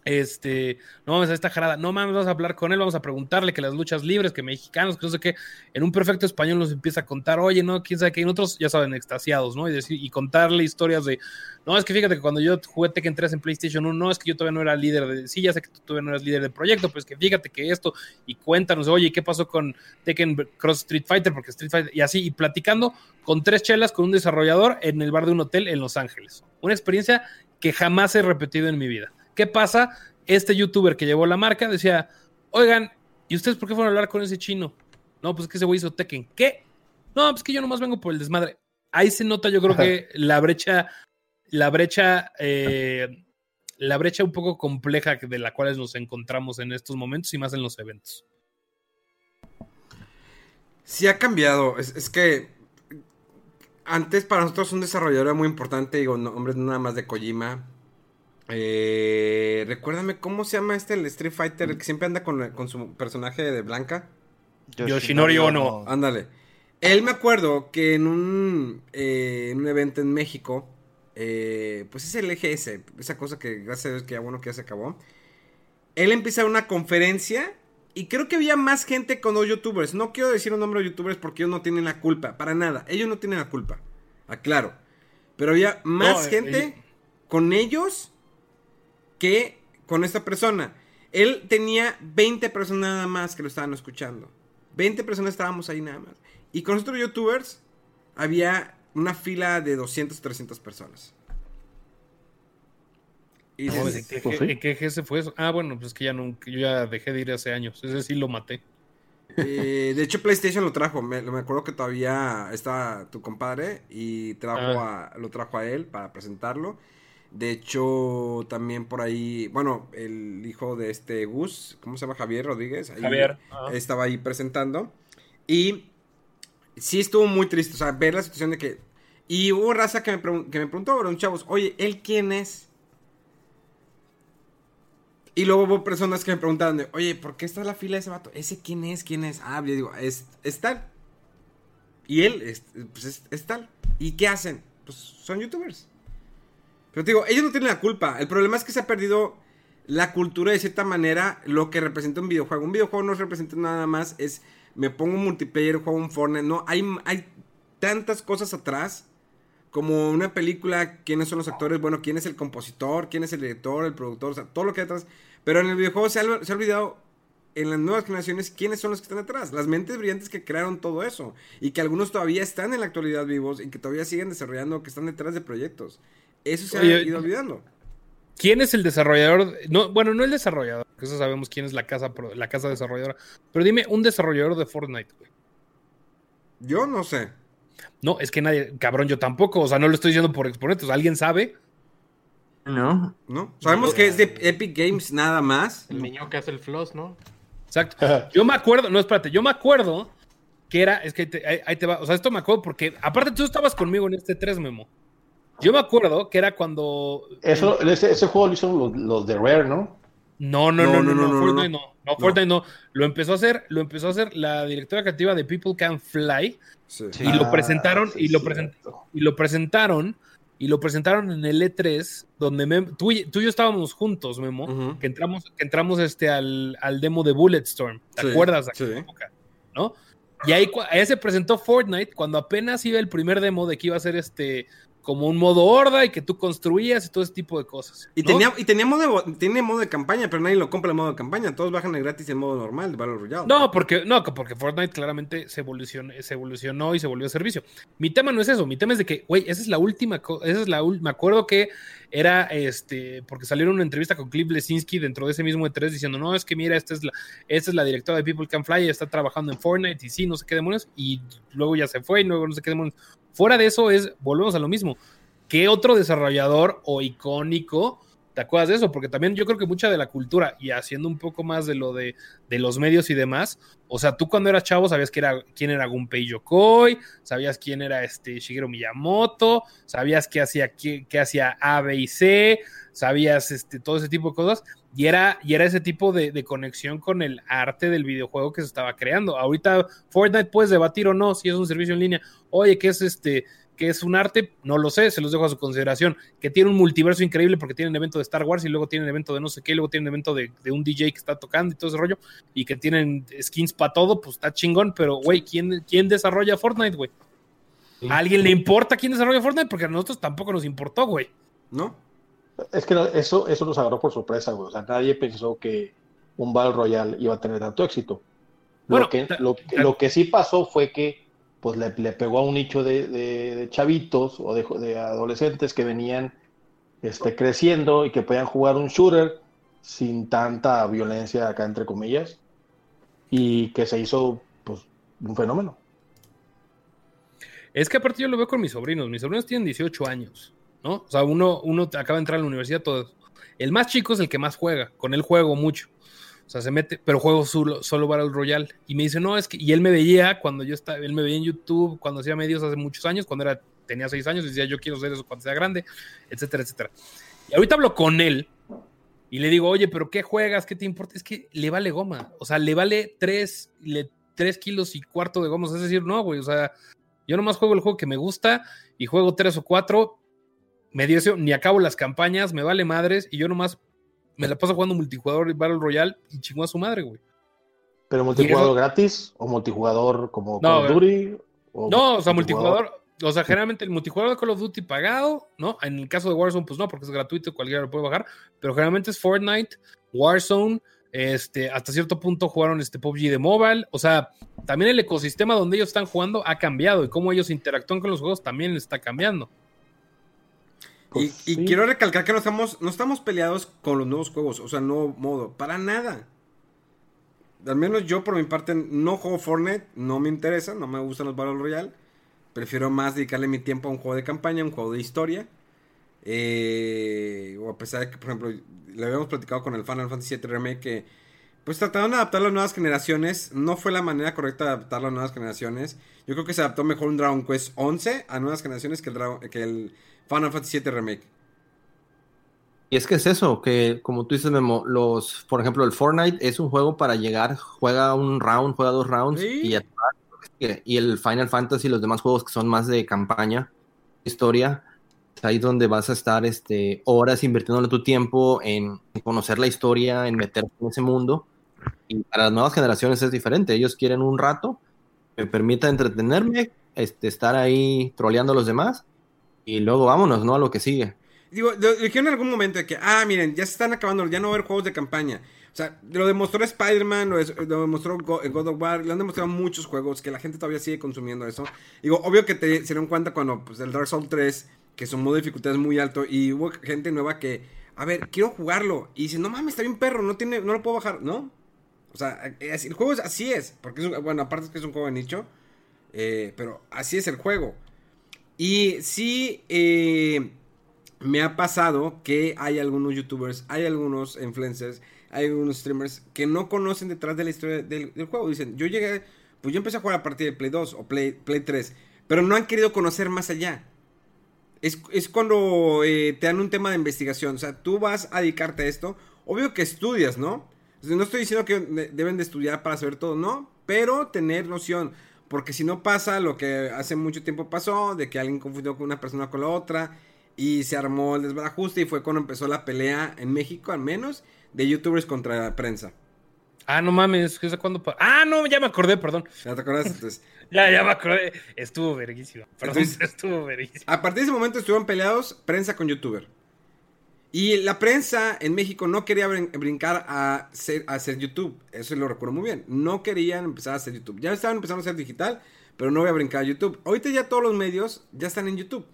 este, no mames, a esta jarada, no mames, vamos a hablar con él, vamos a preguntarle que las luchas libres, que mexicanos, que no sé qué, en un perfecto español nos empieza a contar, oye, no, quién sabe qué, y nosotros, ya saben, extasiados, ¿no? Y, decir, y contarle historias de, no, es que fíjate que cuando yo jugué Tekken 3 en PlayStation 1, no, es que yo todavía no era líder de, sí, ya sé que tú todavía no eras líder del proyecto, pero es que fíjate que esto, y cuéntanos, oye, ¿y ¿qué pasó con Tekken Cross Street Fighter? Porque Street Fighter, y así, y platicando con tres chelas con un desarrollador en el bar de un hotel en Los Ángeles. Una experiencia que jamás he repetido en mi vida. ¿Qué pasa? Este youtuber que llevó la marca decía, oigan, ¿y ustedes por qué fueron a hablar con ese chino? No, pues que ese güey hizo Tekken. ¿Qué? No, pues que yo nomás vengo por el desmadre. Ahí se nota, yo creo que la brecha, la brecha, eh, la brecha un poco compleja de la cual nos encontramos en estos momentos y más en los eventos. Sí ha cambiado. Es, es que antes para nosotros un desarrollador era muy importante. Digo, no, hombre, nada más de Kojima. Eh, recuérdame cómo se llama este el Street Fighter el que siempre anda con, con su personaje de blanca. Yoshinori Ono. Ándale. Él me acuerdo que en un, eh, en un evento en México, eh, pues es el EGS, esa cosa que gracias a Dios que ya bueno que ya se acabó. Él empieza una conferencia y creo que había más gente con los youtubers. No quiero decir un nombre de youtubers porque ellos no tienen la culpa, para nada. Ellos no tienen la culpa, aclaro. Pero había más No, eh, gente eh. con ellos que con esta persona. Él tenía 20 personas nada más que lo estaban escuchando. 20 personas estábamos ahí nada más. Y con otros youtubers había una fila de 200, 300 personas. Y No, dices, ¿en qué, pues sí. en qué GS fue eso? Ah, bueno, pues que ya no, que yo ya dejé de ir hace años. Ese sí lo maté. eh, de hecho, PlayStation lo trajo. Me, me acuerdo que todavía estaba tu compadre y trajo a, lo trajo a él para presentarlo. De hecho, también por ahí, bueno, el hijo de este Gus, ¿cómo se llama? Javier Rodríguez. ahí Javier. Estaba ahí presentando. Y sí estuvo muy triste, o sea, ver la situación de que... Y hubo raza que me, pregun- que me preguntó, bueno, chavos, oye, ¿él quién es? Y luego hubo personas que me preguntaban, de, oye, ¿por qué está en la fila de ese vato? ¿Ese quién es? ¿Quién es? Ah, yo digo, es, es tal. Y él, es, pues es, es tal. ¿Y qué hacen? Pues son youtubers. Pero te digo, ellos no tienen la culpa. El problema es que se ha perdido la cultura de cierta manera, lo que representa un videojuego. Un videojuego no representa nada más, es me pongo un multiplayer, juego un Fortnite. No, hay, hay tantas cosas atrás. Como una película, quiénes son los actores, bueno, quién es el compositor, quién es el director, el productor, o sea, todo lo que hay atrás. Pero en el videojuego se ha, se ha olvidado en las nuevas generaciones quiénes son los que están atrás. Las mentes brillantes que crearon todo eso. Y que algunos todavía están en la actualidad vivos y que todavía siguen desarrollando, que están detrás de proyectos. Eso se ha Oye, ido olvidando. ¿Quién es el desarrollador? No, bueno, no el desarrollador, que eso sabemos quién es la casa, la casa desarrolladora. Pero dime un desarrollador de Fortnite, güey. Yo no sé. No, es que nadie, cabrón, yo tampoco. O sea, no lo estoy diciendo por exponentes. ¿Alguien sabe? ¿No? ¿No? Sabemos que es de Epic Games nada más. El niño que hace el floss, ¿no? Exacto. Yo me acuerdo, no, espérate, yo me acuerdo que era, es que te- ahí, ahí te va, o sea, esto me acuerdo porque, aparte tú estabas conmigo en este 3 memo. Yo me acuerdo que era cuando... Eso, ese, ese juego lo hicieron los, los de Rare, ¿no? No, no, no, no, no, no, no, Fortnite no. no. No, Fortnite no. Lo empezó a hacer, lo empezó a hacer la directora creativa de People Can Fly Sí. y lo Ah, presentaron sí, y lo present- y lo presentaron y lo presentaron en el E3, donde Mem- tú, y, tú y yo estábamos juntos, Memo, que entramos, que entramos este, al, al demo de Bulletstorm. ¿Te Sí, acuerdas? de sí. aquella época? ¿No? Y ahí, ahí se presentó Fortnite cuando apenas iba el primer demo de que iba a ser este como un modo horda y que tú construías y todo ese tipo de cosas. Y tenía, y tenía modo, de, modo de campaña, pero nadie lo compra el modo de campaña. Todos bajan el gratis en modo normal de Battle Royale. No, porque, no, porque Fortnite claramente se evolucionó, se evolucionó y se volvió servicio. Mi tema no es eso, mi tema es de que, güey, esa es la última, esa es la me acuerdo que era, este, porque salieron una entrevista con Cliff Lesinski dentro de ese mismo E3 diciendo, no, es que mira, esta es la, esta es la directora de People Can Fly, está trabajando en Fortnite y sí, no sé qué demonios, y luego ya se fue y luego no sé qué demonios. Fuera de eso es, volvemos a lo mismo. ¿Qué otro desarrollador o icónico te acuerdas de eso? Porque también yo creo que mucha de la cultura y haciendo un poco más de lo de, de los medios y demás, o sea, tú cuando eras chavo sabías que era, quién era Gunpei Yokoi, sabías quién era este Shigeru Miyamoto, sabías qué hacía, qué, hacía A, B y C, sabías este, todo ese tipo de cosas, y era, y era ese tipo de, de conexión con el arte del videojuego que se estaba creando. Ahorita Fortnite puedes debatir o no si es un servicio en línea. Oye, ¿qué es este? que es un arte, no lo sé, se los dejo a su consideración, que tiene un multiverso increíble porque tienen evento de Star Wars y luego tienen evento de no sé qué, y luego tienen evento de, de un DJ que está tocando y todo ese rollo, y que tienen skins para todo, pues está chingón, pero güey, ¿quién, ¿quién desarrolla Fortnite, güey? ¿A alguien le importa quién desarrolla Fortnite? Porque a nosotros tampoco nos importó, güey. ¿No? Es que no- eso, eso nos agarró por sorpresa, güey. O sea, nadie pensó que un Battle Royale iba a tener tanto éxito. Bueno, lo, que, lo, lo que sí pasó fue que pues le, le pegó a un nicho de, de- de chavitos o de, de adolescentes que venían este, creciendo y que podían jugar un shooter sin tanta violencia acá entre comillas y que se hizo pues un fenómeno. Es que aparte yo lo veo con mis sobrinos. Mis sobrinos tienen 18 años, ¿no? O sea, uno, uno acaba de entrar a la universidad, todo. El más chico es el que más juega. Con él juego mucho. O sea, se mete, pero juego solo, solo Battle Royale. Y me dice, no, es que. Y él me veía cuando yo estaba, él me veía en YouTube, cuando hacía medios hace muchos años, cuando era, tenía 6 años, y decía, yo quiero hacer eso cuando sea grande, etcétera, etcétera. Y ahorita hablo con él y le digo, oye, pero ¿qué juegas? ¿Qué te importa? Es que le vale goma. O sea, le vale 3, le, tres kilos y cuarto de goma. Es decir, no, güey. O sea, yo nomás juego el juego que me gusta y juego tres o cuatro. Me dio eso, ni acabo las campañas, me vale madres y yo nomás me la paso jugando multijugador y Battle Royale y chingó a su madre, güey. Pero multijugador eso- gratis o multijugador como No, Call of Duty. o No, o sea, multijugador. O sea, generalmente el multijugador de Call of Duty pagado, ¿no? En el caso de Warzone, pues no, porque es gratuito, cualquiera lo puede bajar. Pero generalmente es Fortnite, Warzone, este, hasta cierto punto jugaron este PUBG de mobile. O sea, también el ecosistema donde ellos están jugando ha cambiado y cómo ellos interactúan con los juegos también está cambiando. Y, Pues y sí. quiero recalcar que no estamos, no estamos peleados con los nuevos juegos, o sea, nuevo modo, para nada. Al menos yo por mi parte no juego Fortnite, no me interesa, no me gustan los Battle Royale. Prefiero más dedicarle mi tiempo a un juego de campaña, un juego de historia. Eh, o a pesar de que, por ejemplo, le habíamos platicado con el Final Fantasy VII Remake que pues trataron de adaptar las nuevas generaciones. No fue la manera correcta de adaptar las nuevas generaciones. Yo creo que se adaptó mejor un Dragon Quest 11 a nuevas generaciones que el, Dragon- que el Final Fantasy VII Remake. Y es que es eso, que como tú dices, Memo, los, por ejemplo, el Fortnite es un juego para llegar, juega un round, juega dos rounds Sí. y ya. Y el Final Fantasy y los demás juegos que son más de campaña, historia, es ahí donde vas a estar este, horas invirtiéndole tu tiempo en conocer la historia, en meterte en ese mundo. Y para las nuevas generaciones es diferente. Ellos quieren un rato, me permita entretenerme, este, estar ahí troleando a los demás y luego vámonos, ¿no? A lo que sigue. Digo, dijeron en algún momento de que, ah, miren, ya se están acabando, ya no va a haber juegos de campaña. O sea, lo demostró Spider-Man, lo, lo demostró Go- God of War, lo han demostrado muchos juegos que la gente todavía sigue consumiendo eso. Digo, obvio que te, se dieron cuenta cuando pues, el Dark Souls 3, que su modo de dificultad es muy alto, y hubo gente nueva que, a ver, quiero jugarlo. Y dice, no mames, está bien perro, no, tiene, no lo puedo bajar, ¿no? O sea, es- el juego es, así es, porque es un- bueno, aparte es que es un juego de nicho, eh, pero así es el juego. Y sí, eh, me ha pasado que hay algunos youtubers, hay algunos influencers, hay algunos streamers que no conocen detrás de la historia del, del juego. Dicen, yo llegué, pues yo empecé a jugar a partir de Play 2 o Play, Play 3, pero no han querido conocer más allá. Es, es cuando eh, te dan un tema de investigación. O sea, tú vas a dedicarte a esto. Obvio que estudias, ¿no? No estoy diciendo que de- deben de estudiar para saber todo, no. Pero tener noción. Porque si no pasa lo que hace mucho tiempo pasó, de que alguien confundió con una persona con la otra. y se armó el desbarajuste y fue cuando empezó la pelea en México, al menos, de youtubers contra la prensa. Ah, no mames, ¿qué es cuándo? Ah, no, ya me acordé, perdón. ¿Ya te acuerdas? Entonces, (laughs) Ya, ya me acordé. Estuvo verguísimo. Perdón, Entonces- (laughs) estuvo verguísimo. a partir de ese momento estuvieron peleados prensa con youtuber. Y la prensa en México no quería brin- brincar a, ser, a hacer YouTube. Eso lo recuerdo muy bien. No querían empezar a hacer YouTube. Ya estaban empezando a hacer digital, pero no voy a brincar a YouTube. Ahorita ya todos los medios ya están en YouTube.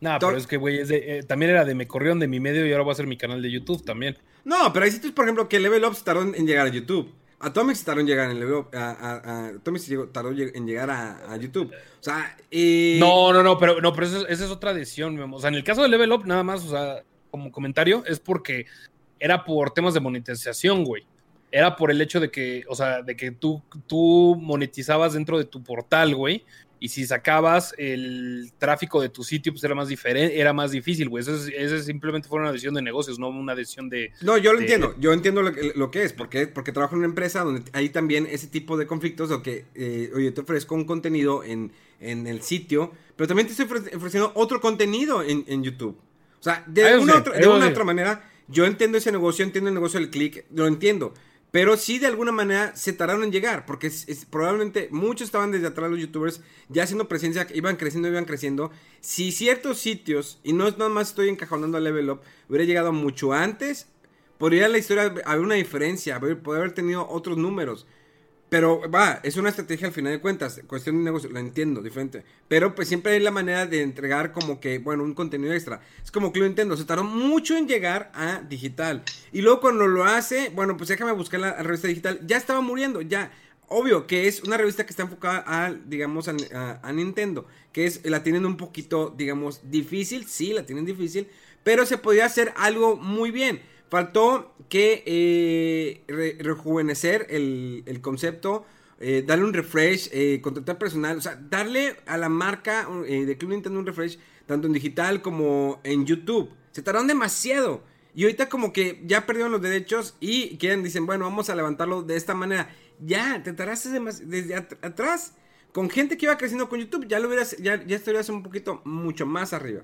No, pero es que, güey, eh, también era de me corrieron de mi medio y ahora voy a hacer mi canal de YouTube también. No, pero hay sitios, por ejemplo, que Level Up tardó en llegar a YouTube. Atomics tardó en llegar en Level Up. A, a- a- Atomics llegó- tardó en llegar a, a YouTube. O sea, eh, No, no, no, pero, no, pero eso- esa es otra decisión. Memo. O sea, en el caso de Level Up, nada más, o sea, como comentario, es porque era por temas de monetización, güey. Era por el hecho de que, o sea, de que tú, tú monetizabas dentro de tu portal, güey. Y si sacabas el tráfico de tu sitio, pues era más diferente, era más difícil, güey. Eso, es- eso es simplemente fue una decisión de negocios, no una decisión de. No, yo lo de- entiendo. Yo entiendo lo que, lo que es. Porque, porque trabajo en una empresa donde hay también ese tipo de conflictos. O que, eh, oye, te ofrezco un contenido en, en el sitio. Pero también te estoy ofre- ofreciendo otro contenido en, en YouTube. O sea, de Ah, sí, otra, de una otra manera, yo entiendo ese negocio, entiendo el negocio del click, lo entiendo. Pero sí, de alguna manera, se tardaron en llegar. Porque es- es- probablemente muchos estaban desde atrás los youtubers ya haciendo presencia, iban creciendo, iban creciendo. Si ciertos sitios, y no es nada más estoy encajonando a Level Up, hubiera llegado mucho antes, podría la historia haber una diferencia, haber, poder haber tenido otros números. Pero va, es una estrategia al final de cuentas, cuestión de negocio, la entiendo, diferente. Pero pues siempre hay la manera de entregar como que, bueno, un contenido extra. Es como Club Nintendo, se tardó mucho en llegar a digital. Y luego cuando lo hace, bueno, pues déjame buscar la revista digital, ya estaba muriendo, ya. Obvio que es una revista que está enfocada a, digamos, a, a- a Nintendo. Que es, la tienen un poquito, digamos, difícil. Sí, la tienen difícil. Pero se podía hacer algo muy bien. Faltó que eh, re- rejuvenecer el, el concepto, eh, darle un refresh, eh, contratar personal, o sea, darle a la marca eh, de Club Nintendo un refresh, tanto en digital como en YouTube. Se tardaron demasiado. Y ahorita como que ya perdieron los derechos y quieren, dicen, bueno, vamos a levantarlo de esta manera. Ya, te tardaste desde at- atrás. Con gente que iba creciendo con YouTube, ya lo hubieras, ya estarías un poquito mucho más arriba.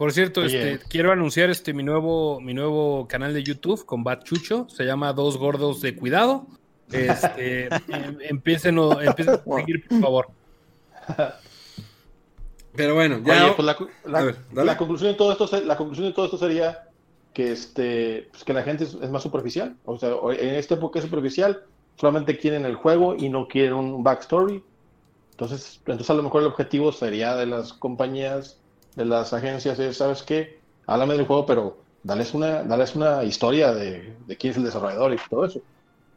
Por cierto, Oye. este, quiero anunciar este mi nuevo, mi nuevo canal de YouTube con Bat Chucho. Se llama Dos Gordos de Cuidado. Este, (laughs) em- empiecen, o- empiecen a seguir, por favor. Pero bueno, ya. Oye, pues la, la- A ver, dale. la conclusión de todo esto, la conclusión de todo esto sería que este, pues que la gente es, es más superficial. O sea, en esta época es superficial, solamente quieren el juego y no quieren un backstory. Entonces, entonces a lo mejor el objetivo sería de las compañías, de las agencias, es, ¿sabes qué? Háblame del juego, pero dales una, dales una historia de, de quién es el desarrollador y todo eso.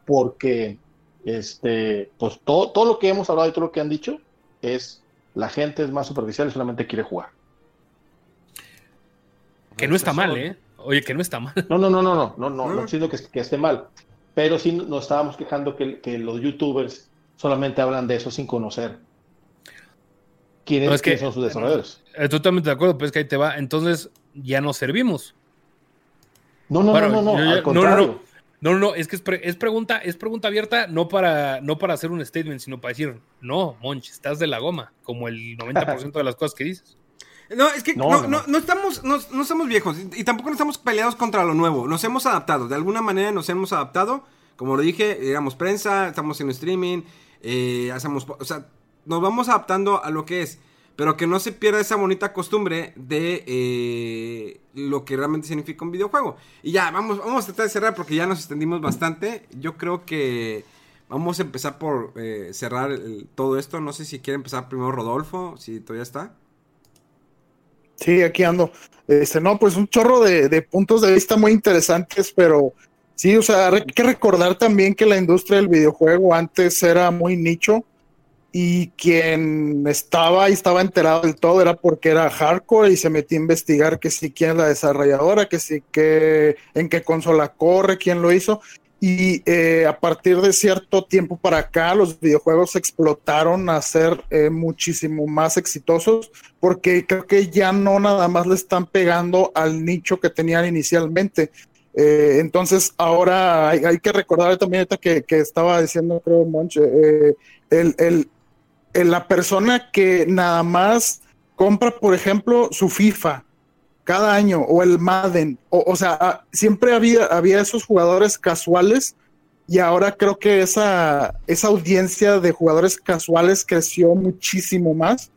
Porque este, pues todo, todo lo que hemos hablado y todo lo que han dicho es la gente es más superficial y solamente quiere jugar. Que no está mal, ¿eh? Oye, que no está mal. No, no, no, no, no, no, no, No. no estoy diciendo que, que esté mal, pero sí nos estábamos quejando que, que los youtubers solamente hablan de eso sin conocer quiénes, No, es que- quiénes son sus desarrolladores. Eh, Totalmente de acuerdo, pues que ahí te va. Entonces, ya no servimos. No, no, Bueno, no, no, no, yo ya- al no, no, no. No, no, no, es que es, pre- es pregunta, es pregunta abierta, no para, no para hacer un statement, sino para decir, no, Monch, estás de la goma, como el 90% de las cosas que dices. No, es que no, No, no, no, no. no estamos, no, no somos viejos y, y tampoco no estamos peleados contra lo nuevo. Nos hemos adaptado, de alguna manera nos hemos adaptado. Como lo dije, digamos prensa, estamos en streaming, eh, hacemos, o sea, nos vamos adaptando a lo que es. Pero que no se pierda esa bonita costumbre de eh, lo que realmente significa un videojuego. Y ya, vamos, vamos a tratar de cerrar porque ya nos extendimos bastante. Yo creo que vamos a empezar por eh, cerrar el- todo esto. No sé si quiere empezar primero Rodolfo, si todavía está. Sí, aquí ando. Este, no, pues un chorro de, de puntos de vista muy interesantes, pero sí, o sea, hay que recordar también que la industria del videojuego antes era muy nicho y quien estaba y estaba enterado del todo era porque era hardcore y se metía a investigar que sí, quién es la desarrolladora, que sí, que en qué consola corre, quién lo hizo. Y eh, a partir de cierto tiempo para acá, los videojuegos explotaron a ser eh, muchísimo más exitosos porque creo que ya no nada más le están pegando al nicho que tenían inicialmente. Eh, entonces, ahora hay, que recordar también ahorita que, que estaba diciendo, creo, Monch, eh, el- el- la persona que nada más compra, por ejemplo, su FIFA cada año o el Madden. O, o sea, ah, siempre había, había esos jugadores casuales y ahora creo que esa, esa audiencia de jugadores casuales creció muchísimo más.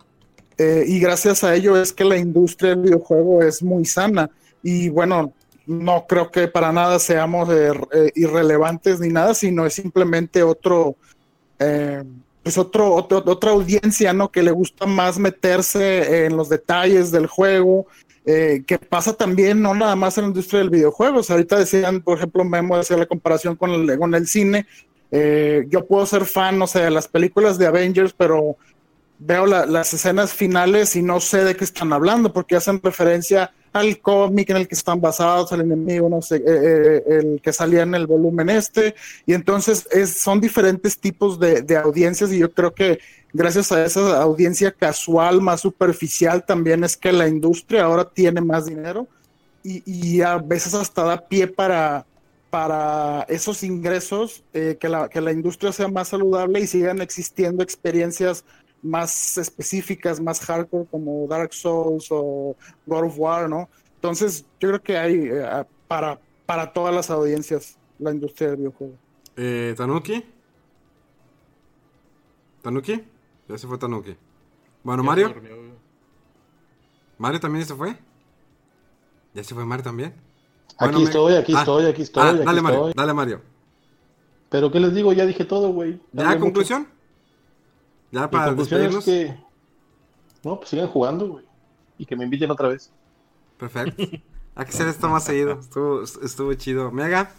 Eh, y gracias a ello es que la industria del videojuego es muy sana. Y bueno, no creo que para nada seamos eh, eh, irrelevantes ni nada, sino es simplemente otro, pues otro, otro, otra audiencia, ¿no? Que le gusta más meterse en los detalles del juego, eh, que pasa también no nada más en la industria del videojuego. Ahorita decían, por ejemplo, Memo decía la comparación con el, con el cine. Eh, yo puedo ser fan, no sé, de las películas de Avengers, pero veo la- las escenas finales y no sé de qué están hablando, porque hacen referencia al cómic en el que están basados, al enemigo, no sé, eh, eh, el que salía en el volumen este, y entonces es, son diferentes tipos de, de audiencias y yo creo que gracias a esa audiencia casual, más superficial, también es que la industria ahora tiene más dinero y, y a veces hasta da pie para, para esos ingresos, eh, que, la, que la industria sea más saludable y sigan existiendo experiencias más específicas, más hardcore como Dark Souls o God of War, ¿no? Entonces, yo creo que hay eh, para, para todas las audiencias la industria del videojuego. Eh, Tanuki. Tanuki. Ya se fue Tanuki. Bueno, Ya Mario. Mario también se fue. Ya se fue Mario también. Aquí Bueno, me- estoy, aquí Ah, estoy, aquí estoy. ah, aquí dale, Mario. estoy. Dale, Mario. Pero ¿qué les digo? Ya dije todo, güey. ¿Ya conclusión? Mucho. Mi para conclusión es despedirnos. que... No, pues sigan jugando, güey. Y que me inviten otra vez. Perfecto. (laughs) Hay que hacer esto más seguido. Estuvo, estuvo chido. Mega.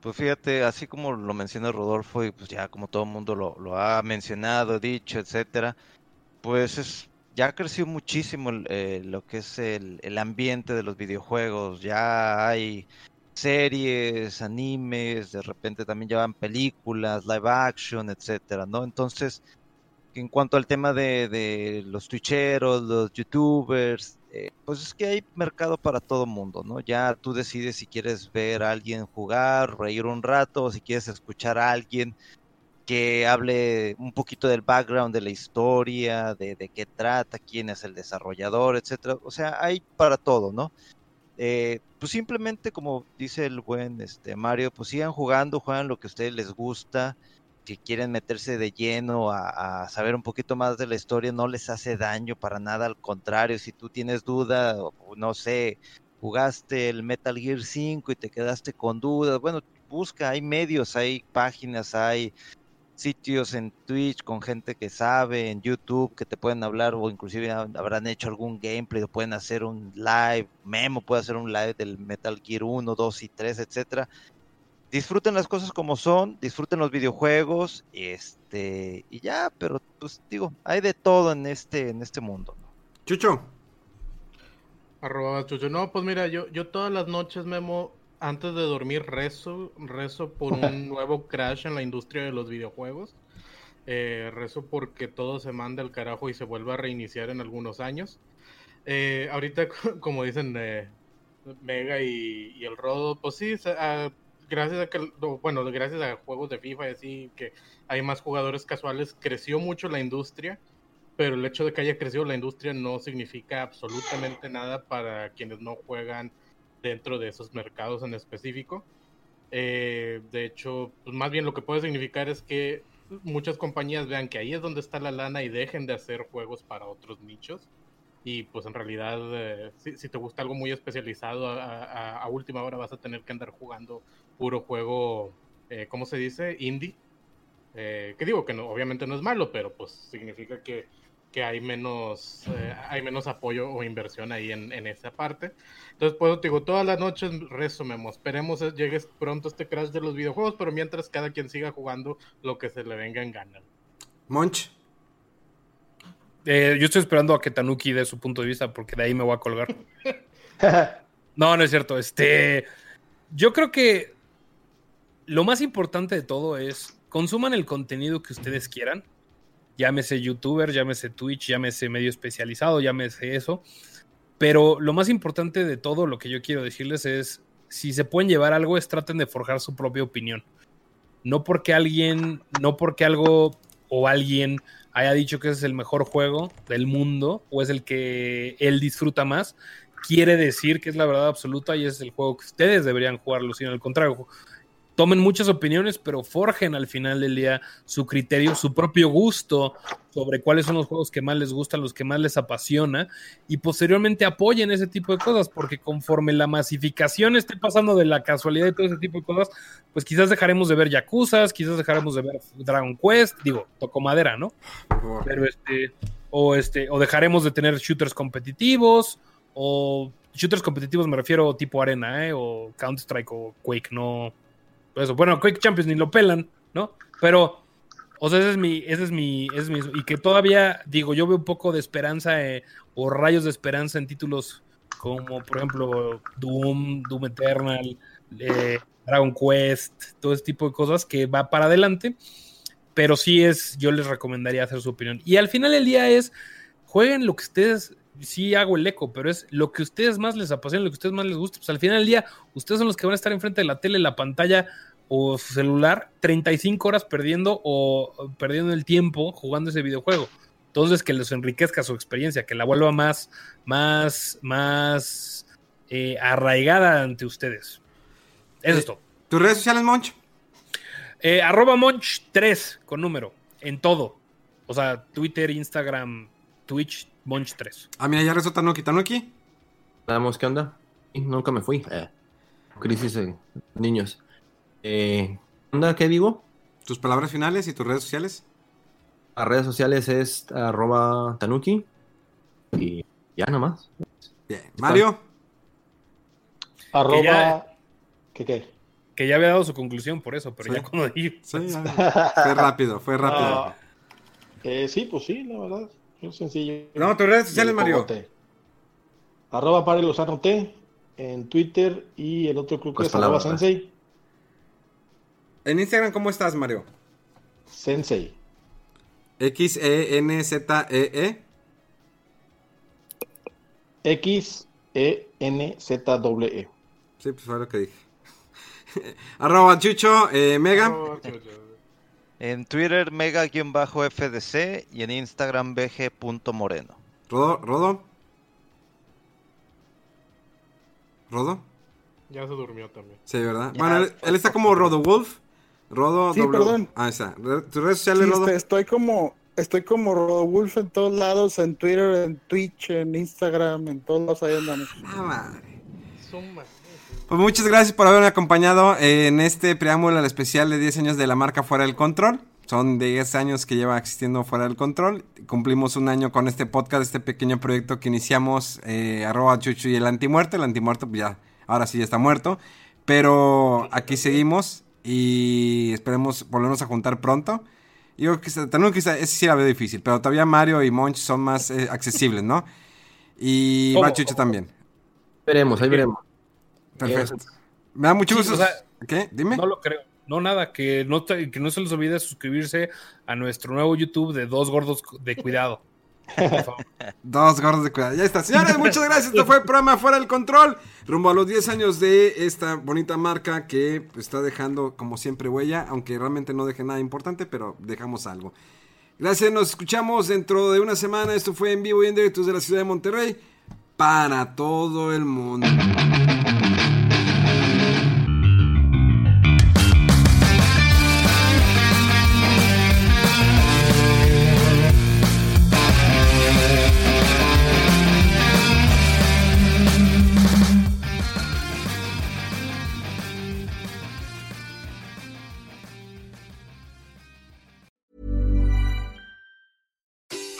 Pues fíjate, así como lo menciona Rodolfo y pues ya como todo el mundo lo, lo ha mencionado, dicho, etcétera, pues es, ya creció muchísimo el, eh, lo que es el, el ambiente de los videojuegos, ya hay series, animes, de repente también llevan películas, live action, etcétera, ¿no? Entonces, en cuanto al tema de, de los twitcheros, los youtubers, eh, pues es que hay mercado para todo mundo, ¿no? Ya tú decides si quieres ver a alguien jugar, reír un rato, o si quieres escuchar a alguien que hable un poquito del background de la historia, de, de qué trata, quién es el desarrollador, etcétera. O sea, hay para todo, ¿no? Eh, pues simplemente como dice el buen este Mario, pues sigan jugando, juegan lo que a ustedes les gusta, si quieren meterse de lleno a, a saber un poquito más de la historia, no les hace daño para nada, al contrario, si tú tienes duda, o no sé, jugaste el Metal Gear 5 y te quedaste con dudas, bueno, busca, hay medios, hay páginas, hay sitios en Twitch con gente que sabe, en YouTube que te pueden hablar o inclusive ha- habrán hecho algún gameplay o pueden hacer un live, Memo puede hacer un live del Metal Gear 1, 2 y 3, etcétera. Disfruten las cosas como son, disfruten los videojuegos, este, y ya, pero pues digo, hay de todo en este, en este mundo. Chucho. Arroba Chucho. No, pues mira, yo, yo todas las noches, Memo, antes de dormir, rezo, rezo por (laughs) un nuevo crash en la industria de los videojuegos. Eh, rezo porque todo se manda al carajo y se vuelva a reiniciar en algunos años. Eh, ahorita, (laughs) como dicen eh, Mega y, y el Rodo, pues sí, se- ah, gracias a que, no, bueno, gracias a juegos de FIFA y así, que hay más jugadores casuales, creció mucho la industria pero el hecho de que haya crecido la industria no significa absolutamente nada para quienes no juegan dentro de esos mercados en específico. Eh, de hecho, pues más bien lo que puede significar es que muchas compañías vean que ahí es donde está la lana y dejen de hacer juegos para otros nichos. Y pues en realidad, eh, si, te gusta algo muy especializado, a última hora vas a tener que andar jugando puro juego, eh, ¿cómo se dice? Indie. Eh, que digo que no, obviamente no es malo, pero pues significa que, que hay menos eh, hay menos apoyo o inversión ahí en, en esa parte. Entonces, pues te digo, todas las noches rezo, Memo. Esperemos eh, llegue pronto este crash de los videojuegos, pero mientras cada quien siga jugando lo que se le venga en gana. Monch. Eh, yo estoy esperando a que Tanuki dé su punto de vista porque de ahí me voy a colgar. (laughs) No, no es cierto. Este, yo creo que lo más importante de todo es consuman el contenido que ustedes quieran. Llámese youtuber, llámese Twitch, llámese medio especializado, llámese eso. Pero lo más importante de todo lo que yo quiero decirles es, si se pueden llevar algo, es traten de forjar su propia opinión. No porque alguien, no porque algo o alguien haya dicho que ese es el mejor juego del mundo o es el que él disfruta más, quiere decir que es la verdad absoluta y es el juego que ustedes deberían jugarlo, sino al contrario. Tomen muchas opiniones, pero forjen al final del día su criterio, su propio gusto sobre cuáles son los juegos que más les gustan, los que más les apasiona, y posteriormente apoyen ese tipo de cosas, porque conforme la masificación esté pasando de la casualidad y todo ese tipo de cosas, pues quizás dejaremos de ver Yakuza, quizás dejaremos de ver Dragon Quest, digo, toco madera, ¿no? Pero este, o este, o dejaremos de tener shooters competitivos, o shooters competitivos me refiero tipo arena, ¿eh? o Counter Strike o Quake, no. Eso. Bueno, Quake Champions ni lo pelan, ¿no? Pero, o sea, ese es mi, ese es mi, es mi, y que todavía, digo, yo veo un poco de esperanza eh, o rayos de esperanza en títulos como, por ejemplo, Doom, Doom Eternal, eh, Dragon Quest, todo ese tipo de cosas que va para adelante. Pero sí es, yo les recomendaría hacer su opinión. Y al final del día es, jueguen lo que ustedes sí hago el eco, pero es lo que a ustedes más les apasiona, lo que a ustedes más les gusta. Pues al final del día, ustedes son los que van a estar enfrente de la tele, la pantalla o su celular 35 horas perdiendo o perdiendo el tiempo jugando ese videojuego. Entonces, que les enriquezca su experiencia, que la vuelva más, más, más eh, arraigada ante ustedes. Eso es todo. ¿Tus redes sociales, Monch? Eh, arroba Monch 3 con número, en todo. O sea, Twitter, Instagram, Twitch, Monch 3. Ah, mira, ya rezó Tanuki. Tanuki. Vamos, ¿qué onda? Nunca me fui. Eh, crisis de niños. Eh, ¿qué onda? ¿Qué digo? Tus palabras finales y tus redes sociales. Las redes sociales es arroba tanuki. Y ya nomás. Bien. Mario. Arroba. ya- ¿Qué qué? Que ya había dado su conclusión por eso, pero Sí. ya cuando dije. Sí, fue rápido, fue rápido. Ah, eh, sí, pues sí, la verdad. Es sencillo. No, tus redes sociales, Mario. Arroba Pare Lozano T en Twitter y el otro club que Pues es arroba. Sensei. En Instagram, ¿cómo estás, Mario? Sensei. X-E-N-Z-E-E. X E N Z W E. Sí, pues fue lo que dije. (laughs) Arroba Chucho, eh, Mega. En Twitter, mega-fdc y en Instagram, bg.moreno. Rodo, Rodo. Rodo. Ya se durmió también. Sí, ¿verdad? Bueno, él, él está como Rodo Wolf. Rodo Sí, W- perdón. Ah, está. ¿Tus redes sociales, Sí, Rodo? este, estoy como estoy como Rodowulf en todos lados, en Twitter, en Twitch, en Instagram, en todos lados ahí andamos. Ah, madre. Suma. Pues muchas gracias por haberme acompañado en este preámbulo al especial de 10 años de la marca Fuera del Control. Son 10 años que lleva existiendo Fuera del Control. Cumplimos un año con este podcast, este pequeño proyecto que iniciamos, eh, arroba chuchu y el antimuerto. El antimuerto, pues ya, ahora sí ya está muerto. Pero aquí seguimos y esperemos volvernos a juntar pronto. Yo que también quizá, ese sí la veo difícil, pero todavía Mario y Monch son más eh, accesibles, ¿no? Y ¿Cómo? va Chucho también. Veremos, ahí veremos. Perfecto. Me da mucho Sí, gusto. o sea, ¿Qué? Dime. No lo creo. No, nada, que no, te- que no se les olvide suscribirse a nuestro nuevo YouTube de Dos Gordos de Cuidado. Por favor. (laughs) Dos gordos de cuidado. Ya está. Señores, muchas gracias. Esto fue el programa Fuera del Control. Rumbo a los 10 años de esta bonita marca que está dejando, como siempre, huella. Aunque realmente no deje nada importante, pero dejamos algo. Gracias. Nos escuchamos dentro de una semana. Esto fue en vivo y en directo desde la ciudad de Monterrey. Para todo el mundo.